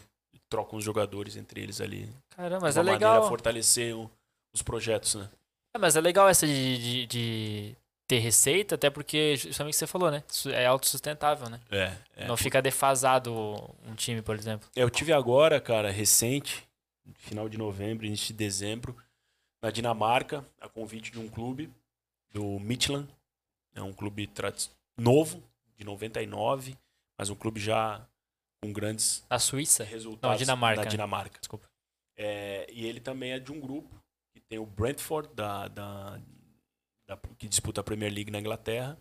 trocam os jogadores entre eles ali. Caramba, mas é uma maneira a legal. fortalecer o- os projetos, né? É, mas é legal essa de, de, de ter receita, até porque, justamente o que você falou, né? É autossustentável, né? É. é. não fica defasado um time, por exemplo. Eu tive agora, cara, recente, final de novembro, início de dezembro, na Dinamarca, a convite de um clube, do Midtjylland. É um clube novo, de 99, mas um clube já com grandes Na Suíça? resultados Não, Dinamarca, na né? Dinamarca. Desculpa. É, e ele também é de um grupo tem o Brentford, da, da, da- que disputa a Premier League na Inglaterra.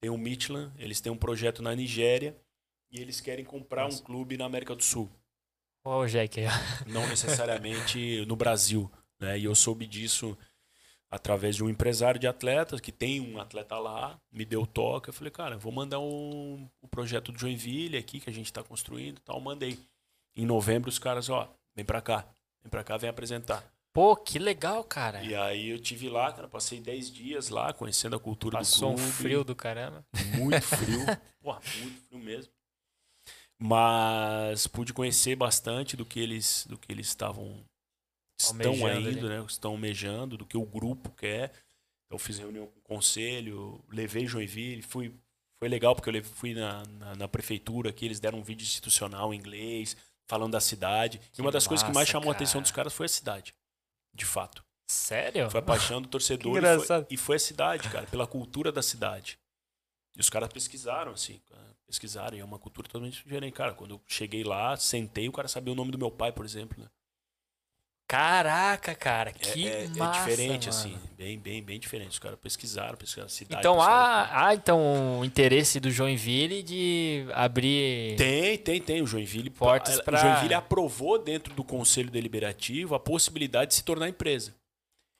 Tem o Midtjylland, eles têm um projeto na Nigéria e eles querem comprar Nossa. um clube na América do Sul Ó, o Jack [laughs] não necessariamente no Brasil. Né? E eu soube disso através de um empresário de atletas que tem um atleta lá, me deu toque. Eu falei, cara, vou mandar um, o projeto do Joinville aqui que a gente está construindo tal. Mandei. Em novembro, os caras, ó, vem pra cá, vem pra cá, vem apresentar. Pô, que legal, cara. E aí eu tive lá, cara, passei 10 dias lá, conhecendo a cultura Passou do um clube. frio do caramba. Muito [laughs] frio. Porra, muito frio mesmo. Mas pude conhecer bastante do que eles do que eles estavam estão Almejando né? Estão almejando, do que o grupo quer. Então fiz reunião com o conselho, levei Joinville, fui foi legal porque eu fui na, na, na prefeitura aqui, eles deram um vídeo institucional em inglês, falando da cidade. Que e uma das coisas que mais massa, chamou a atenção cara. dos caras foi a cidade. De fato. Sério? Foi a paixão do torcedor e foi, e foi a cidade, cara, pela cultura da cidade. E os caras pesquisaram, assim, pesquisaram, e é uma cultura totalmente diferente. Cara, quando eu cheguei lá, sentei, o cara sabia o nome do meu pai, por exemplo, né? Caraca, cara, É, que é, é massa, diferente, mano. assim, bem, bem, bem diferente. Os caras pesquisaram, pesquisaram a cidade. Então há, há então o interesse do Joinville de abrir. Tem, tem, tem. O Joinville, Portas a- pra- o Joinville aprovou dentro do Conselho Deliberativo a possibilidade de se tornar empresa.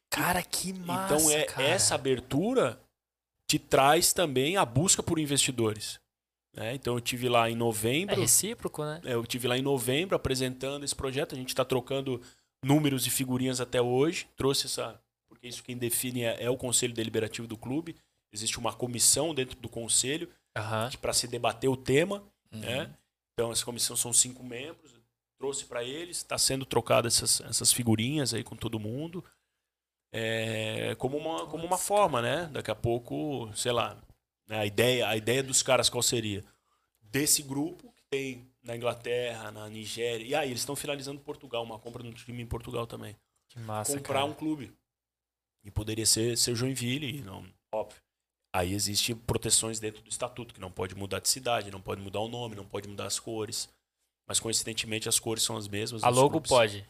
Cara, que massa. então, é, cara. essa abertura te traz também a busca por investidores. né? Então, eu tive lá em É novembro. recíproco, né? É, Eu tive lá em novembro apresentando esse projeto. A gente está trocando números e figurinhas até hoje. Trouxe essa. Porque isso quem define é, é o Conselho Deliberativo do clube. Existe uma comissão dentro do conselho Aham. para se debater o tema. Uhum. Né? Então, essa comissão são cinco membros. Trouxe para eles. Está sendo trocada essas, essas figurinhas aí com todo mundo. É, como, uma, como uma forma, né? Daqui a pouco, sei lá. né, A ideia, a ideia dos caras qual seria? Desse grupo que tem na Inglaterra, na Nigéria. E aí, eles estão finalizando Portugal, uma compra de um time em Portugal também. Que massa, comprar cara. um clube. E poderia ser, ser Joinville, e não, óbvio. Aí existem proteções dentro do estatuto, que não pode mudar de cidade, não pode mudar o nome, não pode mudar as cores. Mas coincidentemente as cores são as mesmas. A logo clubes. pode.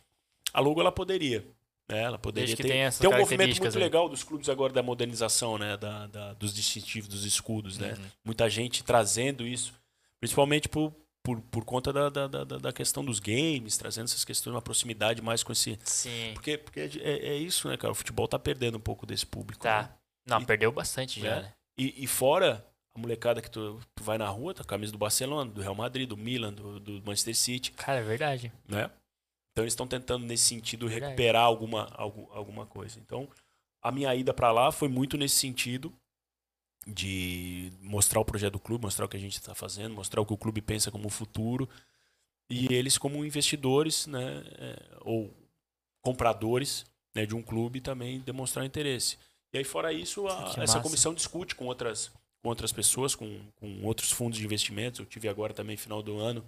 A logo ela poderia. Né? Ela poderia Desde ter. essas tem um movimento muito aí. legal dos clubes agora da modernização, né? Da, da- dos distintivos, dos escudos, né? Uhum. Muita gente trazendo isso, principalmente por, por, por conta da, da, da, da questão dos games, trazendo essas questões, uma proximidade mais com esse, Sim. porque, porque é, é isso, né, cara? O futebol tá perdendo um pouco desse público. Tá. né? Não, E- perdeu bastante já, É. né? E, e fora a molecada que tu, tu vai na rua, tá com a camisa do Barcelona, do Real Madrid, do Milan, do, do Manchester City, Cara, é verdade. né? Então eles estão tentando, nesse sentido, Verdade. recuperar alguma, algum, alguma coisa. Então, a minha ida para lá foi muito nesse sentido de mostrar o projeto do clube, mostrar o que a gente está fazendo, mostrar o que o clube pensa como futuro e eles como investidores, né, é, ou compradores né, de um clube também demonstrar interesse. E aí fora isso, a- essa comissão discute com outras com outras pessoas, com, com outros fundos de investimentos. Eu tive agora também final do ano,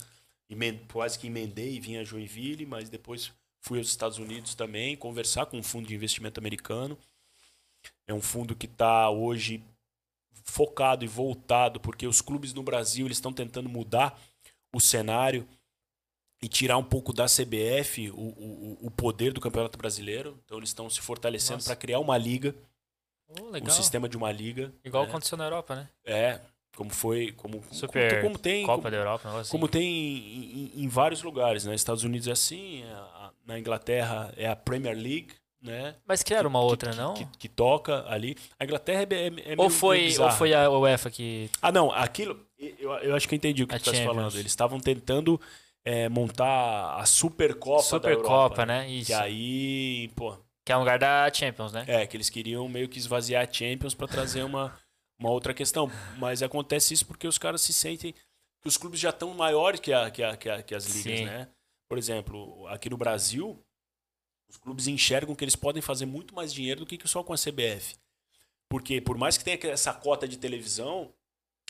emen- quase que emendei e vim a Joinville, mas depois fui aos Estados Unidos também conversar com um fundo de investimento americano. É um fundo que está hoje focado e voltado, porque os clubes no Brasil eles estão tentando mudar o cenário e tirar um pouco da CBF o, o, o poder do Campeonato Brasileiro. Então eles estão se fortalecendo para criar uma liga, Oh, um sistema de uma liga. Igual né? aconteceu na Europa, né? É, como foi, como, Super como, como tem, Copa como, da Europa, negócio como assim. tem em, em- em vários lugares, né? Estados Unidos é assim, é a- na Inglaterra é a Premier League, né? Mas criaram uma Que- outra, que, não? Que, que toca ali. A Inglaterra é, é, é meio- ou, foi, ou foi a UEFA que. Ah, não, aquilo. Eu, eu acho que eu entendi o que A tu estás Champions. falando. Eles estavam tentando é, montar a Supercopa. Supercopa, né? Isso. Que aí, pô, Que é um lugar da Champions, né? é, que eles queriam meio que esvaziar a Champions para trazer uma, uma outra questão. Mas acontece isso porque os caras se sentem que os clubes já estão maiores que, a, que, a, que, a- que as ligas, Sim. né? Por exemplo, aqui no Brasil, os clubes enxergam que eles podem fazer muito mais dinheiro do que só com a CBF. Porque por mais que tenha essa cota de televisão,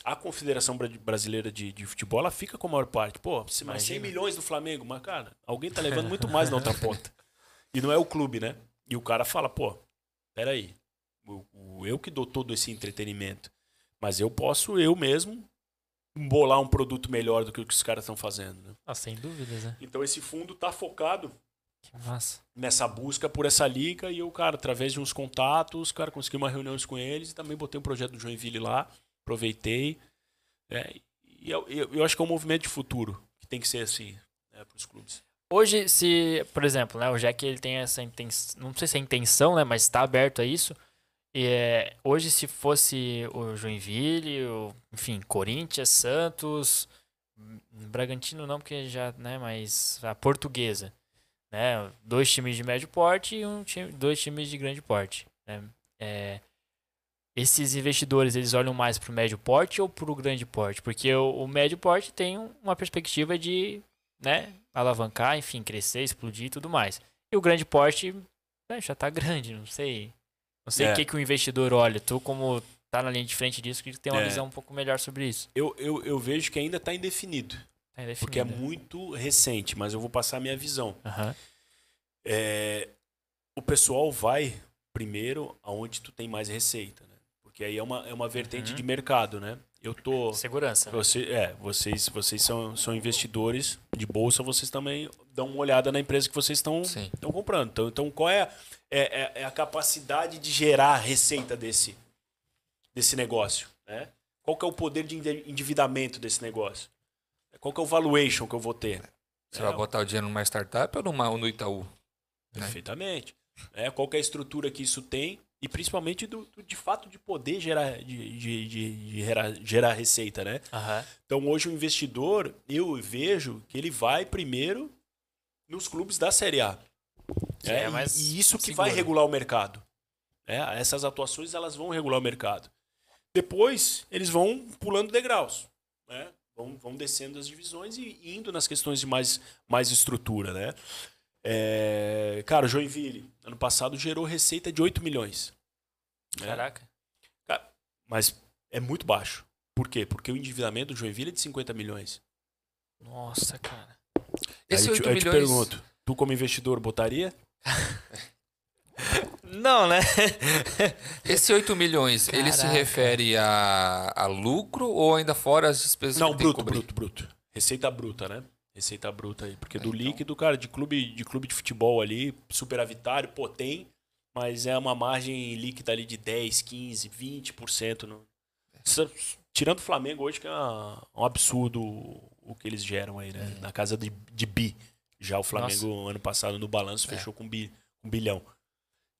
a Confederação Bra- Brasileira de, de Futebol ela fica com a maior parte. Pô, se mais 100 Imagina. milhões do Flamengo, mas cara, alguém tá levando muito [laughs] mais na outra ponta. E não é o clube, né? E o cara fala, pô, peraí, o- eu que dou todo esse entretenimento, mas eu posso eu mesmo bolar um produto melhor do que o que os caras estão fazendo. né? Ah, sem dúvidas, né? Então esse fundo tá focado Que massa. nessa busca por essa liga e o cara, através de uns contatos, cara conseguiu uma reunião com eles e também botei um projeto do Joinville lá, aproveitei. né? E eu, eu, eu acho que é um movimento de futuro, que tem que ser assim né, para os clubes. Hoje, se, por exemplo, né, o Jack ele tem essa intenção, não sei se é intenção, né, mas está aberto a isso. E, é, hoje, se fosse o Joinville, o, enfim, Corinthians, Santos, Bragantino não, porque já, né, mas a Portuguesa. Né? Dois times de médio porte e um time, dois times de grande porte. Né? É, esses investidores eles olham mais para o médio porte ou para o grande porte? Porque o, o, médio porte tem uma perspectiva de né, alavancar, enfim, crescer, explodir e tudo mais. E o grande porte né, já está grande, não sei. Não sei o é. que, que o investidor olha. Tu, como tá na linha de frente disso, que tem uma é. visão um pouco melhor sobre isso. Eu, eu, eu vejo que ainda está indefinido. Indefinido. Porque é muito recente, mas eu vou passar a minha visão. Uhum. É, o pessoal vai primeiro aonde tu tem mais receita, né? Porque aí é uma, é uma vertente uhum. de mercado, né? Eu tô segurança. Você, é, vocês vocês são, são investidores de bolsa, vocês também dão uma olhada na empresa que vocês estão estão comprando. Então, então qual é, é, é, é a capacidade de gerar receita desse desse negócio, né? Qual que é o poder de endividamento desse negócio? Qual que é o valuation que eu vou ter? Você é, vai botar o dinheiro numa startup ou numa, no Itaú? Né? Perfeitamente. É, qual é a estrutura que isso tem e principalmente do, do de fato de poder gerar, de, de, de, de gerar, gerar, receita, né? Uhum. Então hoje o investidor, eu vejo que ele vai primeiro nos clubes da Série A. É, é e, e, isso que seguro. vai regular o mercado. É, essas atuações elas vão regular o mercado. Depois eles vão pulando degraus. Né? Vão, vão descendo as divisões e indo nas questões de mais, mais estrutura, né? É, cara, Joinville, ano passado, gerou receita de 8 milhões. Né? Caraca. Cara, mas é muito baixo. Por quê? Porque o endividamento do Joinville é de 50 milhões. Nossa, cara. Esse aí, 8 eu, milhões... te pergunto, tu como investidor botaria? [laughs] Não, né? Esse 8 milhões, Caraca. ele se refere a, a lucro ou ainda fora as despesas Não, bruto, bruto, bruto. Receita bruta, né? Receita bruta aí. Porque é, do então. líquido, cara, de clube, de clube de futebol ali, superavitário, pô, tem, mas é uma margem líquida ali de 10, 15, 20%. No... Tirando o Flamengo hoje, que é um absurdo o que eles geram aí, né? É. Na casa de, de bi. Já o Flamengo, Nossa. ano passado, no balanço, é. fechou com bi, um bilhão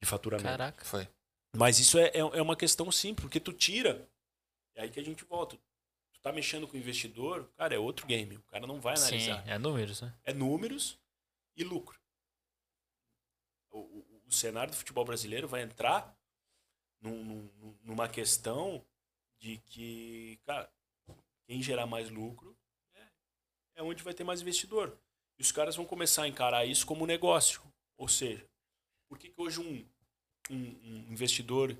de faturamento. Caraca. Foi. Mas isso é, é, é uma questão simples, porque tu tira. É aí que a gente volta tu tá mexendo com o investidor, cara, é outro game. O cara não vai analisar. Sim, é números, né? É números e lucro. O, o, o cenário do futebol brasileiro vai entrar num, num, numa questão de que, cara, quem gerar mais lucro é, é onde vai ter mais investidor. E os caras vão começar a encarar isso como negócio. Ou seja, por que, que hoje um, um, um investidor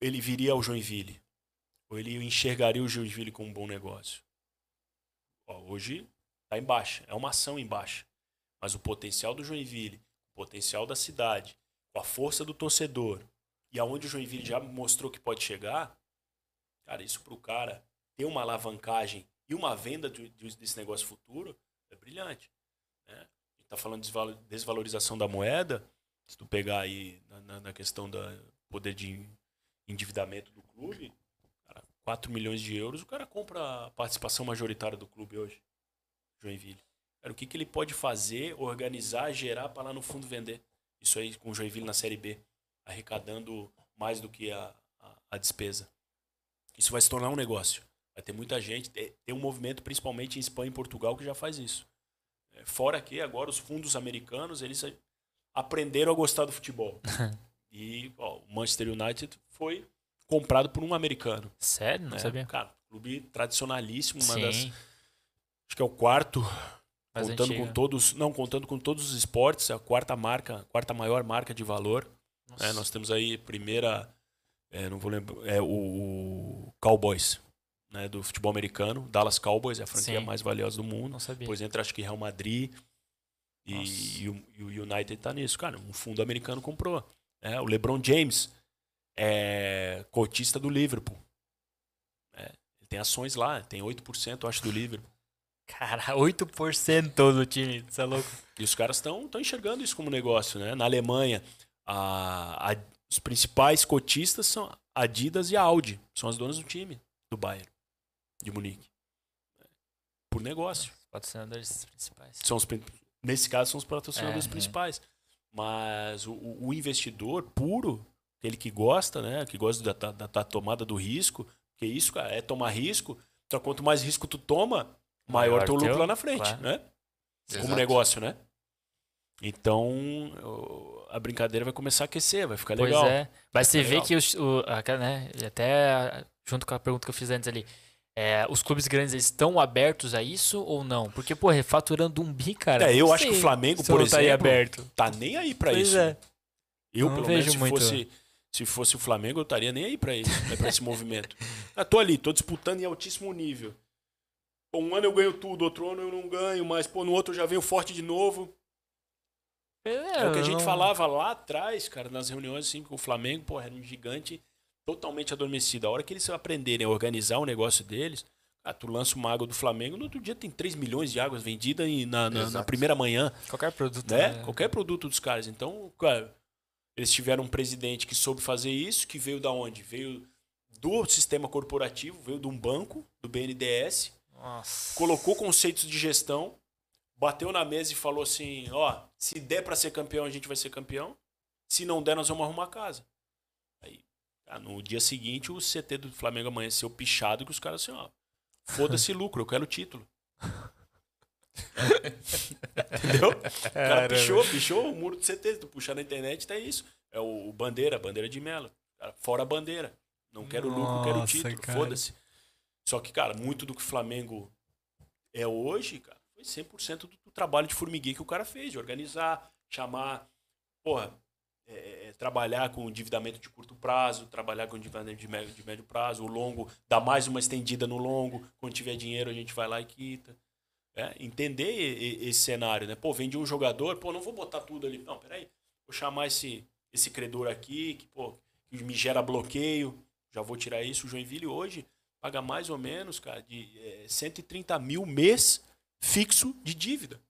ele viria ao Joinville? Ou ele enxergaria o Joinville como um bom negócio? Ó, hoje está em baixa, é uma ação em baixa. Mas o potencial do Joinville, o potencial da cidade, com a força do torcedor e aonde o Joinville já mostrou que pode chegar, cara, isso para o cara ter uma alavancagem e uma venda de, de, desse negócio futuro é brilhante. Né? Está falando de desvalorização da moeda, se tu pegar aí na, na questão do poder de endividamento do clube, 4 milhões de euros, o cara compra a participação majoritária do clube hoje, Joinville. Cara, o que, que ele pode fazer, organizar, gerar para lá no fundo vender? Isso aí com o Joinville na Série B, arrecadando mais do que a, a, a despesa. Isso vai se tornar um negócio. Vai ter muita gente, tem um movimento principalmente em Espanha e Portugal que já faz isso. É, fora que agora os fundos americanos, eles aprenderam a gostar do futebol. [laughs] e ó, o Manchester United foi comprado por um americano. Sério? Não é, sabia. Cara, clube tradicionalíssimo, uma Sim. das. Acho que é o quarto. Mais contando antiga. com todos. Não, contando com todos os esportes, é a quarta marca, a quarta maior marca de valor. É, nós temos aí primeira. É, não vou lembrar. É o, o Cowboys. Né, do futebol americano, Dallas Cowboys é a franquia Sim. mais valiosa do mundo. Não sabia. Depois entra acho que Real Madrid e, e, o, e, o, United tá nisso. Cara, um fundo americano comprou. É, o LeBron James é cotista do Liverpool. É, ele tem ações lá, tem 8%, acho, do Liverpool. Cara, [laughs] 8% do time, isso é louco. E os caras estão enxergando isso como negócio, né? Na Alemanha, a, a, os principais cotistas são Adidas e a Audi. São as donas do time, do Bayern, de Munique. Por negócio. Os patrocinadores principais. São os, nesse caso, são os patrocinadores é, é. principais. É. Mas o, o investidor puro aquele que gosta, né? Que gosta da, da, da tomada do risco. Que isso, cara, é tomar risco. Então, quanto mais risco tu toma, maior, maior teu lucro lá na frente, claro. né? Exato. Como negócio, né? Então, a brincadeira vai começar a aquecer, vai ficar Pois legal. é. Mas você vê legal. que os, o, né, até junto com a pergunta que eu fiz antes ali, é, os clubes grandes estão abertos a isso ou não? Porque, pô, faturando um bi, cara. É, eu acho que o Flamengo, por estaria exemplo, aberto. tá nem aí pra Pois isso. é. Eu, Não pelo menos, se muito. fosse, se fosse o Flamengo, eu estaria nem aí pra isso, né, pra esse movimento. Eu tô ali, tô disputando em altíssimo nível. Pô, um ano eu ganho tudo, outro ano eu não ganho, mas pô, no outro eu já venho forte de novo. É, o que a gente não- falava lá atrás, cara, nas reuniões, assim, com o Flamengo, pô, era um gigante totalmente adormecido. A hora que eles aprenderem a organizar o negócio deles, ah, tu lança uma água do Flamengo, no outro dia tem 3 milhões de águas vendidas e na, na- na primeira manhã Qualquer produto. né? né? Qualquer produto dos caras. Então, cara, eles tiveram um presidente que soube fazer isso, que veio da onde? Veio do sistema corporativo, veio de um banco, do BNDES, Nossa. colocou conceitos de gestão, bateu na mesa e falou assim: ó, se der pra ser campeão, a gente vai ser campeão. Se não der, nós vamos arrumar casa. Ah, no dia seguinte, o CT do Flamengo amanheceu pichado que os caras assim, ó, foda-se [laughs] lucro, eu quero o título. [laughs] Entendeu? O cara pichou, pichou o muro do CT. Se tu puxar na internet, tá isso. É o, o bandeira, bandeira de Melo. Fora a bandeira. Não quero lucro, quero o Nossa, título. Foda-se. Só que, cara, muito do que o Flamengo é hoje, cara, foi 100% do, do trabalho de formiguinha que o cara fez, de organizar, chamar, porra, é, é, trabalhar com endividamento de curto prazo, trabalhar com endividamento de médio, de médio prazo, o longo, dar mais uma estendida no longo, quando tiver dinheiro a gente vai lá e quita. É, entender esse cenário, né? Pô, vendi um jogador, pô, não vou botar tudo ali. Não, peraí, vou chamar esse, esse credor aqui, que, pô, que me gera bloqueio, já vou tirar isso. O Joinville hoje paga mais ou menos, cara, de é, 130 mil mês fixo de dívida.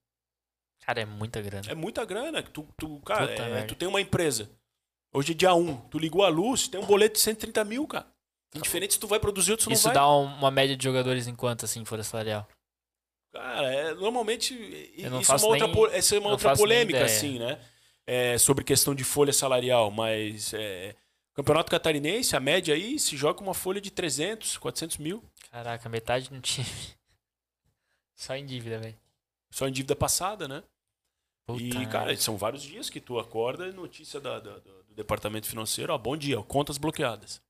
Cara, é muita grana. É muita grana. Tu, tu, cara, é, tu tem uma empresa. Hoje é dia 1, tu ligou a luz, tem um boleto de 130 mil, cara. Indiferente se tu vai produzir ou se tu não Isso vai. dá um- uma média de jogadores em quanto, assim, folha salarial? Cara, é, normalmente isso é uma outra, nem- essa é uma outra polêmica, assim, né? É, sobre questão de folha salarial, mas é, Campeonato Catarinense, a média aí se joga uma folha de 300, 400 mil, Caraca, metade no time. [laughs] Só em dívida, velho. só em dívida passada, né? Puta e, cara, são vários dias que tu acorda e notícia da- da- do, do departamento financeiro, ó, bom dia, contas bloqueadas.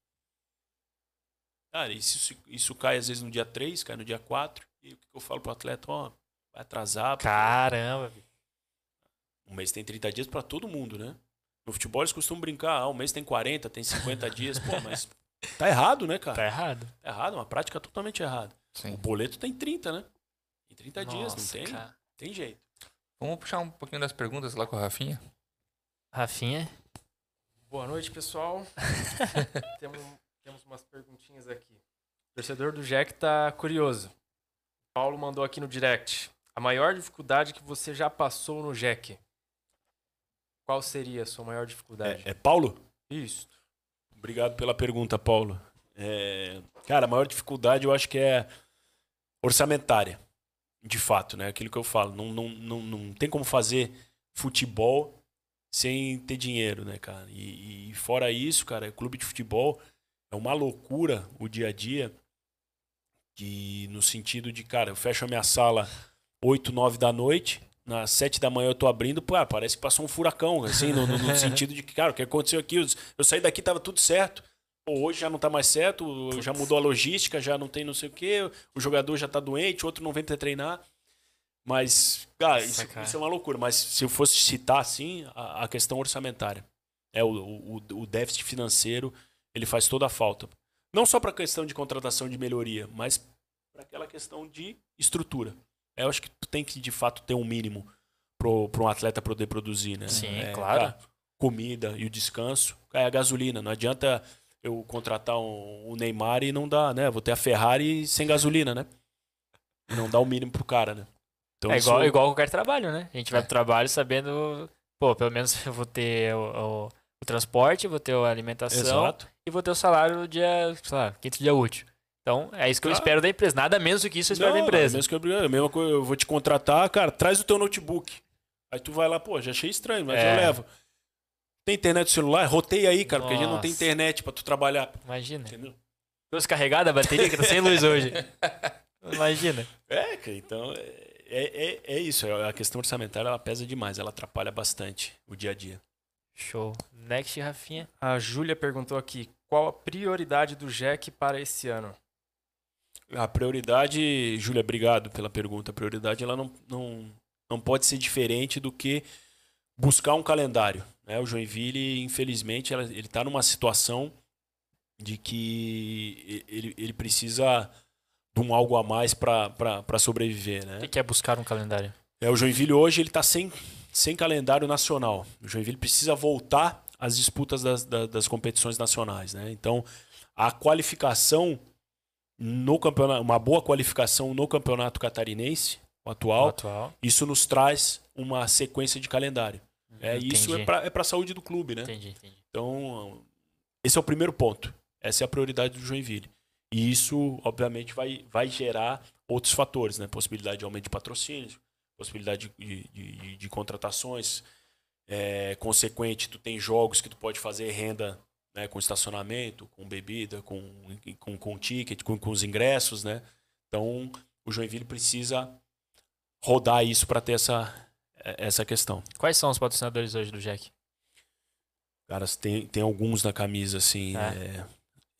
Cara, isso, isso cai às vezes no dia 3, cai no dia 4, e o que eu falo pro atleta, ó, vai atrasar, Caramba. Um mês tem 30 dias pra todo mundo, né? No futebol eles costumam brincar, ah, um mês tem 40, tem 50 dias. Pô, mas [laughs] tá errado, né, cara? Tá errado. Tá errado, uma prática totalmente errada. O Sim. boleto tem 30, né? Tem 30 dias, não Nossa, tem? cara. Tem jeito. Vamos puxar um pouquinho das perguntas lá com a Rafinha? Rafinha. Boa noite, pessoal. [laughs] temos, temos umas perguntinhas aqui. O torcedor do Jack tá curioso. Paulo mandou aqui no direct. A maior dificuldade que você já passou no Jack? Qual seria a sua maior dificuldade? É, é Paulo? Isso. Obrigado pela pergunta, Paulo. É, cara, a maior dificuldade eu acho que é orçamentária. De fato, né? Aquilo que eu falo. Não, não, não, não tem como fazer futebol sem ter dinheiro, né, cara? E, e fora isso, cara, clube de futebol é uma loucura o dia a dia. Que no sentido de, cara, eu fecho a minha sala 8, 9 da noite. Nas 7 da manhã eu tô abrindo, pô, ah, parece que passou um furacão, assim, no, no- no [laughs] sentido de que, cara, o que aconteceu aqui? Eu, eu saí daqui, tava tudo certo. Hoje já não tá mais certo, já mudou a logística, já não tem não sei o quê, o jogador já tá doente, outro não vem pra treinar. Mas, cara, Nossa, isso, cara. isso é uma loucura. Mas se eu fosse citar, assim, a, a questão orçamentária. É, o, o, o déficit financeiro, ele faz toda a falta. Não só para questão de contratação de melhoria, mas para aquela questão de estrutura. É, Eu acho que tu tem que, de fato, ter um mínimo para um atleta poder produzir, né? Sim, É, claro. cara, comida e o descanso. É a gasolina. Não adianta eu contratar um, um Neymar e não dar, né? Vou ter a Ferrari sem gasolina, né? Não dá o mínimo pro cara, né? Então, é igual, isso- igual qualquer trabalho, né? A gente vai É. pro trabalho sabendo, pô, pelo menos [laughs] eu vou ter o, o- o transporte, vou ter a alimentação Exato. e vou ter o salário no dia, sei lá, quinto dia útil. Então, é isso que eu espero da empresa. Nada menos do que isso eu espero da Não, empresa. Mesmo que eu, a mesma coisa, eu vou te contratar, cara, traz o teu notebook. Aí tu vai lá, pô, já achei estranho, mas É. eu levo. Tem internet no celular? Roteia aí, cara, porque a gente não tem Nossa. internet pra tu trabalhar. Imagina. Entendeu? Trouxe carregada a bateria que tá sem luz hoje. [laughs] Imagina. É, cara, então. é, é, é, é isso, a questão orçamentária ela pesa demais, ela atrapalha bastante o dia a dia. Show. Next, Rafinha. A Júlia perguntou aqui: qual a prioridade do Jack para esse ano? A prioridade, Júlia, obrigado pela pergunta. A prioridade ela não, não, não pode ser diferente do que buscar um calendário. Né? O Joinville, infelizmente, ela, ele está numa situação de que ele, ele precisa de um algo a mais para sobreviver. Né? O que é buscar um calendário? É, o Joinville hoje ele está sem, sem calendário nacional. O Joinville precisa voltar às disputas das, das, das competições nacionais. Né? Então, a qualificação no campeonato, uma boa qualificação no campeonato catarinense, o atual, O atual. isso nos traz uma sequência de calendário. É, isso é para é a saúde do clube, né? Entendi, entendi. Então, esse é o primeiro ponto. Essa é a prioridade do Joinville. E isso, obviamente, vai, vai gerar outros fatores, né? Possibilidade de aumento de patrocínios, possibilidade de, de, de- de contratações. É, consequente, tu tem jogos que tu pode fazer renda né, com estacionamento, com bebida, com, com, com ticket, com, com os ingressos, né? Então, o Joinville precisa rodar isso para ter essa, essa questão. Quais são os patrocinadores hoje do Jack? Caras, tem, tem alguns na camisa, assim. É.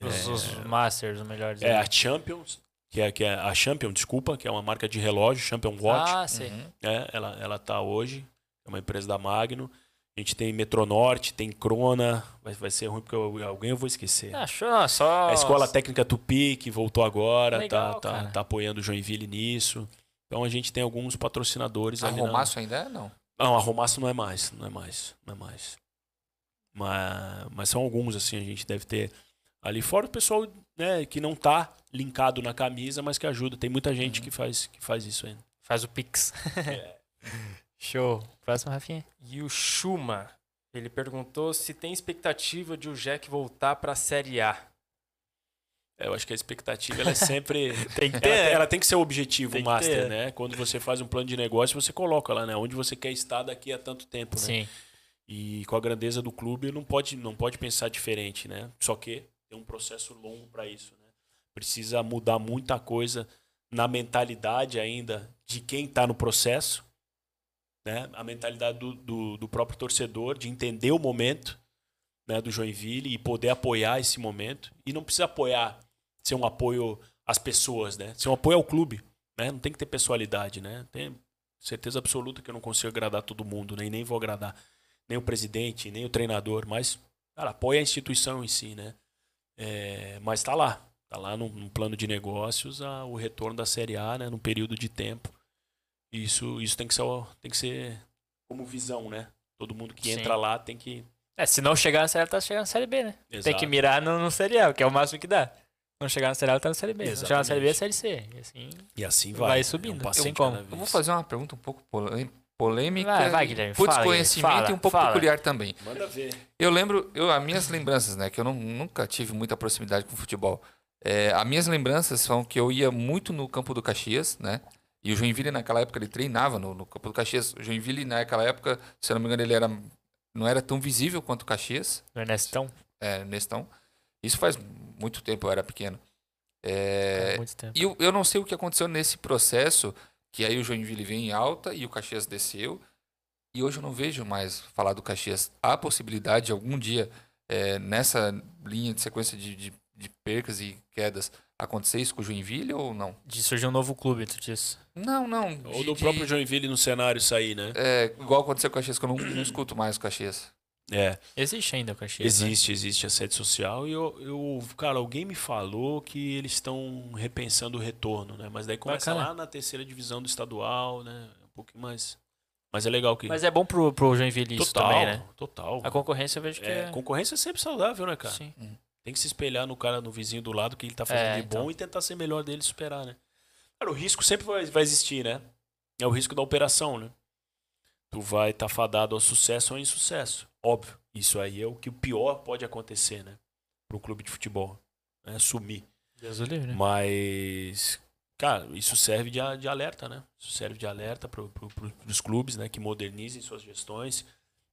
é- Os, é- os Masters, os melhores. É aí. a Champions, que é, que é a Champion, desculpa, que é uma marca de relógio, Champion Watch. Ah, sei. Uhum. né? ela, ela tá hoje, é uma empresa da Magno. A gente tem Metronorte, tem Crona. Vai, vai ser ruim porque eu- alguém eu vou esquecer. Ah, show, não, só. a Escola Técnica Tupi, que voltou agora, Legal, tá, tá, cara. tá apoiando o Joinville nisso. Então a gente tem alguns patrocinadores A ali. na- Romaço ainda é? Não. Não, a Romaço não é mais, não é mais, não é mais. Mas, mas são alguns, assim, a gente deve ter ali. Fora o pessoal né, que não tá linkado na camisa, mas que ajuda. Tem muita gente que, faz, que faz isso ainda. Faz o Pix. [laughs] Show. Próximo, Rafinha. E o Shuma, ele perguntou se tem expectativa de o Jack voltar para a Série A. É, Eu acho que a expectativa ela é sempre. [laughs] Tem que ela, ter. ela tem que ser o objetivo Tem master, ter. né? Quando você faz um plano de negócio, você coloca lá, né? Onde você quer estar daqui a tanto tempo, né? Sim. E com a grandeza do clube, não pode, não pode pensar diferente, né? Só que tem um processo longo para isso, né? Precisa mudar muita coisa na mentalidade ainda de quem está no processo, né? A mentalidade do, do, do próprio torcedor, de entender o momento né, do Joinville e poder apoiar esse momento. E não precisa apoiar, ser um apoio às pessoas, né? Ser um apoio ao clube, né? Não tem que ter pessoalidade, né? Tem certeza absoluta que eu não consigo agradar todo mundo, né? E nem vou agradar nem o presidente, nem o treinador, mas, cara, apoia a instituição em si, né? É, mas tá lá, tá lá num, num plano de negócios a- o retorno da Série A, né? Num período de tempo. Isso, isso tem que ser, tem que ser como visão, né? Todo mundo que Sim. entra lá tem que É, se não chegar na Série A, tá chegando na Série B, né? Tem Exato. que mirar no, no Série A, que é o máximo que dá. Não chegar na Série A, tá na Série B. Se não chegar na Série B, é Série C. E assim, E assim vai. Vai né? subindo, É um sem como. Eu vou fazer uma pergunta um pouco polê- polêmica, Vai, vai, Guilherme, por fala, desconhecimento Guilherme, e um pouco fala, peculiar também. Manda ver. Eu lembro, eu, as minhas lembranças, né? Que eu não- nunca tive muita proximidade com o futebol. É, as minhas lembranças são que eu ia muito no campo do Caxias, né? E o Joinville naquela época ele treinava no, no campo do Caxias. O Joinville naquela época, se eu não me engano, ele era não era tão visível quanto o Caxias, no Ernestão, é, Nestão. Isso faz muito tempo, eu era pequeno. É, tempo. e eu, eu não sei o que aconteceu nesse processo, que aí o Joinville veio em alta e o Caxias desceu. E hoje eu não vejo mais falar do Caxias. Há possibilidade de algum dia, eh, nessa linha de sequência de, de, de percas e quedas, acontecer isso com o Joinville ou não? De surgir um novo clube, tu disse. Não, não. Ou de- do de- próprio Joinville no cenário sair, né? é, igual aconteceu com o Caxias, que eu não, não escuto mais o Caxias. É. Existe ainda o Caxias, né? Existe, existe a sede social e eu, eu, cara, alguém me falou que eles estão repensando o retorno, né? Mas daí começa Bacana. lá na terceira divisão do estadual, né? Um pouquinho mais. Mas é legal que. Mas é bom pro, pro Joinville isso total, também, né? total. A concorrência eu vejo que É, é... concorrência é sempre saudável, né, cara? Sim. Tem que se espelhar no cara, no vizinho do lado, que ele tá fazendo É, de bom então. e tentar ser melhor dele e superar, né? Cara, o risco sempre vai, vai existir, né? É o risco da operação, né? Tu vai estar fadado ao sucesso ou insucesso. Óbvio. Isso aí é o que o pior pode acontecer, né? Para um clube de futebol. Né? Sumir. Deus livre, né? Mas, cara, isso serve de, de alerta, né? Isso serve de alerta para pro, pro, os clubes, né? Que modernizem suas gestões,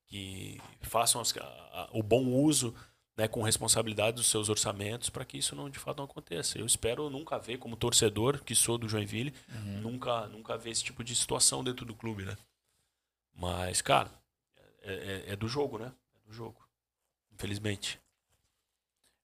que façam as- a- a- o bom uso né, com responsabilidade dos seus orçamentos para que isso não de fato não aconteça. Eu espero nunca ver, como torcedor que sou do Joinville, Uhum. nunca, nunca ver esse tipo de situação dentro do clube, né? Mas, cara, é, é- é do jogo, né? É do jogo. Infelizmente.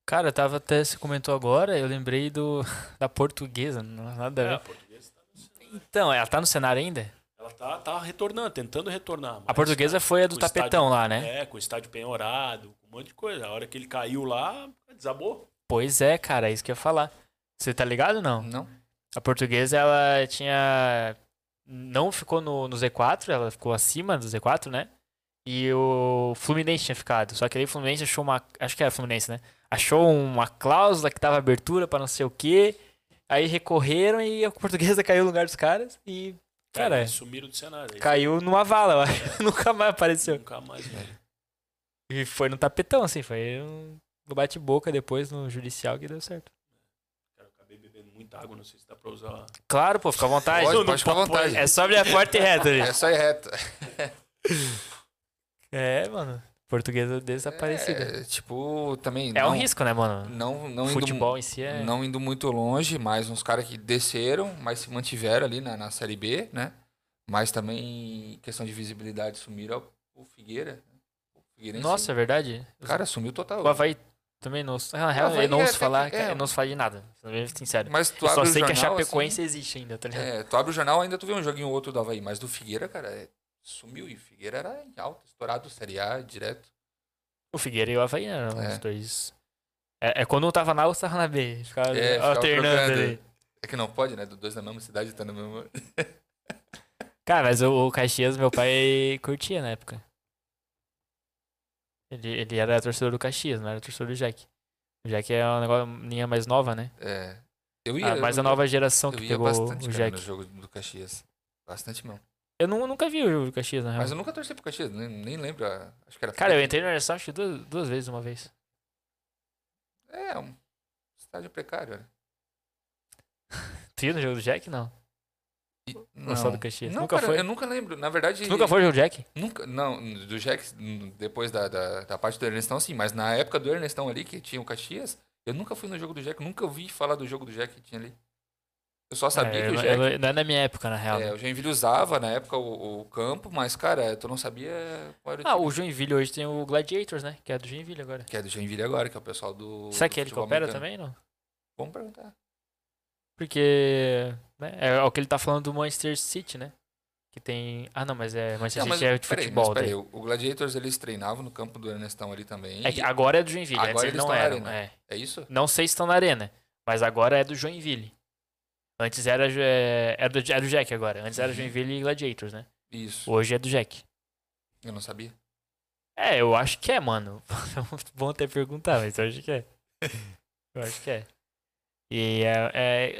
Cara, eu tava até, você comentou agora, eu lembrei do [laughs] da portuguesa, não nada a ver. É, a portuguesa tá no cenário. Então, ela tá no cenário ainda? Ela tá, tá retornando, tentando retornar. A portuguesa cara, foi a do tapetão estádio- lá, né? É, com o estádio penhorado, com um monte de coisa. A hora que ele caiu lá, desabou. Pois é, cara, é isso que eu ia falar. Você tá ligado não? Não? A portuguesa, ela tinha. Não ficou no, no Z4, ela ficou acima do Z4, né? E o Fluminense tinha ficado. Só que aí o Fluminense achou uma. Acho que era Fluminense, né? Achou uma cláusula que tava abertura pra não sei o quê. Aí recorreram e a portuguesa [laughs] caiu no lugar dos caras e. Cara, sumiram do cenário. Aí caiu numa vala, eu acho. [laughs] Nunca mais apareceu. Nunca mais. vi. E foi no tapetão, assim, foi um- no bate-boca depois no judicial que deu certo. Cara, eu acabei bebendo muita água, não sei se dá pra usar. Claro, pô, fica à vontade. Pode, não pode ficar à pode. vontade. É só abrir a porta e reto ali. É só ir reto. [laughs] É, mano. Portuguesa desaparecida. É, tipo, também. É, não, um risco, né, mano? Não, não Futebol indo, em si é. não indo muito longe, mas uns caras que desceram, mas se mantiveram ali na, na Série B, né? Mas também, questão de visibilidade, sumiram o Figueira. né? O Figueirense, Nossa, é verdade. cara, sumiu total. O Havaí também não. Na real, Havaí eu não é ouço falar, é. eu não ouço falar de nada. Sendo bem sincero. Mas tu Eu só abre o sei que a jornal, Chapecoense existe ainda, tá assim, ligado? é, tu abre o jornal, ainda tu vê um joguinho ou outro do Havaí, mas do Figueira, cara, é- sumiu. E Figueira era em alta, estourado, Série A, direto. O Figueira e o Havaí eram É. os dois. É, é quando um tava na outro tava na B. Ficava É, ficava alternando ali. É que não pode, né? Do dois da mesma cidade, tá na mesma... Cara, mas o, o Caxias, meu pai curtia na época. Ele, ele era torcedor do Caxias, não era torcedor do Jack. O Jack é uma negócio, linha mais nova, né? É. Eu ia, Ah, mais eu a nova geração que pegou bastante, o cara, Jack. no jogo do Caxias. Bastante mesmo. Eu nu- nunca vi o jogo do Caxias, na real. Mas eu nunca torci pro Caxias, nem, nem lembro. a- Acho que era. Cara, eu entrei no Airsoft duas, duas vezes uma vez. É, um estádio precário. né? [laughs] Tu ia no jogo do Jack? Não. E- Ou só do Caxias? Não, nunca cara, foi? eu nunca lembro. Na verdade. Tu nunca foi no jogo do Jack? Nunca, não, do Jack, depois da, da, da parte do Ernestão, sim, mas na época do Ernestão ali, que tinha o Caxias, eu nunca fui no jogo do Jack, nunca ouvi falar do jogo do Jack que tinha ali. Eu só sabia É, que eu o Jack. eu- não é na minha época, na real. É, né? o Joinville usava na época o, o campo, mas, cara, tu não sabia qual era o Ah, time o Joinville hoje tem o Gladiators, né? Que é do Joinville agora. que é do Joinville agora, que é o pessoal do. Será do que ele coopera também, não? Vamos perguntar. Porque né, é o que ele tá falando do Manchester City, né? Que tem... Ah, não, mas é Manchester Não, mas City é de peraí, futebol. mas peraí, o Gladiators eles treinavam no campo do Ernestão ali também. É que agora é do Joinville, Agora eles eles não eram. É. É isso? Não sei se estão na arena, mas agora é do Joinville. Antes era, é, era, do, era do Jack agora. Antes era Uhum. Joinville e Gladiators, né? Isso. Hoje é do Jack. Eu não sabia. É, eu acho que é, mano. [laughs] Bom até perguntar, mas eu acho que é. Eu acho que é. E é,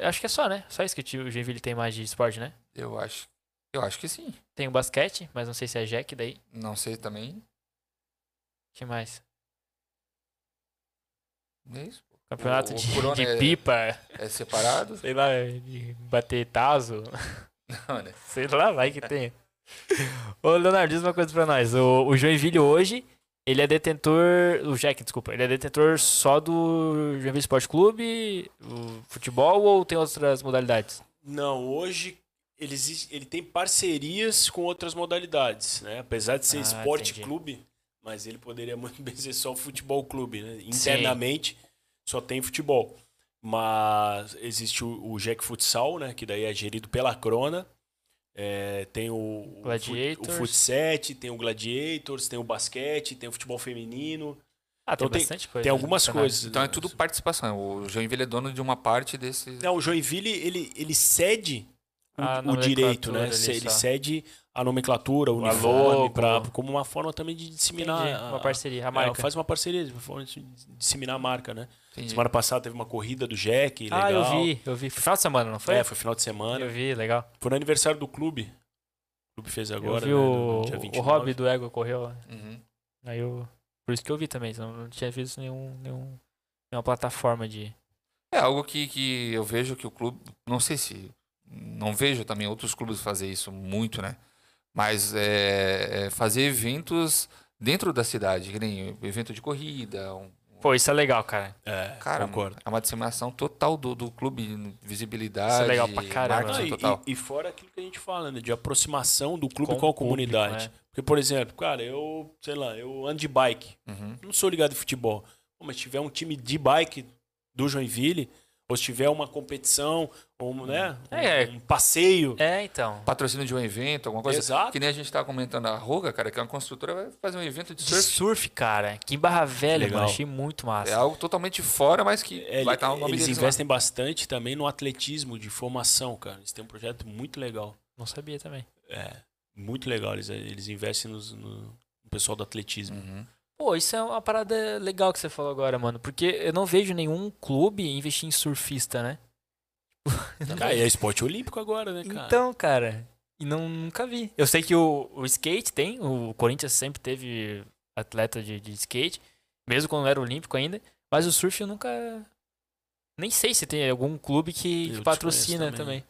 é, acho que é só, né? Só isso que o Joinville tem mais de esporte, né? Eu acho. Eu acho que sim. Tem o basquete, mas não sei se é Jack daí. Não sei também. que mais? É isso. Campeonato O- o de, é- pipa, É separado? sei lá, de bater taso. Não, né? [laughs] Sei lá, vai que tem. Ô, Leonardo, diz uma coisa pra nós. O, o Joinville hoje, ele é detentor. O Jack, desculpa. Ele é detentor só do Joinville Esporte Clube, o futebol ou tem outras modalidades? Não, hoje ele, existe- ele tem parcerias com outras modalidades, né? Apesar de ser Ah, esporte entendi. clube, mas ele poderia muito bem ser só futebol clube, né? Internamente só tem futebol. Mas existe o, o Jack Futsal, né? Que daí é gerido pela Crona. É, tem o, o, Gladiators. o Futset, tem o Gladiators, tem o basquete, tem o futebol feminino. Ah, tem Então tem- bastante coisa. Tem algumas no cenário. coisas. Então é tudo participação. O Joinville é dono de uma parte desse. Não, o Joinville, ele, ele cede o, A o direito, nomenclatura né? Ele só. cede a nomenclatura, o O uniforme, logo. pra, como uma forma também de disseminar. Entendi, a- uma parceria, a é, marca. faz uma parceria, uma forma de disseminar a marca, né? Entendi. Semana passada teve uma corrida do Jack, legal. Ah, eu vi, eu vi. Foi final de semana, não foi? É, foi final de semana. Eu vi, legal. Foi no aniversário do clube. O clube fez agora, eu vi né, o, no o 29. hobby do Ego correu. Uhum. Aí eu. Por isso que eu vi também, senão não tinha visto nenhum, nenhum, nenhuma plataforma de. É algo que, que eu vejo que o clube. Não sei se. Não vejo também outros clubes fazer isso muito, né? Mas é, é fazer eventos dentro da cidade, que nem evento de corrida, um, Pô, isso é legal, cara. É, Cara, concordo. é uma disseminação total do, do clube, visibilidade, Isso é legal pra caramba. Não, e, total. e- e fora aquilo que a gente fala, né? De aproximação do clube Com com, a comunidade. público, é. Porque, por exemplo, cara, eu, sei lá, eu ando de bike. Uhum. Não sou ligado em futebol. Mas se tiver um time de bike do Joinville, ou se tiver uma competição, ou, né? Um, É. um passeio. É, então. Patrocínio de um evento, alguma coisa. Exato. Que nem a gente tava comentando a Roga, cara, que é uma construtora, vai fazer um evento de De surf. surf, cara. Que em Barra Velha, Legal. mano. Achei muito massa. É algo totalmente fora, mas que É, vai estar o nome eles deles lá. investem bastante também no atletismo de formação, cara. Eles têm um projeto muito legal. Não sabia também. É, muito legal. Eles, eles investem nos- no pessoal do atletismo. Uhum. Pô, isso é uma parada legal que você falou agora, mano. Porque eu não vejo nenhum clube investir em surfista, né? Cara, [laughs] e é esporte olímpico agora, né, cara? Então, cara. E não, nunca vi. Eu sei que o, o skate tem, o Corinthians sempre teve atleta de, de skate, mesmo quando era olímpico ainda. Mas o surf eu nunca. Nem sei se tem algum clube que, que patrocina também.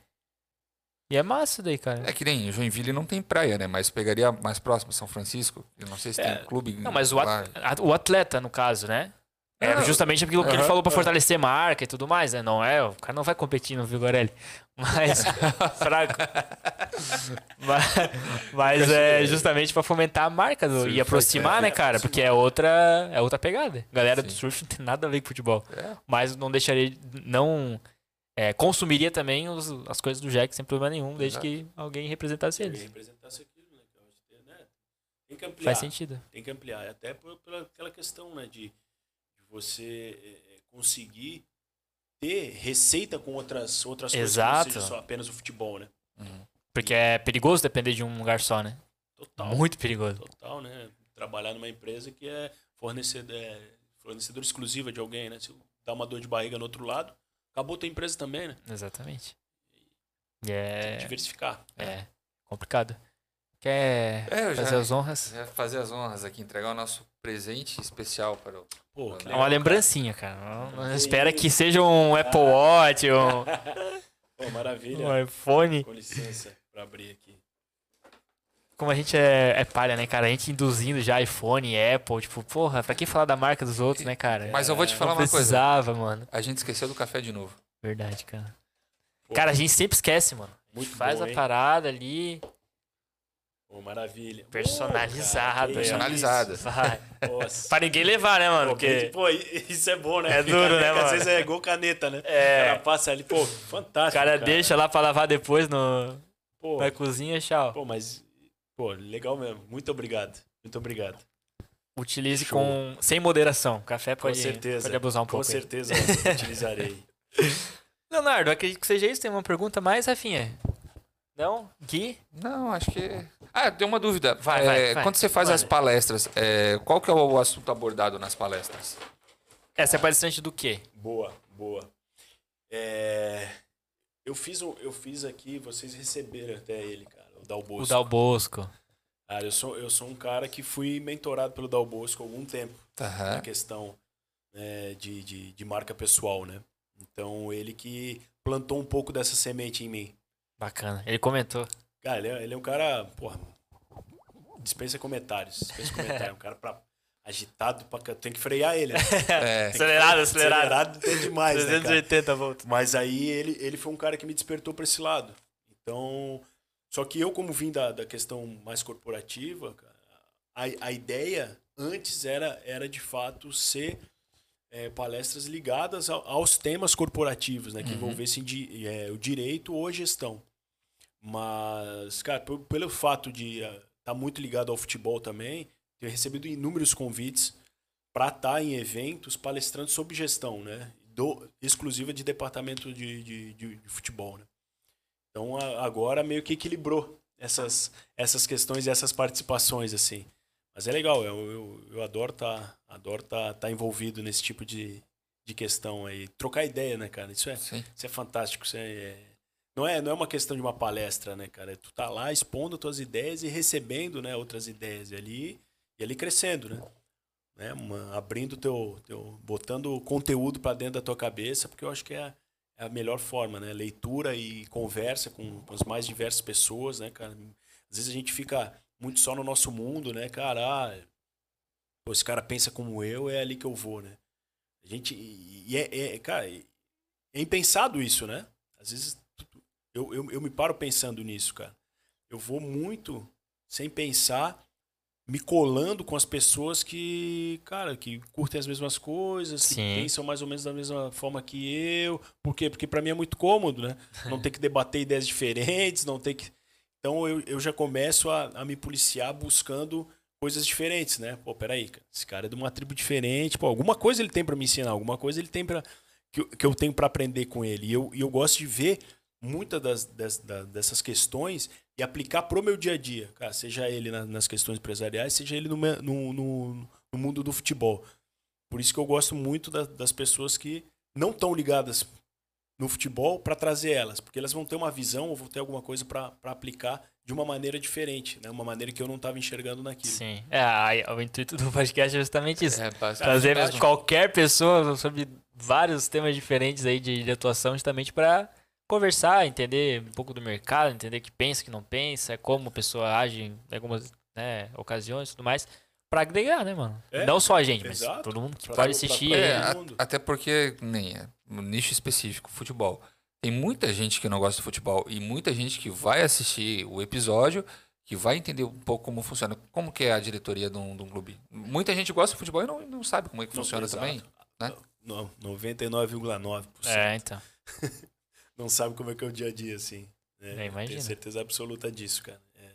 E é massa daí, cara. É que nem Joinville não tem praia, né? Mas pegaria mais próximo, São Francisco. Eu não sei se É. tem clube. Não, mas o, at- o atleta, no caso, né? É Não, justamente aquilo que ele falou pra aham. fortalecer marca e tudo mais, né? Não é, o cara não vai competir no Vigorelli. Mas. [laughs] fraco. mas mas é justamente pra fomentar a marca do- e aproximar, é, né, cara? Porque é outra, é outra pegada. Galera do Sim. surf não tem nada a ver com futebol. É. Mas não deixaria. Não. É, consumiria também os- as coisas do Jack sem problema nenhum, desde Exato. que alguém representasse Alguém eles. representasse aquilo, né? que que, né? Tem que ampliar. Faz sentido. Tem que ampliar. Até por, pela aquela questão, né? De, de você é, é, conseguir ter receita com outras, outras coisas que Exato. não seja só apenas o futebol, né? Uhum. Porque é perigoso depender de um lugar só, né? Total. Muito perigoso. Total, né? Trabalhar numa empresa que é fornecedor, é fornecedor exclusiva de alguém, né? Se dá uma dor de barriga no outro lado, acabou tua empresa também, né? Exatamente. E é. Diversificar. É. Complicado. Quer É, eu já- fazer as honras? É fazer as honras aqui, entregar o nosso presente especial para o. Pô, É legal. uma lembrancinha, cara. Não, não Que espera que seja um [laughs] Apple Watch, um, Pô, maravilha. um iPhone. Com licença pra abrir aqui. Como a gente é, é palha, né, cara? A gente induzindo já iPhone, Apple, tipo, porra, pra que falar da marca dos outros, né, cara? Mas eu vou te falar não uma coisa. precisava, mano. A gente esqueceu do café de novo. Verdade, cara. Pô, Cara, a gente sempre esquece, mano. muito Faz bom, a hein? parada ali, Pô, maravilha. Cara, Personalizada. vai. Nossa. pra ninguém levar, né, mano? Porque... pô, [laughs] isso é bom, né? É duro, né, Às mano? vezes é igual caneta, né? É. O cara passa ali, pô, O fantástico. cara deixa lá pra lavar depois no, Pô, na cozinha, tchau. pô, mas, pô, legal mesmo. Muito obrigado. Muito obrigado. Utilize Show. com sem moderação. Café Com pode, certeza. pode abusar um Com pouco. aí. certeza [laughs] utilizarei. Leonardo, acredito que seja isso. Tem uma pergunta mais, Rafinha? Não? Gui? Não, acho que. Ah, tem uma dúvida. Vai, É, vai, vai. Quando você faz Vai. as palestras, é, qual que é o assunto abordado nas palestras? Essa é palestrante do quê? Boa, boa. É, eu, fiz, eu fiz aqui, vocês receberam até ele, cara, Dal Bosco. O Dal Bosco. Cara, eu sou, eu sou um cara que fui mentorado pelo Dal Bosco há algum tempo. na Aham. questão né, de, de, de marca pessoal, né? Então, ele que plantou um pouco dessa semente em mim. Bacana. Ele comentou. Cara, ele é, ele é um cara, porra, dispensa comentários, dispensa comentários. um cara pra, agitado pra... Tem que frear ele, né? [laughs] É, Acelerado, acelerado. Acelerado tem demais, né, cara? 380 volts. Mas aí ele, ele foi um cara que me despertou para esse lado. Então, só que eu, como vim da, da questão mais corporativa, a, a ideia antes era, era de fato ser é, palestras ligadas ao- aos temas corporativos, né, que Uhum. envolvessem é, o direito ou gestão. Mas, cara, p- pelo fato de estar muito ligado ao futebol também, tenho recebido inúmeros convites para estar em eventos palestrando sobre gestão, né? Do, exclusiva de departamento de, de, de- de futebol, né? Então a- agora meio que equilibrou essas, essas questões e essas participações, assim. Mas é legal, eu, eu, eu adoro estar adoro tá, tá envolvido nesse tipo de, de questão aí. Trocar ideia, né, cara? Isso é, sim. isso é fantástico. Isso é, é- não, é, não é uma questão de uma palestra, né, cara? Tu tá lá expondo tuas ideias e recebendo né, outras ideias e ali, e ali crescendo, né? né? Uma- abrindo teu, teu. botando conteúdo para dentro da tua cabeça, porque eu acho que é, é a melhor forma, né? Leitura e conversa com, com as mais diversas pessoas, né, cara? Às vezes a gente fica muito só no nosso mundo, né, cara? Ah, esse cara pensa como eu, é ali que eu vou, né? A gente. E é, é, cara, é impensado isso, né? Às vezes eu, eu, eu me paro pensando nisso, cara. Eu vou muito sem pensar, me colando com as pessoas que, cara, que curtem as mesmas coisas, que Sim. pensam mais ou menos da mesma forma que eu. Por quê? Porque para mim é muito cômodo, né? [laughs] Não ter que debater ideias diferentes, não ter que. Então eu, eu já começo a, a me policiar buscando coisas diferentes, né? Pô, peraí, cara, esse cara é de uma tribo diferente, pô, alguma coisa ele tem para me ensinar, alguma coisa ele tem para que, eu- que eu tenho para aprender com ele. E eu, e eu gosto de ver muitas das, das- da- dessas questões e aplicar pro meu dia a dia, cara, seja ele na- nas questões empresariais, seja ele no, no, no, no mundo do futebol. Por isso que eu gosto muito da- das pessoas que não estão ligadas no futebol para trazer elas, porque elas vão ter uma visão ou vão ter alguma coisa para aplicar de uma maneira diferente, né? Uma maneira que eu não estava enxergando naquilo. Sim. É, o intuito do podcast é justamente isso. É, Trazer mesmo. qualquer pessoa sobre vários temas diferentes aí de, de atuação, justamente para conversar, entender um pouco do mercado, entender o que pensa, o que não pensa, como a pessoa age em algumas né, ocasiões e tudo mais, para agregar, né, mano? É, não só a gente, mas exato. todo mundo que Pra- pode pra- assistir. pra- É, a- até porque, nem é, no nicho específico, futebol. Tem muita gente que não gosta de futebol e muita gente que vai assistir o episódio, que vai entender um pouco como funciona, como que é a diretoria de um, de um clube. Muita gente gosta de futebol e não, não sabe como é que Não, funciona exato. também. né? Não, 99,9%. É, então. [laughs] Não sabe como é que é o dia a dia, assim. né? É, imagina. Tenho certeza absoluta disso, cara. É.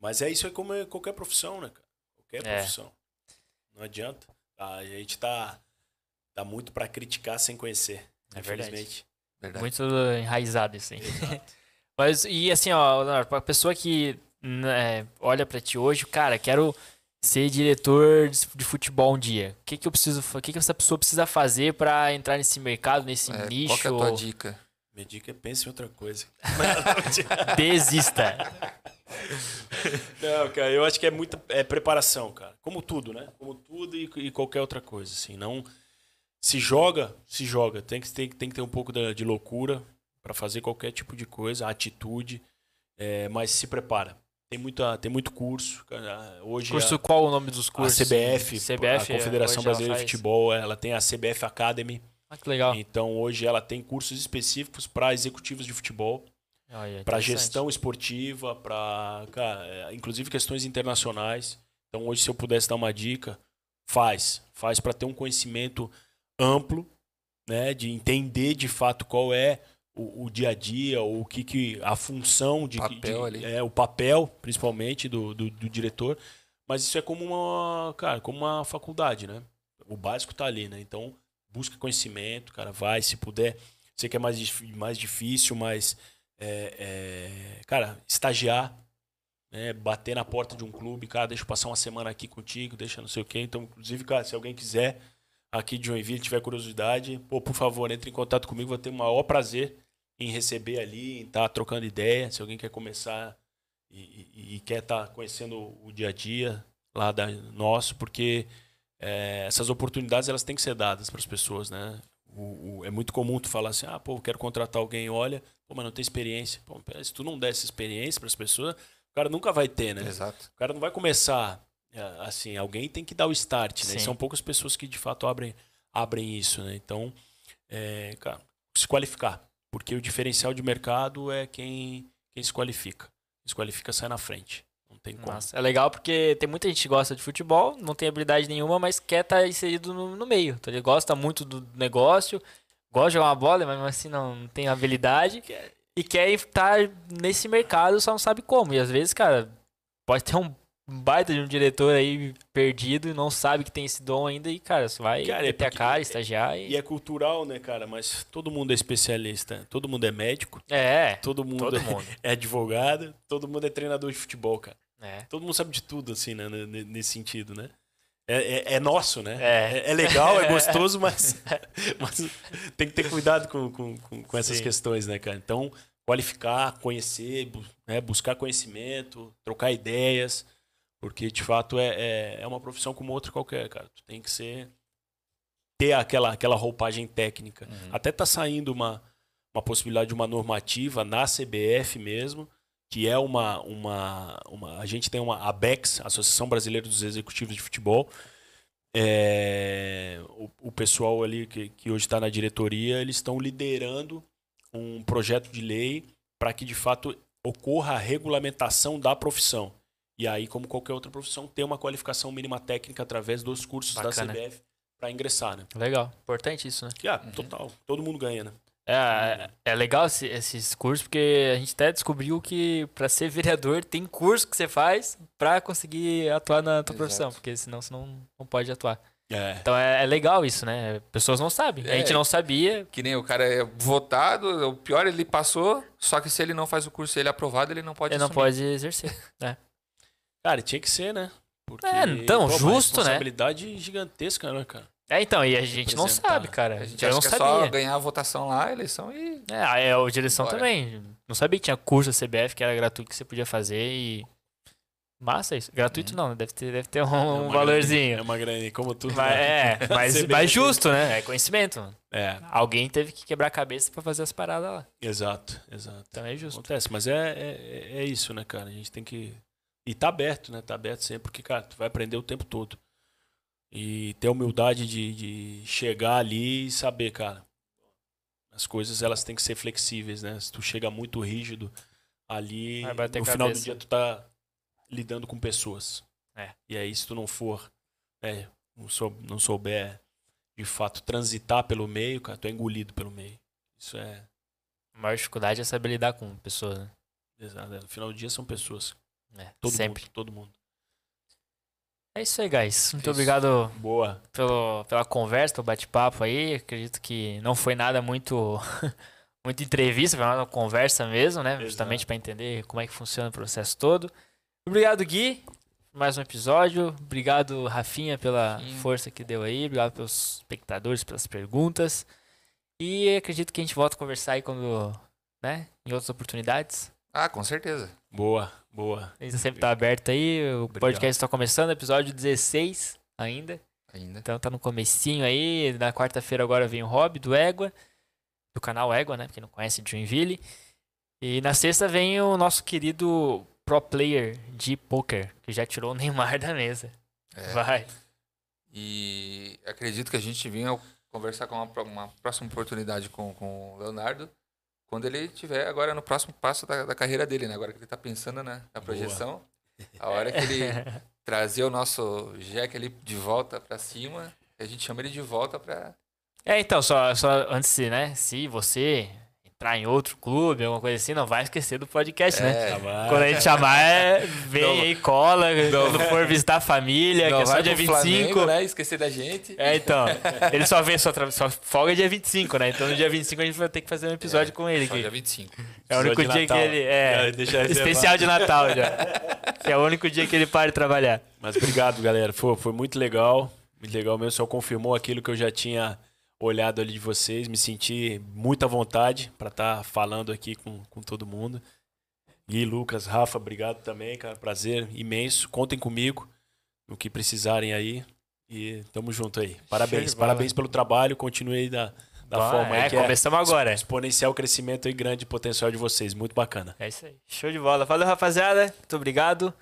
Mas é isso é como é qualquer profissão, né, cara? Qualquer É. profissão. Não adianta. A gente tá, tá muito pra criticar sem conhecer. É verdade. infelizmente. Verdade. Muito enraizado isso aí. [laughs] Mas, e assim, ó, Leonardo, pra pessoa que né, olha pra ti hoje, cara, quero ser diretor de futebol um dia. O que que eu preciso, o que que essa pessoa precisa fazer pra entrar nesse mercado, nesse É, nicho? qual que é a tua dica? Minha dica é pense em outra coisa. [laughs] Desista. Não, cara, eu acho que é muita é preparação, cara. Como tudo, né? Como tudo e, e qualquer outra coisa, assim. Não se joga, se joga. Tem que, tem, que- tem que ter um pouco da- de loucura para fazer qualquer tipo de coisa, atitude, é, mas se prepara. Tem, muita, tem muito curso. cara. Hoje Curso, a, qual o nome dos a cursos? CBF, CBF, a Confederação ela Brasileira de. Futebol, ela tem a CBF Academy. Ah, que legal. Então hoje ela tem cursos específicos para executivos de futebol Olha, para interessante. gestão esportiva, para inclusive questões internacionais. Então hoje se eu pudesse dar uma dica, faz, faz para ter um conhecimento amplo, né, de entender de fato qual é o, o dia a dia, ou o que, que a função de, Papel de- ali. é o papel principalmente do, do, do diretor, mas isso é como uma, cara, como uma faculdade, né? O básico tá ali, né? Então busca conhecimento, cara, vai se puder. Sei que é mais, mais difícil, mas é, é, cara, estagiar, né, bater na porta de um clube, cara, deixa eu passar uma semana aqui contigo, deixa não sei o quê. Então, inclusive, cara, se alguém quiser aqui de Joinville, tiver curiosidade, pô, por favor, entre em contato comigo, vou ter o maior prazer em receber ali, em estar trocando ideia. Se alguém quer começar e, e- e quer estar conhecendo o dia a dia lá da, nosso, porque é, essas oportunidades elas têm que ser dadas para as pessoas, né? O- o- é muito comum tu falar assim, ah, pô, eu quero contratar alguém, olha, pô, mas não tem experiência. Pô, se tu não der essa experiência para as pessoas, o cara nunca vai ter, né? Exato. O cara não vai começar é, assim, alguém tem que dar o start, né? E são poucas pessoas que de fato abrem, abrem isso, né? Então, é, cara, se qualificar. Porque o diferencial de mercado é quem, quem se qualifica. Quem se qualifica sai na frente. Tem como. Nossa, é legal porque tem muita gente que gosta de futebol, não tem habilidade nenhuma, mas quer estar inserido no, no meio. Então ele gosta muito do negócio, gosta de jogar uma bola, mas assim não, não tem habilidade. E quer estar nesse mercado, só não sabe como. E às vezes, cara, pode ter um baita de um diretor aí perdido e não sabe que tem esse dom ainda. E, cara, você vai Cara, é meter a porque- cara, estagiar e. E é cultural, né, cara? Mas todo mundo é especialista. Todo mundo é médico. É, Todo mundo, todo é- mundo. [laughs] é advogado. Todo mundo é treinador de futebol, cara. É. Todo mundo sabe de tudo, assim, né? Nesse sentido, né? É, é- é nosso, né? É. É, legal, é [laughs] gostoso, mas, [laughs] mas tem que ter cuidado com, com, com, essas Sim. questões, né, cara? Então, qualificar, conhecer, né, buscar conhecimento, trocar ideias, porque de fato é, é, é uma profissão como outra qualquer, cara. Tu tem que ser. ter aquela, aquela roupagem técnica. Uhum. Até tá saindo uma, uma possibilidade de uma normativa na CBF mesmo, que é uma, uma, uma. A gente tem uma ABEX, Associação Brasileira dos Executivos de Futebol. é, o, o pessoal ali que, que hoje está na diretoria, eles estão liderando um projeto de lei para que de fato ocorra a regulamentação da profissão. E aí, como qualquer outra profissão, ter uma qualificação mínima técnica através dos cursos Bacana. da CBF para ingressar, né? Legal. Importante isso, né? Que, ah, total. Todo mundo ganha, né? É, é legal esse- esses cursos, porque a gente até descobriu que pra ser [laughs] vereador tem curso que você faz pra conseguir atuar na tua Exato. profissão, porque senão você não, não pode atuar. É. Então é, é legal isso, né? Pessoas não sabem. A É. gente não sabia. Que nem o cara é votado, o pior ele passou, só que se ele não faz o curso e ele é aprovado, ele não pode Ele não assumir. pode exercer. Cara, tinha que ser, né? Porque, É, então, uma justo, né? responsabilidade gigantesca, né, cara? É, então, e a gente não sabe, cara. A gente Eu não que é sabia. só ganhar a votação lá, a eleição e. É, é, a direção Bora. também. Não sabia que tinha curso da CBF que era gratuito que você podia fazer e. Massa isso. Gratuito não, deve ter, deve ter um, É valorzinho. É uma graninha, como tudo. Mas, né? é, [laughs] mas, mas justo, né? É conhecimento. É, Alguém teve que quebrar a cabeça pra fazer as paradas lá. exato, exato. Então é justo. Acontece, mas é, é, é isso, né, cara? A gente tem que. E tá aberto, né? Tá aberto sempre, porque, cara, tu vai aprender o tempo todo. E ter humildade de, de chegar ali e saber, cara. As coisas elas têm que ser flexíveis, né? Se tu chega muito rígido ali, no final do cabeça. dia tu tá lidando com pessoas. É. E aí, se tu não for, né, não, sou, não souber de fato transitar pelo meio, cara, tu é engolido pelo meio. Isso é. A maior dificuldade é saber lidar com pessoas, né? exato, é, No final do dia são pessoas. É, Todo sempre. mundo. Todo mundo. É isso aí, guys. Muito Isso. obrigado Boa. pelo, pela conversa, pelo bate-papo aí. Acredito que não foi nada muito [laughs] muito entrevista, foi uma conversa mesmo, né? Exato. Justamente para entender como é que funciona o processo todo. Obrigado, Gui, por mais um episódio. Obrigado, Rafinha, pela Sim. força que deu aí. Obrigado pelos espectadores, pelas perguntas. E acredito que a gente volta a conversar aí quando, né? Em outras oportunidades. Ah, com certeza. Boa, boa. A gente sempre tá aberto aí. O Obrigado. podcast está começando, episódio 16 ainda. Ainda. Então tá no comecinho aí. Na quarta-feira agora vem o Hobby do Égua. Do canal Égua, né? Pra quem não conhece, de Joinville. E na sexta vem o nosso querido pro player de poker, que já tirou o Neymar [laughs] da mesa. É. Vai. E acredito que a gente vinha conversar com uma, uma próxima oportunidade com, com o Leonardo quando ele tiver agora no próximo passo da, da carreira dele, né? Agora que ele tá pensando né, na projeção. [laughs] A hora que ele trazer o nosso Jack ali de volta pra cima, a gente chama ele de volta pra. É, então, só, só antes, né? Se você entrar em outro clube, alguma coisa assim, não vai esquecer do podcast, né? É, Tá bom. Quando a gente chamar, é, vem Não- aí, cola. Quando for visitar a família, que não é só vai dia pro 25. Flamengo, né? Esquecer da gente. É, então. Ele só vem, só, só folga dia 25, né? Então no dia 25 a gente vai ter que fazer um episódio com ele. Só Que dia 25. é o único dia que Natal. ele. É. Especial de Natal já. Que [laughs] é o único dia que ele para de trabalhar. Mas obrigado, galera. Foi, foi muito legal. Muito legal mesmo. Só confirmou aquilo que eu já tinha olhado ali de vocês. Me senti muito à vontade para estar falando aqui com, com todo mundo. Gui, Lucas, Rafa, obrigado também, cara. Prazer imenso. Contem comigo no que precisarem aí. E tamo junto aí. Parabéns. bola. Parabéns pelo trabalho. Continue aí da, da Bom, forma é, aí que é começamos agora. exponencial crescimento e grande potencial de vocês. Muito bacana. É isso aí. Show de bola. Valeu, rapaziada. Muito obrigado.